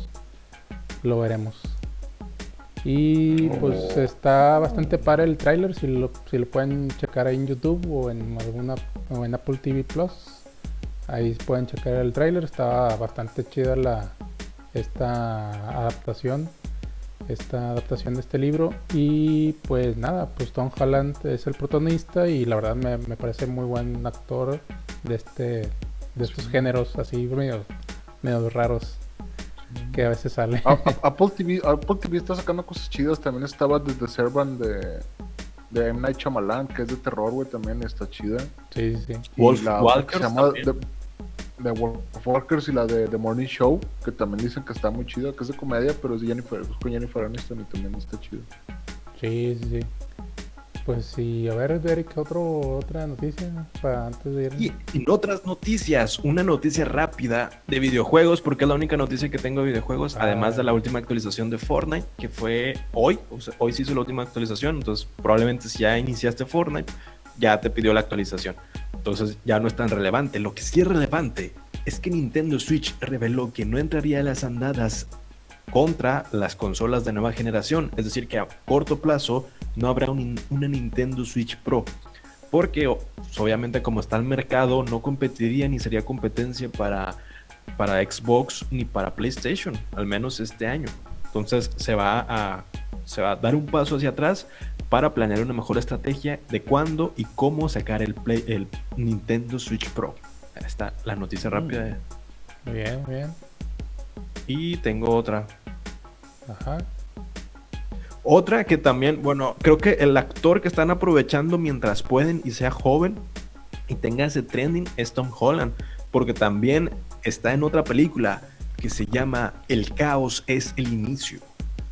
S2: lo veremos. Y pues
S1: Oh.
S2: está bastante para el tráiler, si lo, si lo pueden checar ahí en YouTube o en alguna o en Apple TV Plus. Ahí pueden checar el tráiler, está bastante chida la esta adaptación, esta adaptación de este libro y pues nada, pues Tom Holland es el protagonista y la verdad me, me parece muy buen actor de este de estos géneros así medio, medio raros. que a veces sale.
S1: A- a- Apple TV, Apple TV está sacando cosas chidas. También estaba The, The Servant de, de M. Night Shyamalan, que es de terror, güey, también está chida.
S2: Sí, sí, sí.
S3: Wolf
S1: la
S3: Walkers
S1: se llama
S3: también.
S1: The, The Wolf Walkers y la de The Morning Show, que también dicen que está muy chida, que es de comedia, pero es de Jennifer, es con Jennifer Aniston y también está chido.
S2: Sí, sí, sí. Pues sí, a ver, Derek, otro, otra noticia para antes de ir.
S3: Y en otras noticias, una noticia rápida de videojuegos, porque es la única noticia que tengo de videojuegos,
S2: Ah.
S3: además de la última actualización de Fortnite, que fue hoy, o sea, hoy se hizo la última actualización, entonces probablemente si ya iniciaste Fortnite, ya te pidió la actualización. Entonces ya no es tan relevante. Lo que sí es relevante es que Nintendo Switch reveló que no entraría a las andadas contra las consolas de nueva generación, es decir, que a corto plazo no habrá un- una Nintendo Switch Pro porque pues, obviamente como está el mercado no competiría ni sería competencia para, para Xbox ni para PlayStation, al menos este año. Entonces se va a se va a dar un paso hacia atrás para planear una mejor estrategia de cuándo y cómo sacar el, Play- el Nintendo Switch Pro. Ahí está la noticia rápida. de-
S2: Muy bien, muy bien.
S3: Y tengo otra.
S2: Ajá.
S3: Otra que también, bueno, creo que el actor que están aprovechando mientras pueden y sea joven y tenga ese trending es Tom Holland, porque también está en otra película que se llama El caos es el inicio.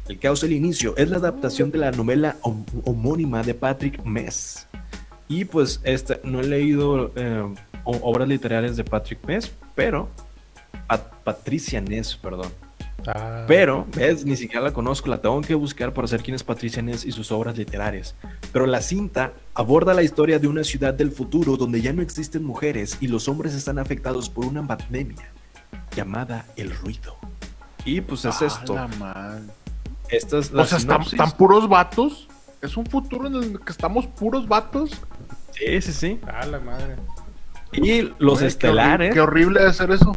S3: El caos es el inicio es la adaptación de la novela hom- homónima de Patrick Mess. Y pues no he leído eh, obras literarias de Patrick Mess, pero Pat- Patricia Ness, perdón.
S2: Ah,
S3: Pero, ves, ni siquiera la conozco, la tengo que buscar para saber quién es Patricia Ness y sus obras literarias. Pero la cinta aborda la historia de una ciudad del futuro donde ya no existen mujeres y los hombres están afectados por una pandemia llamada el ruido. Y pues es
S1: A
S3: esto.
S1: La madre.
S3: Esta es la
S1: O sea, ¿están, puros vatos. Es un futuro en el que estamos puros vatos.
S3: Sí, sí, sí.
S2: Ah, la madre.
S3: Y los
S1: Güey, qué horri-
S3: estelares.
S1: Qué horrible de hacer eso.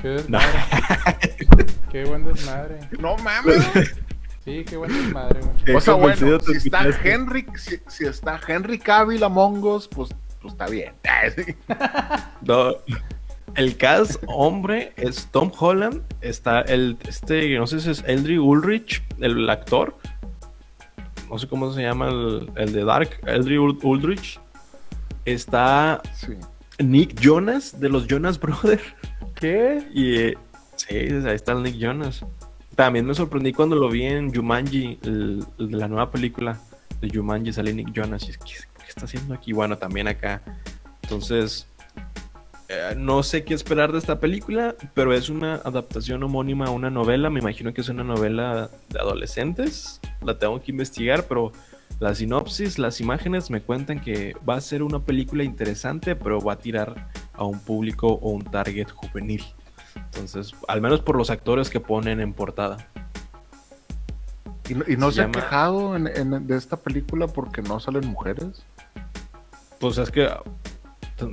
S2: Qué
S3: No.
S2: desmadre. qué buen desmadre.
S1: No mames.
S2: Sí, qué buen desmadre, güey.
S1: O sea, bueno, si está. Henry, si, si está Henry Cavill Among Us, pues, pues está bien.
S3: No. El cast hombre es Tom Holland. Está el, este, no sé si es Eldry Ulrich, el actor. No sé cómo se llama el, el de Dark, Eldry Ul- Ulrich. Está
S1: Sí.
S3: Nick Jonas de los Jonas Brothers.
S2: ¿Qué?
S3: Y eh, sí, ahí está el Nick Jonas. También me sorprendí cuando lo vi en Jumanji, el, el de la nueva película de Jumanji, sale Nick Jonas. Y es, ¿qué, qué está haciendo aquí? Bueno, también acá. Entonces, eh, no sé qué esperar de esta película, pero es una adaptación homónima a una novela. Me imagino que es una novela de adolescentes. La tengo que investigar, pero la sinopsis, las imágenes me cuentan que va a ser una película interesante, pero va a tirar a un público o un target juvenil. Entonces, al menos por los actores que ponen en portada.
S1: Y, no- y no
S3: Se
S1: se, ha
S3: llama-
S1: quejado en- en- de esta película porque no salen mujeres.
S3: Pues es que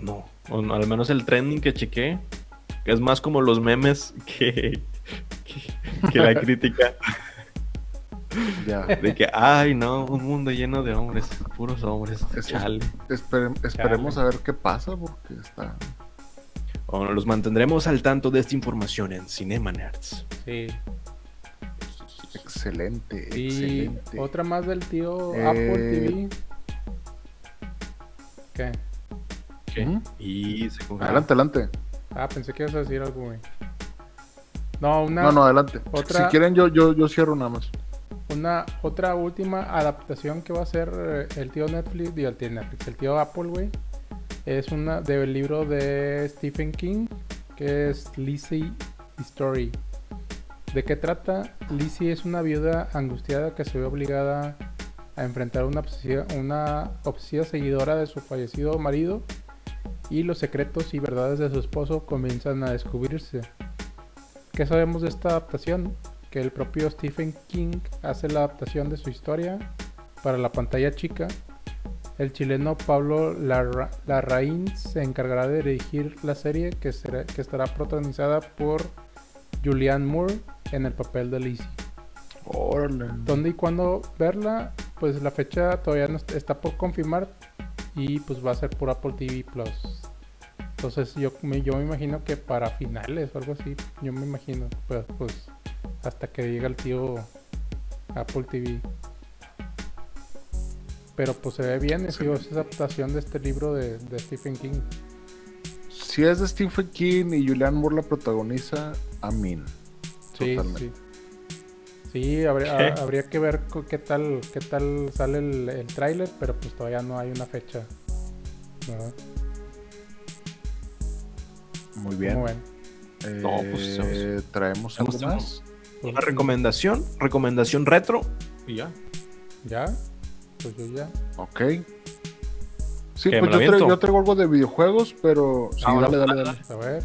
S3: no, o no, al menos el trending que chequé, que es más como los memes que, que, que la crítica
S1: Ya.
S3: de que, ay no, un mundo lleno de hombres, puros hombres,
S1: Es-
S3: chale.
S1: Espere- esperemos a ver qué pasa porque está.
S3: Bueno, los mantendremos al tanto de esta información en Cinema Nerds.
S2: Sí.
S1: Excelente,
S2: Y
S1: excelente.
S2: otra más del tío
S1: Eh,
S2: Apple TV. ¿Qué?
S3: Y se congeló.
S1: Adelante, adelante.
S2: Ah, pensé que ibas a decir algo, güey. No, una,
S1: No, no, adelante.
S2: otra-
S1: Si quieren, yo, yo, yo cierro nada más.
S2: una otra última adaptación que va a hacer eh, el tío Netflix, digo el tío Netflix, el tío Apple, güey. Es una del libro de Stephen King, que es Lizzie Story. ¿De qué trata? Lizzie es una viuda angustiada que se ve obligada a enfrentar una obsesiva, una obsesiva seguidora de su fallecido marido y los secretos y verdades de su esposo comienzan a descubrirse. ¿Qué sabemos de esta adaptación? Que el propio Stephen King hace la adaptación de su historia para la pantalla chica. El chileno Pablo Larra- Larraín se encargará de dirigir la serie que, será- que estará protagonizada por Julianne Moore en el papel de Lizzie. ¿Dónde y cuándo verla? Pues la fecha todavía no est- está por confirmar y pues va a ser por Apple TV Plus. Entonces yo me, yo me imagino que para finales o algo así, yo me imagino, pues, pues hasta que llega el tío Apple TV. Pero pues se ve bien, es, digo, es adaptación de este libro de, de Stephen King.
S1: Si es de Stephen King y Julian Moore la protagoniza, Amin.
S2: Sí,
S1: Totalmente.
S2: sí. Sí, habría,
S3: ¿Qué?
S2: habría que ver qué tal, qué tal sale el, el tráiler, pero pues todavía no hay una fecha.
S1: Muy bien.
S2: ¿Cómo ven?
S1: Eh,
S3: No, pues,
S1: traemos algo más.
S2: Pues,
S3: Una recomendación, recomendación retro. Y ya.
S2: ¿Ya? Pues yo ya.
S1: Ok. Sí,
S3: ¿Qué,
S1: pues yo, yo traigo algo de videojuegos, pero sí,
S3: Ah,
S1: dale, dale,
S3: dale,
S1: dale.
S2: A ver.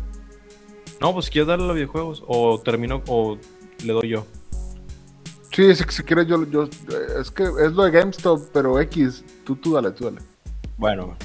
S3: No, pues quieres darle a los videojuegos. O termino o le doy yo.
S1: Sí, si, si quieres yo, yo, es que es lo de GameStop, pero X, tú, tú dale, tú dale.
S3: Bueno,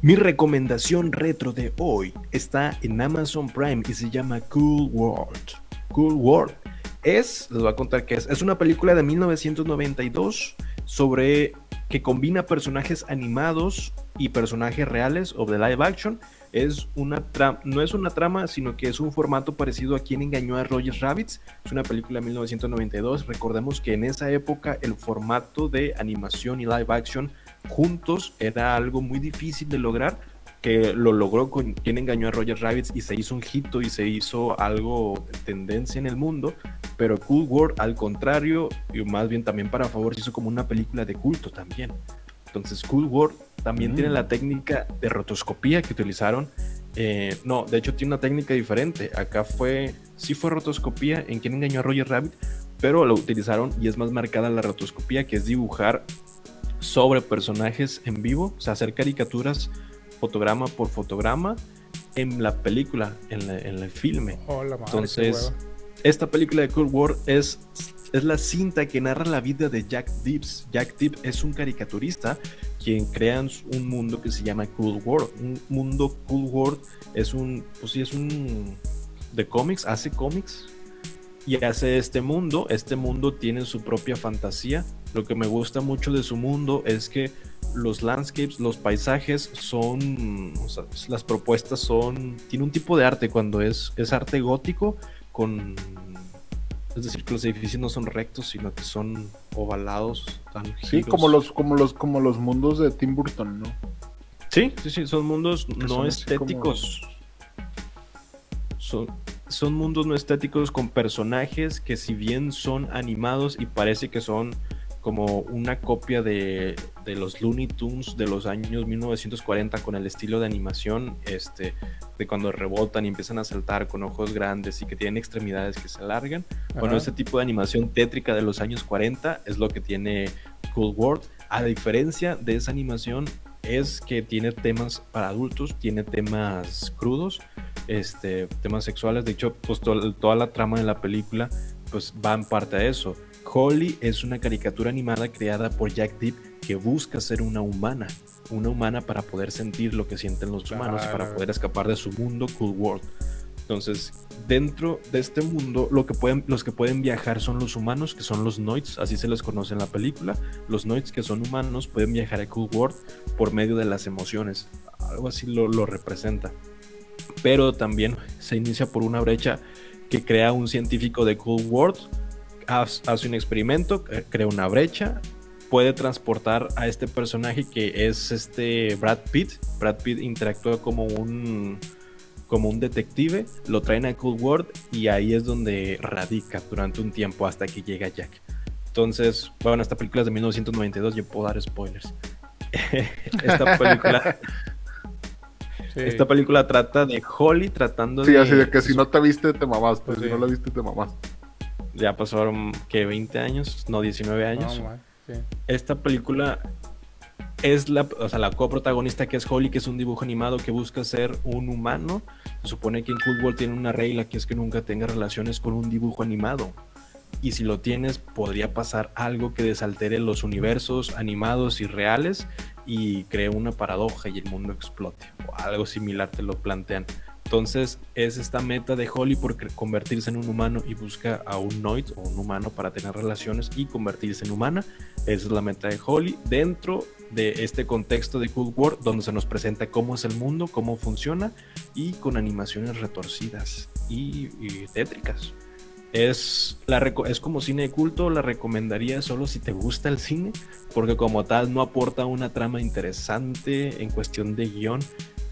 S3: mi recomendación retro de hoy está en Amazon Prime y se llama Cool World. Cool World es, les voy a contar qué es, es una película de 1992 sobre que combina personajes animados y personajes reales o de live action. Es una no es una trama, sino que es un formato parecido a quien engañó a Roger Rabbits. Es una película de 1992. Recordemos que en esa época el formato de animación y live action juntos era algo muy difícil de lograr, que lo logró con quien engañó a Roger Rabbits y se hizo un hito y se hizo algo tendencia en el mundo, pero Cool World al contrario, y más bien también para favor, se hizo como una película de culto también. Entonces Cool World también
S1: Mm.
S3: tiene la técnica de rotoscopía que utilizaron. Eh, no, de hecho tiene una técnica diferente. Acá fue, sí fue rotoscopía en quien engañó a Roger Rabbit, pero lo utilizaron y es más marcada la rotoscopía, que es dibujar sobre personajes en vivo, o sea, hacer caricaturas fotograma por fotograma en la película, en, la- en el filme.
S2: Hola, madre. qué
S3: Entonces, esta película de Cool World es, es la cinta que narra la vida de Jack Dibbs. Jack Dibbs es un caricaturista quien crea un mundo que se llama Cool World. Un mundo Cool World es un, pues sí, es un de cómics, hace cómics y hace este mundo. Este mundo tiene su propia fantasía. Lo que me gusta mucho de su mundo es que los landscapes, los paisajes son, o sea, las propuestas son, tiene un tipo de arte cuando es, es arte gótico con, es decir, que los edificios no son rectos, sino que son ovalados, dan
S1: Sí, como los, como los, como los mundos de Tim Burton, ¿no?
S3: Sí, sí, sí, son mundos
S1: Que
S3: no
S1: son
S3: estéticos. Son, son mundos no estéticos con personajes que si bien son animados y parece que son como una copia de, de los Looney Tunes de los años 1940 con el estilo de animación este, de cuando rebotan y empiezan a saltar con ojos grandes y que tienen extremidades que se alargan. Bueno,
S2: Ajá.
S3: ese tipo de animación tétrica de los años 40 es lo que tiene Cool World. A diferencia de esa animación, es que tiene temas para adultos, tiene temas crudos, este, temas sexuales. De hecho, pues to- toda la trama de la película pues va en parte a eso. Holly es una caricatura animada creada por Jack Deep que busca ser una humana, una humana para poder sentir lo que sienten los humanos y para poder escapar de su mundo Cool World. Entonces, dentro de este mundo, lo que pueden, los que pueden viajar son los humanos, que son los Noids, así se les conoce en la película. Los Noids, que son humanos, pueden viajar a Cool World por medio de las emociones. Algo así lo, lo representa. Pero también se inicia por una brecha que crea un científico de Cool World. Hace un experimento, cre- crea una brecha, puede transportar a este personaje que es este Brad Pitt. Brad Pitt interactúa como un como un detective, lo traen a Cool World y ahí es donde radica durante un tiempo hasta que llega Jack. Entonces, bueno, esta película es de 1992, yo puedo dar spoilers. esta película,
S2: Sí.
S3: esta película trata de Holly tratando
S1: Sí,
S3: de
S1: así de que si no te viste, te mamaste.
S2: Pues
S1: si
S2: sí.
S1: no la viste, te mamaste.
S3: Ya pasaron que 20 años, no 19 años.
S2: Sí.
S3: esta película es la, o sea, la coprotagonista que es Holly, que es un dibujo animado que busca ser un humano. Se supone que en World tiene una regla que es que nunca tenga relaciones con un dibujo animado. Y si lo tienes, podría pasar algo que desaltere los universos animados y reales y cree una paradoja y el mundo explote. O algo similar te lo plantean. Entonces es esta meta de Holly por convertirse en un humano y busca a un Noid o un humano para tener relaciones y convertirse en humana. Esa es la meta de Holly dentro de este contexto de Cool World donde se nos presenta cómo es el mundo, cómo funciona y con animaciones retorcidas y, tétricas. Es, la es como cine de culto, la recomendaría solo si te gusta el cine, porque como tal no aporta una trama interesante en cuestión de guion,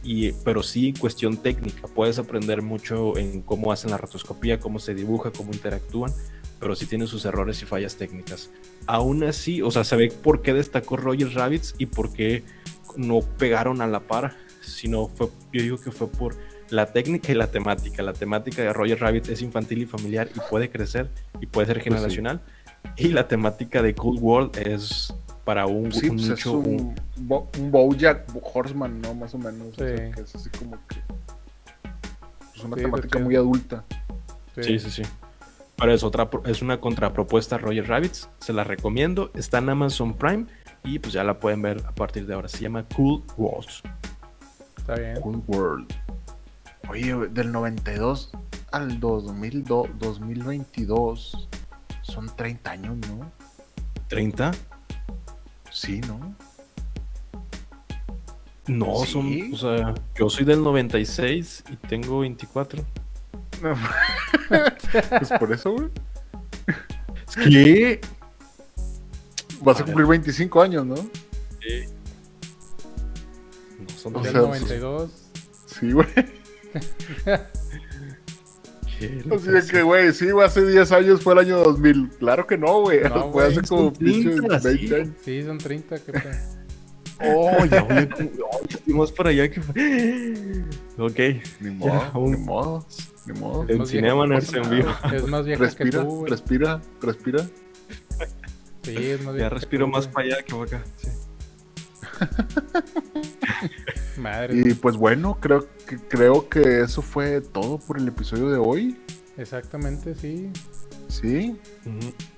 S3: y, pero sí cuestión técnica. Puedes aprender mucho en cómo hacen la rotoscopía, cómo se dibuja, cómo interactúan, pero sí tiene sus errores y fallas técnicas. Aún así, o sea, se ve por qué destacó Roger Rabbits y por qué no pegaron a la par, sino fue, yo digo que fue por la técnica y la temática. La temática de Roger Rabbit es infantil y familiar y puede crecer y puede ser
S1: Pues sí.
S3: generacional. Y la temática de Cool World es para un,
S1: Sí,
S3: un
S1: pues es
S3: nicho, un-
S1: un, Bo- un Bojack Horseman, ¿no? Más o menos. o sea,
S2: Sí.
S1: que es así como que. Es una
S2: Sí,
S1: temática muy adulta.
S3: Sí, sí, sí. Pero es otra es una contrapropuesta a Roger Rabbits. Se la recomiendo. Está en Amazon Prime y pues ya la pueden ver a partir de ahora. Se llama Cool Worlds.
S2: Está bien.
S1: Cool World. Oye, del 92 al 2002, 2022 son 30 años, ¿no?
S3: ¿30?
S1: Sí, ¿no?
S3: No,
S1: Sí.
S3: son. O sea, yo soy del 96 y tengo 24.
S1: pues por eso, güey.
S3: ¿Qué?
S1: Vas a cumplir 25 años, ¿no?
S3: No, son
S2: Del
S1: sea,
S2: 92.
S1: Sí, güey. Así de que, güey, sí, güey, hace 10 años fue el año 2000. Claro que no, güey.
S2: No,
S1: fue hace
S2: güey,
S1: como
S3: son 30,
S1: pinches
S3: sí.
S1: 20 años.
S2: Sí, son 30. ¿qué pedo?
S3: Oh, ya a. oh, ya más para allá que. Ok.
S1: Ni
S3: Ya,
S1: modo,
S3: aún-
S1: ni modo, ni modo.
S3: En Cinema
S2: vieja-
S3: Nerds en vivo.
S2: Es más vieja
S1: Respira,
S2: que tú, güey.
S1: respira, respira.
S2: Sí, es más
S3: Ya
S2: vieja que
S3: respiro
S2: tú,
S3: más
S2: güey.
S3: para allá que para acá. Sí.
S2: Madre.
S1: Y pues bueno, creo que, creo que eso fue todo por el episodio de hoy.
S2: Exactamente, sí.
S1: Sí.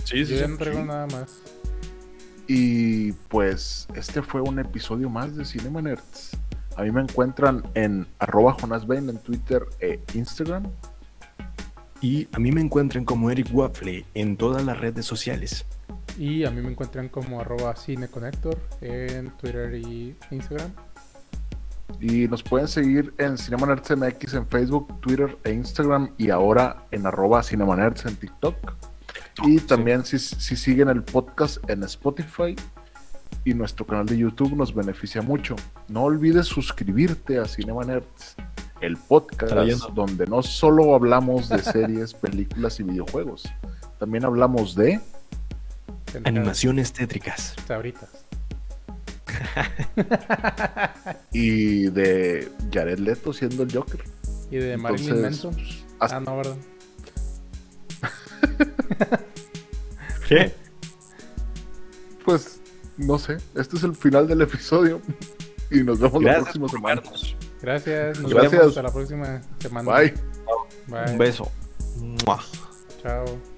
S3: Sí, sí,
S2: Yo
S1: sí.
S2: nada más.
S1: Y pues este fue un episodio más de Cinema Nerds. A mí me encuentran en arroba Jonas Bain en Twitter e Instagram.
S3: Y a mí me encuentran como Eric Waffle en todas las redes sociales.
S2: Y a mí me encuentran como arroba cineconector en Twitter y Instagram.
S1: Y nos pueden seguir en Cinema Nerds MX en Facebook, Twitter e Instagram. Y ahora en arroba Cinema Nerds en TikTok. Y
S3: sí.
S1: también si, si siguen el podcast en Spotify y nuestro canal de YouTube nos beneficia mucho. No olvides suscribirte a Cinema Nerds, el podcast
S3: Trayendo.
S1: donde no solo hablamos de series, películas y videojuegos, también hablamos de
S3: Animaciones tétricas.
S2: Sabritas.
S1: y de Jared Leto siendo el Joker.
S2: Y de Marilyn
S1: Entonces,
S2: Manson.
S1: hasta-
S2: Ah, no, ¿verdad?
S3: ¿Qué?
S1: Pues no sé, este es el final del episodio y nos vemos la
S3: Gracias
S1: próxima
S3: por
S1: semana.
S3: vernos.
S2: Gracias. Nos
S1: Gracias.
S2: vemos hasta la próxima semana.
S1: Bye.
S2: Bye.
S3: Un beso. Mua.
S2: Chao.